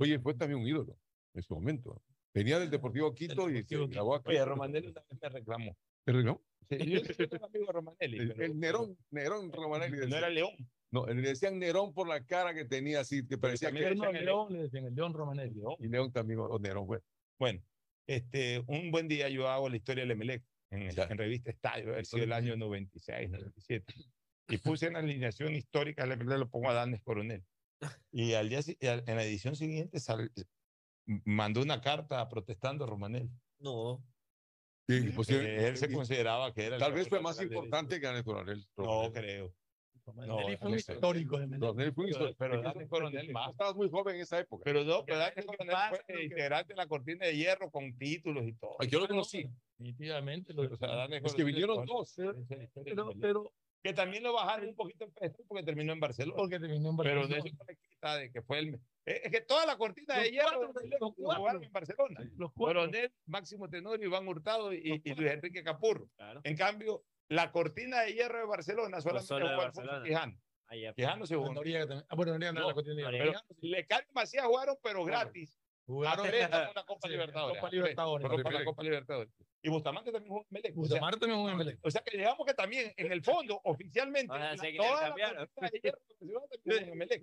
Oye, fue también un ídolo en su momento. Venía del Deportivo Quito y se grabó aquí. Oye, Romanelli vez me reclamó. ¿El León? Sí, yo soy un amigo de Romanelli. El, Nerón, Nerón Romanelli. No era León. No, le decían Nerón por la cara que tenía así, que parecía que le No, decían el el León le decían, el León Romanelli. Y Nerón también, o Nerón, bueno. Bueno, este, un buen día yo hago la historia del Emelec en, en revista Estadio, sido el año 96, 97. Y puse en la alineación histórica, le, le lo pongo a Danes Coronel. Y al día, en la edición siguiente sal- mandó una carta protestando a Romanel. No. Sí, pues, Eh, él se consideraba que era el Tal vez fue más importante que Daniel Coronel. No Creo. Romanelli fue un histórico de Melec. Coronel fue un Pero- histórico. pero eso- Coronel más. Estabas muy joven en esa época. Pero no, pero Daniel ¿Qué Coronel pasa? fue integrante de la cortina de hierro con títulos y todo. Yo lo conocí. Definitivamente. Lo, O sea, Es que vinieron dos. del pero, pero, que también lo bajaron un poquito en peso porque terminó en Barcelona. porque terminó en Pero de Barcelona. eso no le quita de que fue el. Es que toda la cortina de Los hierro de Melec los lo jugaron en Barcelona. Los. Coronel, Máximo Tenorio, Iván Hurtado y, y Luis Enrique Capurro. Claro. En cambio, la cortina de hierro de Barcelona solamente solo de jugó Alfonso. Quijano. Ah, ya. Quijano se jugó. Noriega también. Ah, bueno, Noriega no, No, la cortina de hierro. Pero Lecario y Macías jugaron, pero gratis. Jugaron la Copa Libertadores. Copa Libertadores. la. Copa Libertadores. Y Bustamante también jugó en Melec. O sea, Bustamante también jugó en Melec. o sea que digamos que también en el fondo, oficialmente, O sea, la- se toda la intercambiaron. cortina de hierro en Melec.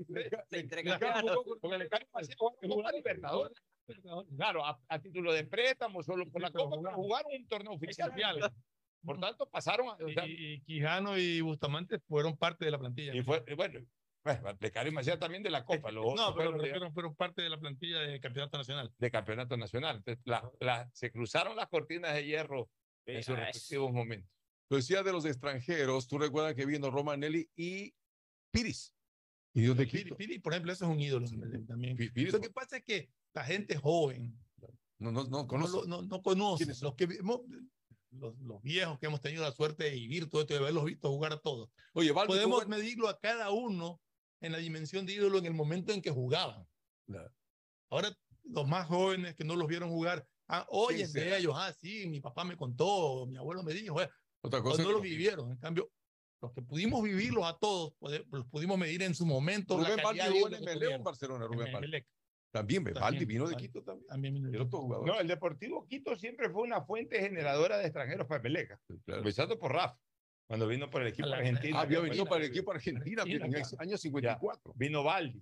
Se intercambiaron. Porque Lecario y Macías jugaron Copa Libertadores. Claro, a, a título de préstamo, solo por la pero Copa, pero jugaron un torneo oficial. Por tanto, pasaron a. o sea, Y, y Quijano y Bustamante fueron parte de la plantilla. y fue, y bueno, Lecario y Macías también de la Copa. Los no, pero fueron de- fueron, parte de la plantilla del campeonato nacional. de campeonato nacional. Entonces, la- la- se cruzaron las cortinas de hierro en sus respectivos momentos. Lo decía de los extranjeros, tú recuerdas que vino Romanelli y Piris. Y Dios de Piri. Piri, por ejemplo, eso es un ídolo también. Piris, Lo que pasa es que la gente joven no, no, no no, conoce. lo- no, no conoce. ¿Quiénes Los, que, vimos- los, los viejos que hemos tenido la suerte de vivir todo esto, de haberlos visto jugar a todos. Oye, Valdi Podemos en- medirlo a cada uno en la dimensión de ídolo en el momento en que jugaban. Claro. Ahora, los más jóvenes que no los vieron jugar, ah, oyen Sí, sí. de ellos, ah, sí, mi papá me contó, mi abuelo me dijo, eh, Otra pero cosa. no los vivieron. En cambio, los que pudimos vivirlos a todos, pode- los pudimos medir en su momento. la Rubén calidad de en ídolo que en tuvieron. Barcelona, En Rubén Valdi. También, También, vino de. Quito también. También vino de El otro jugador. No, el Deportivo Quito siempre fue una fuente generadora de extranjeros para Meleca. Claro. Empezando por Rafa, cuando vino por el equipo la- argentino. Ah, había venido para el equipo argentino, tenía claro. año 54. Vino Valdi.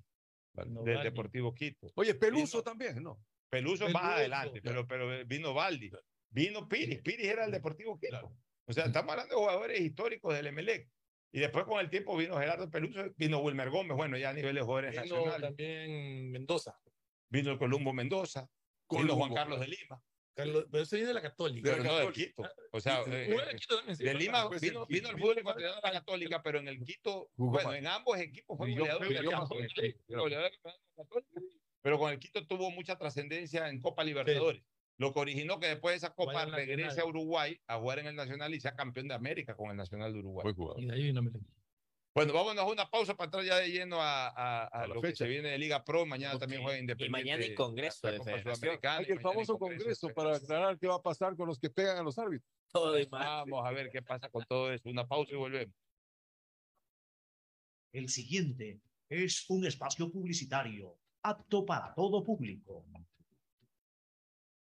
del Baldi. Deportivo Quito. Oye, Peluso también, ¿no? Peluso más adelante, claro. pero, pero vino Baldi, vino Piris, Piris era el Deportivo Quito. O sea, estamos hablando de jugadores históricos del Emelec. Y después con el tiempo vino Gerardo Peluso, vino Wilmer Gómez, bueno, ya a nivel de jugadores Vino nacionales. también Mendoza. Vino el Columbo Mendoza, vino Columbo, Juan Carlos de Lima. Carlos, pero ese viene de la Católica. Pero no de Quito. O sea, Sí, eh, eh, Quito también, sí, de Lima después vino, en vino el fútbol ecuatoriano de la Católica, pero en el Quito, bueno, en ambos equipos fue goleador de la. Católica, de. Pero con el Quito tuvo mucha trascendencia en Copa Libertadores. Lo que originó que después de esa Copa regrese a Uruguay a jugar en el Nacional y sea campeón de América con el Nacional de Uruguay. Y de ahí vino Melec. Bueno, vámonos a una pausa para entrar ya de lleno a, a- a lo que fecha. se viene de Liga Pro. Mañana también juega Independiente. mañana hay Congreso de Federación. Hay y el famoso congreso de para aclarar qué va a pasar con los que pegan a los árbitros. Todo. Vamos a ver qué pasa con todo eso. Una pausa y volvemos. El siguiente es un espacio publicitario apto para todo público.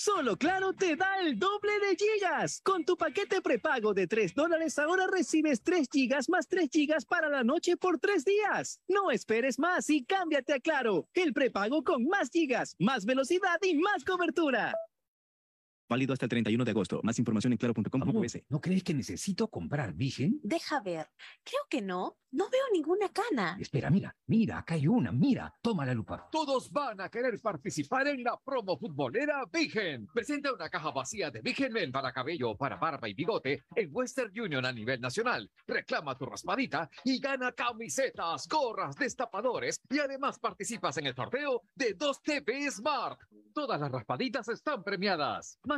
Solo Claro te da el doble de gigas. Con tu paquete prepago de 3 dólares ahora recibes 3 gigas más 3 gigas para la noche por 3 días. No esperes más y cámbiate a Claro, el prepago con más gigas, más velocidad y más cobertura. Válido hasta el 31 de agosto. Más información en claro.com.es. ¿No crees que necesito comprar Vigen? Deja ver. Creo que no. No veo ninguna cana. Espera, mira, mira, acá hay una, mira, toma la lupa. Todos van a querer participar en la promo futbolera Vigen. Presenta una caja vacía de Vigen Men para cabello, para barba y bigote en Western Union a nivel nacional. Reclama tu raspadita y gana camisetas, gorras, destapadores y además participas en el sorteo de 2 TV Smart. Todas las raspaditas están premiadas. Más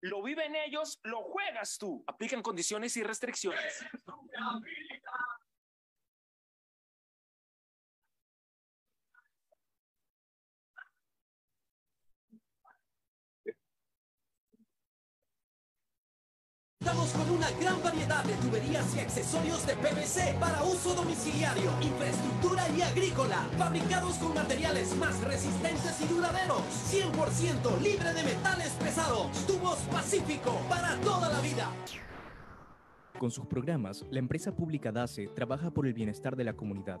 Lo viven ellos, lo juegas tú. Aplican condiciones y restricciones. Contamos con una gran variedad de tuberías y accesorios de PVC para uso domiciliario, infraestructura y agrícola, fabricados con materiales más resistentes y duraderos, 100% libre de metales pesados. Tubos Pacífico para toda la vida. Con sus programas, la empresa pública DACE trabaja por el bienestar de la comunidad.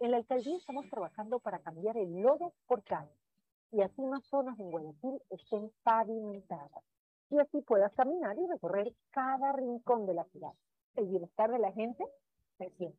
En la alcaldía estamos trabajando para cambiar el lodo por calle y así más zonas en Guayaquil estén pavimentadas y así puedas caminar y recorrer cada rincón de la ciudad. El bienestar de la gente se siente.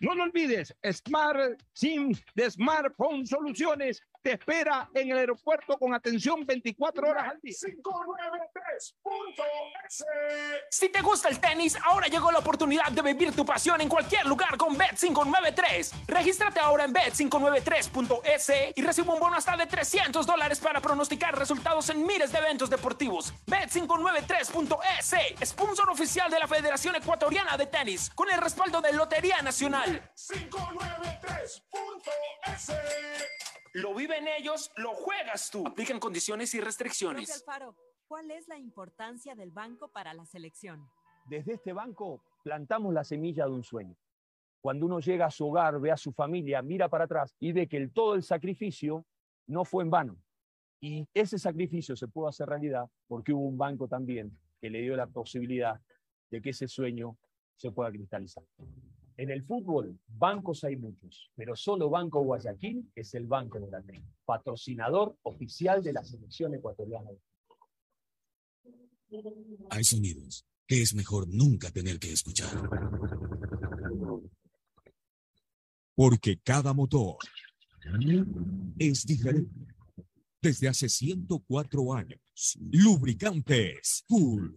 No lo olvides, Smart SIM de Smartphone Soluciones te espera en el aeropuerto con atención 24 horas al día. 593.es Si te gusta el tenis, ahora llegó la oportunidad de vivir tu pasión en cualquier lugar con Bet593. Regístrate ahora en bet593.es y recibe un bono hasta de 300 dólares para pronosticar resultados en miles de eventos deportivos. Bet593.es, sponsor oficial de la Federación Ecuatoriana de Tenis, con el respaldo de Lotería Nacional. 593.es Lo viven ellos, lo juegas tú. Aplican condiciones y restricciones. Alfaro, ¿cuál es la importancia del banco para la selección? Desde este banco plantamos la semilla de un sueño. Cuando uno llega a su hogar, ve a su familia, mira para atrás y ve que el, todo el sacrificio no fue en vano. Y ese sacrificio se pudo hacer realidad porque hubo un banco también que le dio la posibilidad de que ese sueño se pueda cristalizar. En el fútbol, bancos hay muchos, pero solo Banco Guayaquil es el banco de la T, patrocinador oficial de la selección ecuatoriana. Hay sonidos que es mejor nunca tener que escuchar. Porque cada motor es diferente. Desde hace 104 años, Lubricantes Cool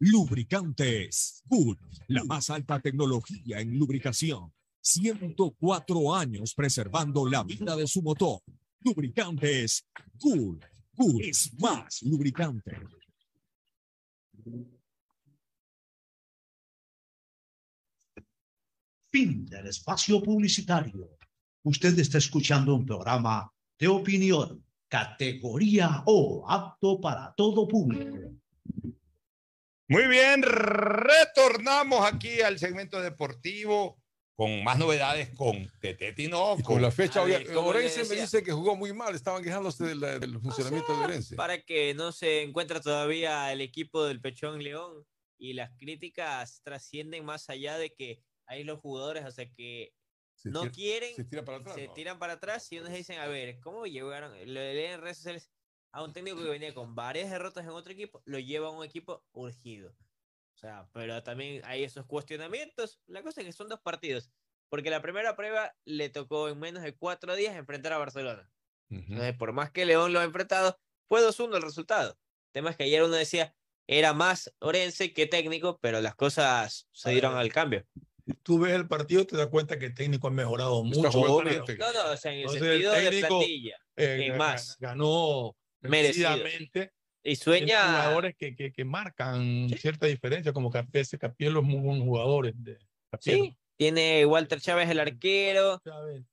Lubricantes Good, la más alta tecnología en lubricación. 104 años preservando la vida de su motor. Lubricantes Good. Good es más lubricante. Fin del espacio publicitario. Usted está escuchando un programa de opinión, categoría O, apto para todo público. Muy bien, retornamos aquí al segmento deportivo con más novedades con Tete Tinoco. Y con la fecha, ver, le Orense me dice que jugó muy mal, estaban quejándose de la- del funcionamiento de Orense. Para que no se encuentra todavía el equipo del Pechón León y las críticas trascienden más allá de que hay los jugadores, o sea que Se no tira- quieren, se tira para atrás, se ¿no? tiran para atrás y unos dicen, a ver, ¿cómo llegaron? Lo leen en redes sociales a un técnico que venía con varias derrotas en otro equipo, lo lleva a un equipo urgido. O sea, pero también hay esos cuestionamientos. La cosa es que son dos partidos, porque la primera prueba le tocó en menos de cuatro días enfrentar a Barcelona. Entonces, por más que León lo ha enfrentado, fue 2-1 el resultado. El tema es que ayer uno decía, era más Orense que técnico, pero las cosas se dieron al cambio. Tú ves el partido, te das cuenta que el técnico ha mejorado mucho. No, no, o sea, en el Entonces, el sentido de técnico, plantilla, eh, más. Ganó. Merecidamente. Y sueña, jugadores que, que, que marcan cierta diferencia, como Capese, Capielo es muy buen jugador. De Capielo. sí, tiene Walter Chávez el arquero,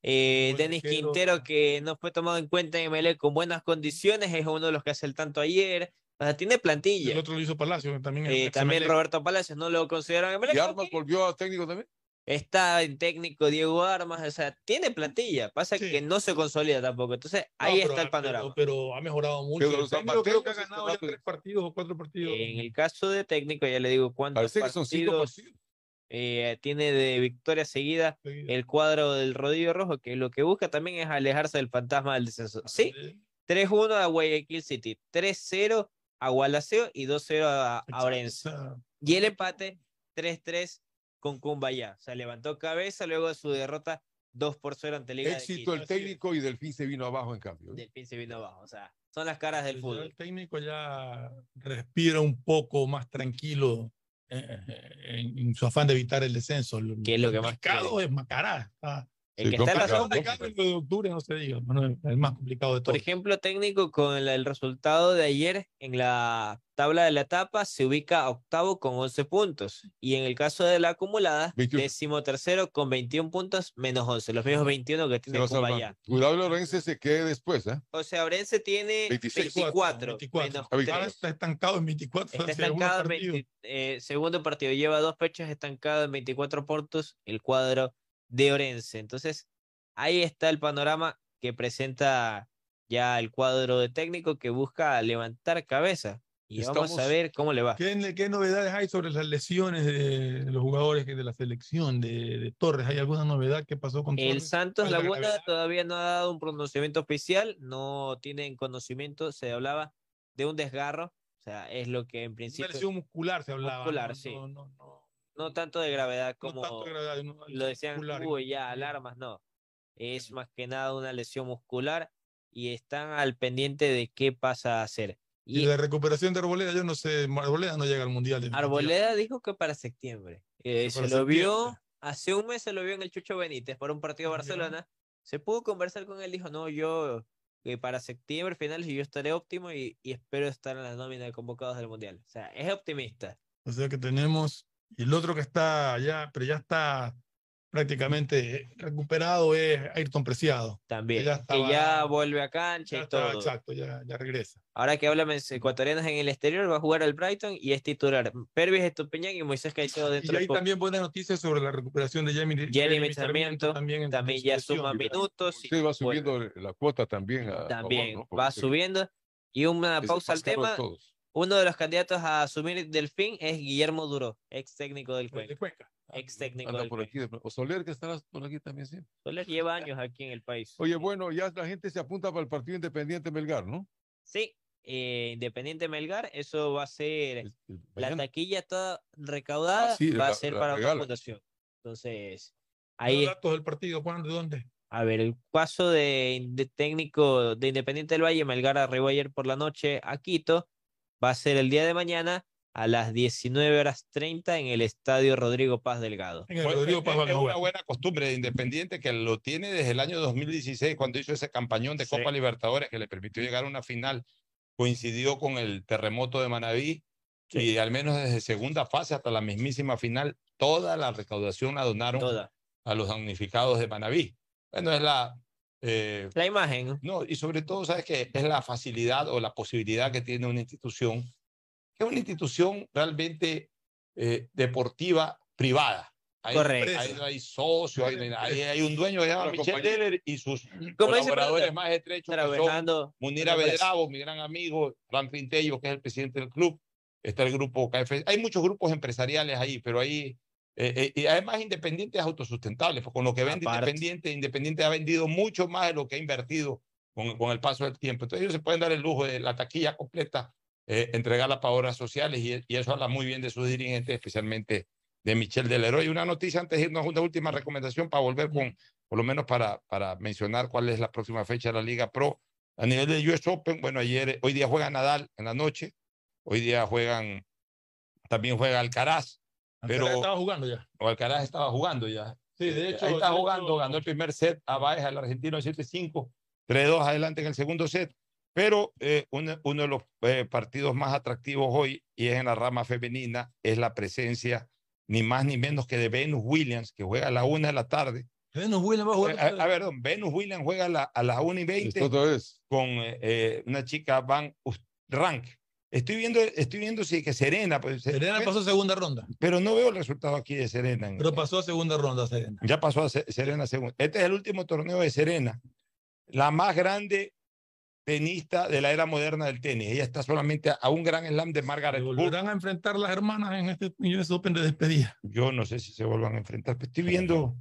eh, Denis arquero. Quintero que no fue tomado en cuenta en MLE con buenas condiciones, es uno de los que hace el tanto ayer. O sea, tiene plantilla. El otro lo hizo Palacio, también. el Eh, también. Roberto Palacios no lo consideran Emelec. ¿Y Armas volvió a técnico también? Está en técnico Diego Armas, o sea, tiene plantilla. Pasa que no se consolida tampoco. Entonces, No, ahí pero- está el panorama. Pero, pero ha mejorado mucho. Pero técnico creo que ha ganado ya tres partidos o cuatro partidos. En el caso de técnico, ya le digo cuántos Parece que son cinco partidos eh, tiene de victoria seguida el cuadro del Rodillo Rojo, que lo que busca también es alejarse del fantasma del descenso. Sí, 3-1 a Guayaquil City, 3-0 a Gualaceo y 2-0 a, a Orense. Y el empate 3-3 con Cumbayá. O sea, levantó cabeza luego de su derrota 2 por 0 ante Liga de Éxito el técnico y Delfín se vino abajo en cambio. ¿eh? Delfín se vino abajo. O sea, son las caras del fútbol. El técnico ya respira un poco más tranquilo eh, eh, en, en su afán de evitar el descenso. ¿Qué es lo que más complicado es Macará. Está, El que está en la zona- el de octubre, no se diga, el más complicado de Por todos. ejemplo, técnico con el, el resultado de ayer en la tabla de la etapa se ubica octavo con 11 puntos y en el caso de la acumulada, décimo tercero con 21 puntos menos 11, los mismos 21 que tiene. Cumbayá. Cuidado, Lorense se quede después, ¿eh? O sea, Orense tiene 26. 24, 24. menos está estancado en 24. Está estancado en partido. 20 eh, segundo partido, lleva dos fechas estancado en 24 puntos el cuadro de Orense. Entonces, ahí está el panorama que presenta ya el cuadro de técnico que busca levantar cabeza. Y vamos a Estamos- ver cómo le va. ¿Qué, qué novedades hay sobre las lesiones de los jugadores de la selección de, de Torres? ¿Hay alguna novedad que pasó con El Torres? Santos ¿Cuál es la Laguna gravedad? todavía no ha dado un pronunciamiento oficial, no tienen conocimiento, se hablaba de un desgarro, o sea, es lo que en Una principio... lesión muscular se hablaba. Muscular, ¿no? sí. No, no, no. tanto de gravedad No como tanto de gravedad, una lo decían, muscular. uy, ya, alarmas, no. Es más que nada una lesión muscular y están al pendiente de qué pasa a hacer. Y Y la recuperación de Arboleda, yo no sé, Arboleda no llega al Mundial. Arboleda dijo que para septiembre. Eh, Que se lo vio, hace un mes se lo vio en el Chucho Benítez por un partido de Barcelona. Se pudo conversar con él, dijo, no, yo que para septiembre, finales, yo estaré óptimo y, y espero estar en la nómina de convocados del Mundial. O sea, es optimista. O sea que tenemos, y el otro que está allá, pero ya está prácticamente recuperado es Ayrton Preciado. También, Que ya, que estaba- ya vuelve a cancha ya y está, todo. exacto, ya, ya regresa. Ahora que hablan ecuatorianos en el exterior, va a jugar al Brighton y es titular. Pervis Estupiñán y Moisés Caicedo dentro Y de hay también buenas noticias sobre la recuperación de Jeremy, Jeremy Sarmiento Sarmiento también, en también ya suma minutos. y Sí, va subiendo la cuota también. a favor, También ¿no? va subiendo. Y una pausa al tema. Uno de los candidatos a asumir Delfín es Guillermo Duro, ex técnico del De Cuenca. Cuenca. Ex técnico Anda del por Cuenca. aquí. O Soler, que estará por aquí también, sí. Soler lleva años aquí en el país. Oye, bueno, ya la gente se apunta para el partido independiente Melgar, ¿no? Sí, eh, Independiente Melgar, eso va a ser la mañana. taquilla toda recaudada, Ah, sí, va a la- ser la para una regala. fundación. Entonces, Los ahí datos del partido, ¿cuándo? ¿De dónde? A ver, el paso de, de técnico de Independiente del Valle, Melgar arribó ayer por la noche a Quito, va a ser el día de mañana a las 19 horas 30 en el estadio Rodrigo Paz Delgado. En el Rodrigo es- Paz es una buena costumbre de Independiente que lo tiene desde el año 2016 cuando hizo ese campañón de Sí. Copa Libertadores que le permitió llegar a una final. Coincidió con el terremoto de Manaví y al menos desde segunda fase hasta la mismísima final, toda la recaudación la donaron Toda. a los damnificados de Manaví. Bueno, es la... eh, La imagen, no, y sobre todo, ¿sabes qué? Es la facilidad o la posibilidad que tiene una institución, que es una institución realmente eh, deportiva privada. Ahí, Correcto. ahí no hay socio, ahí, hay- hay un dueño que se llama Michel. Deller y sus dice colaboradores Fernando, más estrechos, que son trabajando Munir. Avedravo, mi gran amigo, Franklin Tello, que es el presidente del club, está el grupo KF. Hay muchos grupos empresariales ahí, pero ahí, eh, eh, y además Independiente es autosustentable, con lo que vende Aparte. Independiente, Independiente ha vendido mucho más de lo que ha invertido con, con el paso del tiempo. Entonces ellos se pueden dar el lujo de la taquilla completa, eh, entregarla para obras sociales y, y eso habla muy bien de sus dirigentes, especialmente de Michel Delero. Y una noticia antes de irnos, una última recomendación para volver con, por lo menos para, para mencionar cuál es la próxima fecha de la Liga Pro. A nivel de US Open, bueno, ayer, hoy día juega Nadal en la noche, hoy día juegan, también juega Alcaraz, pero Alcaraz estaba jugando ya. o Alcaraz estaba jugando ya. Sí, de hecho. Ahí está de jugando, hecho, ganó el primer set a Baez, al argentino 7-5, 3-2 adelante en el segundo set. Pero eh, uno, uno de los eh, partidos más atractivos hoy, y es en la rama femenina, es la presencia ni más ni menos que de Venus Williams, que juega a la una de la tarde. Venus Williams va a jugar. Eh, A, a ver, don, Venus Williams juega a, la- a las 1 y 20 Esto otra vez. con eh, eh, una chica Van Rank. Estoy viendo, estoy viendo si que Serena. Pues, Serena pasó a segunda ronda. Pero no veo el resultado aquí de Serena. en- Pero pasó a segunda ronda Serena. ya pasó a Se- Serena segunda. Este es el último torneo de Serena, la más grande tenista de la era moderna del tenis. Ella está solamente a, un gran slam de Margaret Court. Volverán a enfrentar las hermanas en este US Open de despedida. Yo no sé si se vuelvan a enfrentar. pero Estoy viendo,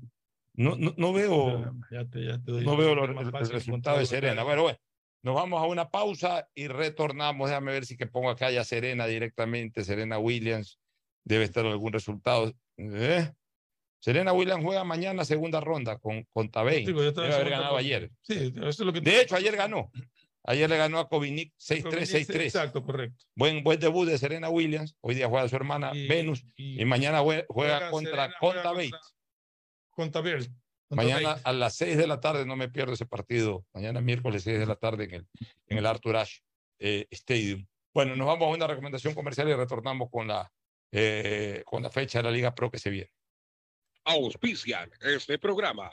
no, no, no veo, Ya te, ya te doy no veo es lo- más el, resultado de Serena. Bueno, bueno, nos vamos a una pausa y retornamos. Déjame ver si que pongo acá ya Serena directamente, Serena Williams. Debe estar algún resultado. ¿Eh? Serena Williams juega mañana segunda ronda con, con Tabey. Sí, pues, ya está en Debe haber segunda ganado ronda. ayer. Sí, eso es lo que De hecho, ayer ganó. Ayer le ganó a Kovinic 6-3, 6-3. Exacto, correcto. Buen, buen debut de Serena Williams. Hoy día juega su hermana Venus y, mañana jue- juega, juega contra Serena, Conta Bates. Mañana a las 6 de la tarde, no me pierdo ese partido. Mañana miércoles 6 de la tarde en el, en el Arthur Ashe eh, Stadium. Bueno, nos vamos a una recomendación comercial y retornamos con la, eh, con la fecha de la Liga Pro que se viene. Auspician este programa.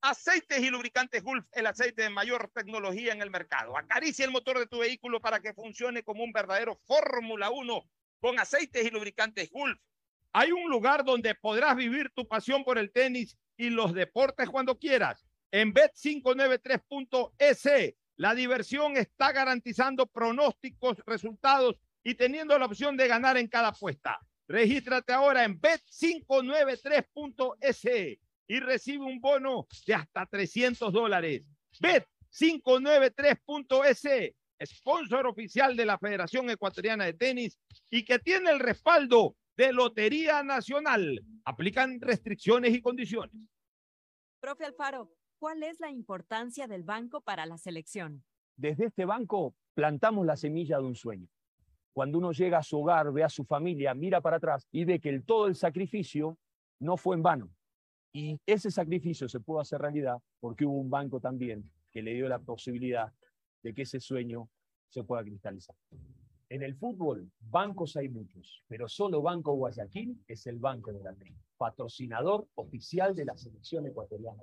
Aceites y lubricantes Gulf, el aceite de mayor tecnología en el mercado. Acaricia el motor de tu vehículo para que funcione como un verdadero Fórmula 1 con aceites y lubricantes Gulf. Hay un lugar donde podrás vivir tu pasión por el tenis y los deportes cuando quieras. En Bet593.es, la diversión está garantizando pronósticos, resultados y teniendo la opción de ganar en cada apuesta. Regístrate ahora en Bet593.es y recibe un bono de hasta 300 dólares. Bet593.es, sponsor oficial de la Federación Ecuatoriana de Tenis y que tiene el respaldo de Lotería Nacional. Aplican restricciones y condiciones. Profe Alfaro, ¿cuál es la importancia del banco para la selección? Desde este banco plantamos la semilla de un sueño. Cuando uno llega a su hogar, ve a su familia, mira para atrás y ve que el, todo el sacrificio no fue en vano. Y ese sacrificio se pudo hacer realidad porque hubo un banco también que le dio la posibilidad de que ese sueño se pueda cristalizar. En el fútbol, bancos hay muchos, pero solo Banco Guayaquil es el banco de la ley, patrocinador oficial de la selección ecuatoriana.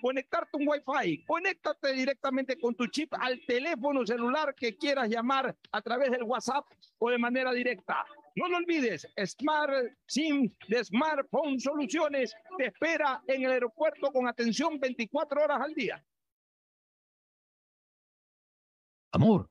conectarte un Wi-Fi. Conéctate directamente con tu chip al teléfono celular que quieras llamar a través del WhatsApp o de manera directa. No lo olvides, Smart SIM de Smartphone Soluciones te espera en el aeropuerto con atención 24 horas al día. Amor,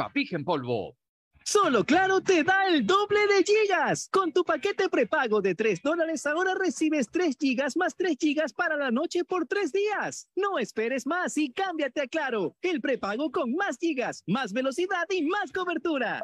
Vigen Polvo. Solo Claro te da el doble de gigas. Con tu paquete prepago de 3 dólares ahora recibes 3 gigas más 3 gigas para la noche por 3 días. No esperes más y cámbiate a Claro, el prepago con más gigas, más velocidad y más cobertura.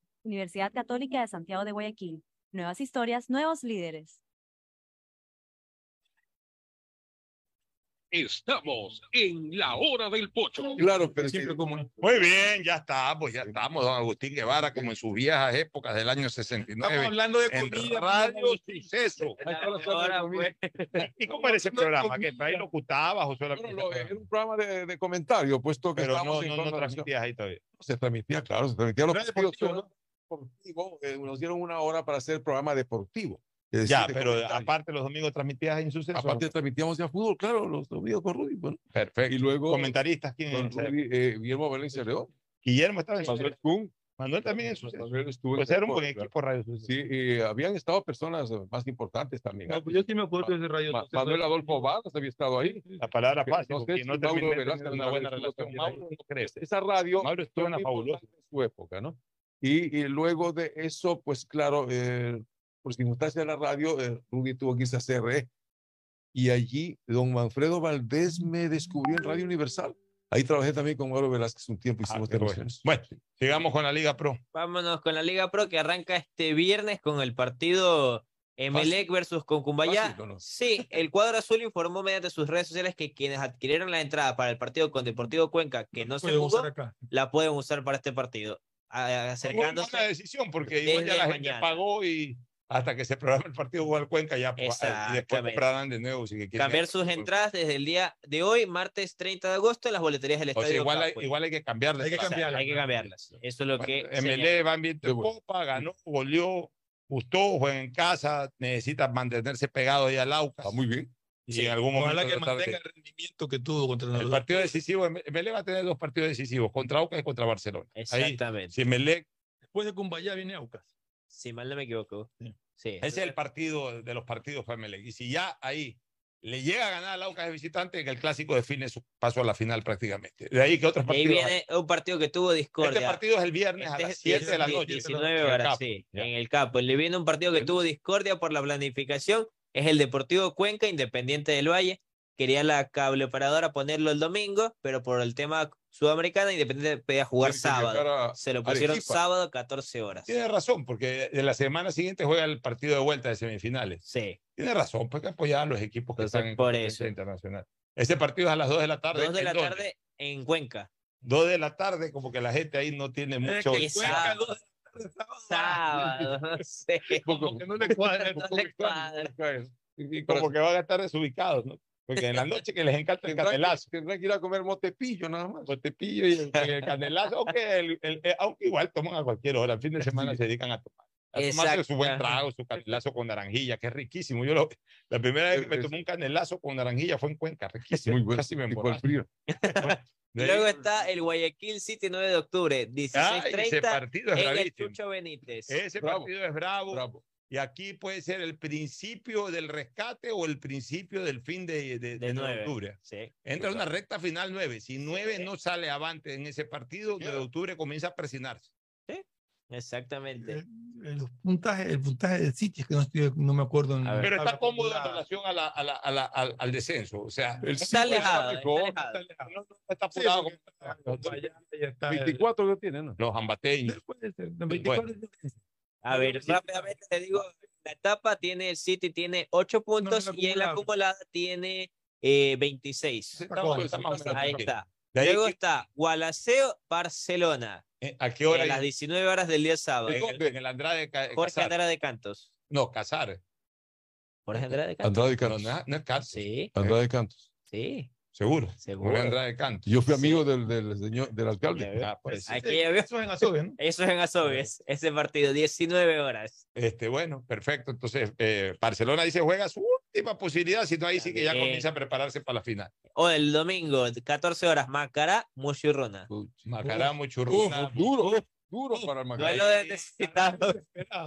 Universidad Católica de Santiago de Guayaquil. Nuevas historias, nuevos líderes. Estamos en la hora del pocho. Claro, pero Siempre como Muy bien, ya estamos, ya estamos, don Agustín Guevara, como en sus viejas épocas del año 69. Estamos hablando de en comida. Radio Suceso. Ahora, pues, ¿Y cómo era ese programa? Que ahí locutaba, José la Bueno, lo- era un programa de, de comentario, puesto que Pero estamos no, en no, no transmitías ahí todavía. Se transmitía, claro, se transmitía los no deportivo, eh, nos dieron una hora para hacer el programa deportivo. es Ya, pero aparte los domingos transmitías en Suceso. Aparte transmitíamos ya fútbol, claro, los domingos con Rudy. Bueno. Perfecto. Y luego Comentaristas, ¿quién en esa Rudy, eh, Guillermo Valencia León. Guillermo estaba en Manuel Suceso. Kuhn. Manuel también en Suceso. Manuel estuvo en Pues era un buen claro. equipo Radio Suceso. Sí, y habían estado personas más importantes también. No, pues yo sí me acuerdo de radio. Ma- Manuel Adolfo Vargas había estado ahí. La palabra fácil, no sé no Mauro Velázquez una buena relación. Mauro, no crees. Esa radio Mauro estuvo en la fabulosa. en su época, ¿no? Y, y luego de eso, pues claro, eh, por circunstancias de la radio, eh, Rudy tuvo que irse a CRE. Y allí, don Manfredo Valdés me descubrió en Radio Universal. Ahí trabajé también con Mauro Velázquez un tiempo, hicimos qué bueno. sigamos con la Liga Pro. vámonos con la Liga Pro que arranca este viernes con el partido Emelec versus Concumbayá. Fácil, ¿o no? Sí, el cuadro azul informó mediante sus redes sociales que quienes adquirieron la entrada para el partido con Deportivo Cuenca, que no se jugó, usar acá. la pueden usar para este partido. Una Acercándose. buena decisión, porque igual ya la gente mañana. pagó y hasta que se programa el partido el Cuenca ya pues, y después comprarán de nuevo si que. Cambiar sus entradas desde el día de hoy, martes 30 de agosto, en las boleterías del O Estadio. sea, igual hay, igual hay que cambiarlas. Hay que O sea, cambiarlas. hay que cambiarlas. Eso es lo que. MLE va en viento de copa, ganó, goleó, gustó, juega en casa, necesita mantenerse pegado ahí al Aucas. Ah, muy bien. Y Sí. en algún momento Ojalá que de- mantenga el rendimiento que tuvo contra el partido decisivo, MLE va a tener dos partidos decisivos, contra Aucas y contra Barcelona. Ahí, Exactamente. si MLE, Después de Cumbayá viene Aucas. Si mal no me equivoco. Sí. Sí. ese es el partido de los partidos para MLE. Y si ya ahí le llega a ganar al Aucas de visitante, en el clásico define su paso a la final prácticamente. De ahí que otros Y ahí partidos. viene un partido que tuvo discordia. Este partido es el viernes a Este las es 7 de la 10, noche. 19 en el horas, Capo. sí, en el campo. Le viene un partido que tuvo discordia por la planificación. Es el Deportivo Cuenca, Independiente del Valle. Quería la cable operadora ponerlo el domingo, pero por el tema sudamericano, Independiente pedía jugar sábado. a Se lo pusieron Arequipa. sábado, 14 horas. Tiene razón, porque de la semana siguiente juega el partido de vuelta de semifinales. Sí. Tiene razón, pues hay que apoyar a los equipos que Entonces, están en por eso. internacional. Ese partido es a las 2 de la tarde. Dos de ¿en la dónde? tarde en Cuenca. 2 de la tarde, como que la gente ahí no tiene mucho. que sábado. Sábado, no sé. Como que no le cuadra. No le cuadra. Y como que van a estar desubicados, ¿no? Porque en la noche que les encanta el canelazo. tendrán que ir a comer motepillo nada más. Motepillo y el, el canelazo, aunque, el- el- eh, aunque igual toman a cualquier hora. El fin de semana se dedican a tomar. Tomarse su buen Exacto. trago, su canelazo con naranjilla, que es riquísimo. Yo lo, la primera vez que me tomé un canelazo con naranjilla fue en Cuenca, riquísimo. Muy bueno. Casi me frío. Luego está el Guayaquil City 9 de octubre, Ay, ese 16:30 partido es en el. Chucho Benítez. Ese Bravo. partido es bravo. Bravo. Y aquí puede ser el principio del rescate o el principio del fin de, de, de De 9 de octubre. Sí. Entra una recta final 9. Si 9 no sale avante en ese partido, 9 de octubre comienza a presionarse. Exactamente. El, el puntaje, el puntaje del City es que no, estoy, no me acuerdo. en. Pero está cómodo en relación a la, a la, a la- al, al descenso. O sea, El Está alejado, mejor. está alejado. no, no está Sí, apurado ya está- 24 que tiene, ¿no? los ambateños. Puede ser, de 24 A ver, rápidamente te digo, la etapa tiene el City tiene 8 puntos en la y en la acumulada. tiene eh, 26. Está más- está más o menos Ahí está. De Luego que- está Gualaceo, Barcelona. Eh, ¿A qué hora? A las 19 horas del día sábado. en, el, en el Andrade Jorge Casar. Andrade de Cantos. No, Casar. Jorge Andrade de Cantos. Andrade Cantos. no, no es Casar. Sí, Andrade Cantos. sí. Seguro. Seguro. Jorge Andrade Canto. Yo fui Sí. amigo del, del señor, del alcalde. Ah, pues, Aquí veo. Eso es en Azogue, ¿no? Eso es en Azogues, ese partido, 19 horas. Este, bueno, perfecto. Entonces, eh, Barcelona dice juega su última posibilidad, si no ahí sí que ya comienza a prepararse para la final. O el domingo, 14 horas, Macará, Mushirrona. Macará, Uf, Muchurruna. duro, duro para el Macará. Duelo de necesitados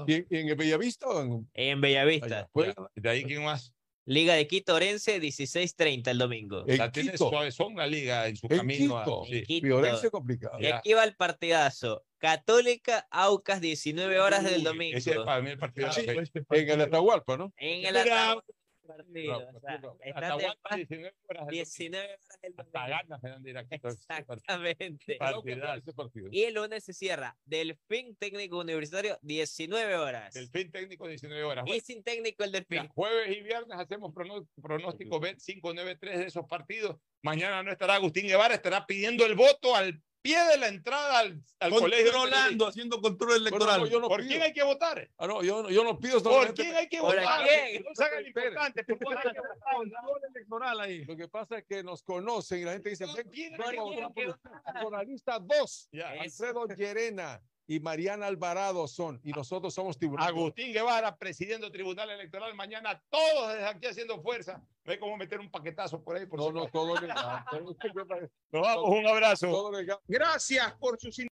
¿Y en, y en el Bellavista o en en Bellavista. allá? Juega De ahí, ¿quién más? Liga de Quito Orense, 16:30 el domingo. En la tiene Quito. suavezón la liga en su En camino. a- Quito. sí. En Quito. Fiorense complicado. Y aquí va el partidazo. Católica, Aucas, 19 horas del Uy, domingo. Ese es para mí el la Sí. Este En el Atahualpa, ¿no? En el Atahualpa. Partido. No, o sea, no, están hasta de aguanta paz 19 horas. el 19 horas el Hasta ganas me dan de ir aquí. Exactamente. Partidazo. Y el lunes se cierra Delfín Técnico Universitario, 19 horas. El fin técnico 19 horas. Y sin técnico el Delfín. Ya, jueves y viernes hacemos pronóstico Bet 593 de esos partidos. Mañana no estará Agustín Guevara, estará pidiendo el voto al pie de la entrada al, al colegio. Controlando, haciendo control electoral. no, yo no ¿Por pido. quién hay que votar? Ah, no, yo, yo no pido ¿Por quién hay que ¿Por votar? quién? No se hagan importantes. ¿por quién hay que votar? Control electoral ahí. Lo que pasa es que nos conocen y la gente dice, quién hay que votar por votar? usted". Jornalista 2, Ya. Alfredo Llerena y Mariana Alvarado son, y nosotros somos tiburones. Agustín Guevara, presidiendo Tribunal Electoral, mañana todos desde aquí haciendo fuerza. Ve cómo meter un paquetazo por ahí. Por No, si no, todo legal. Nos vamos, un abrazo. todo legal. Gracias por sus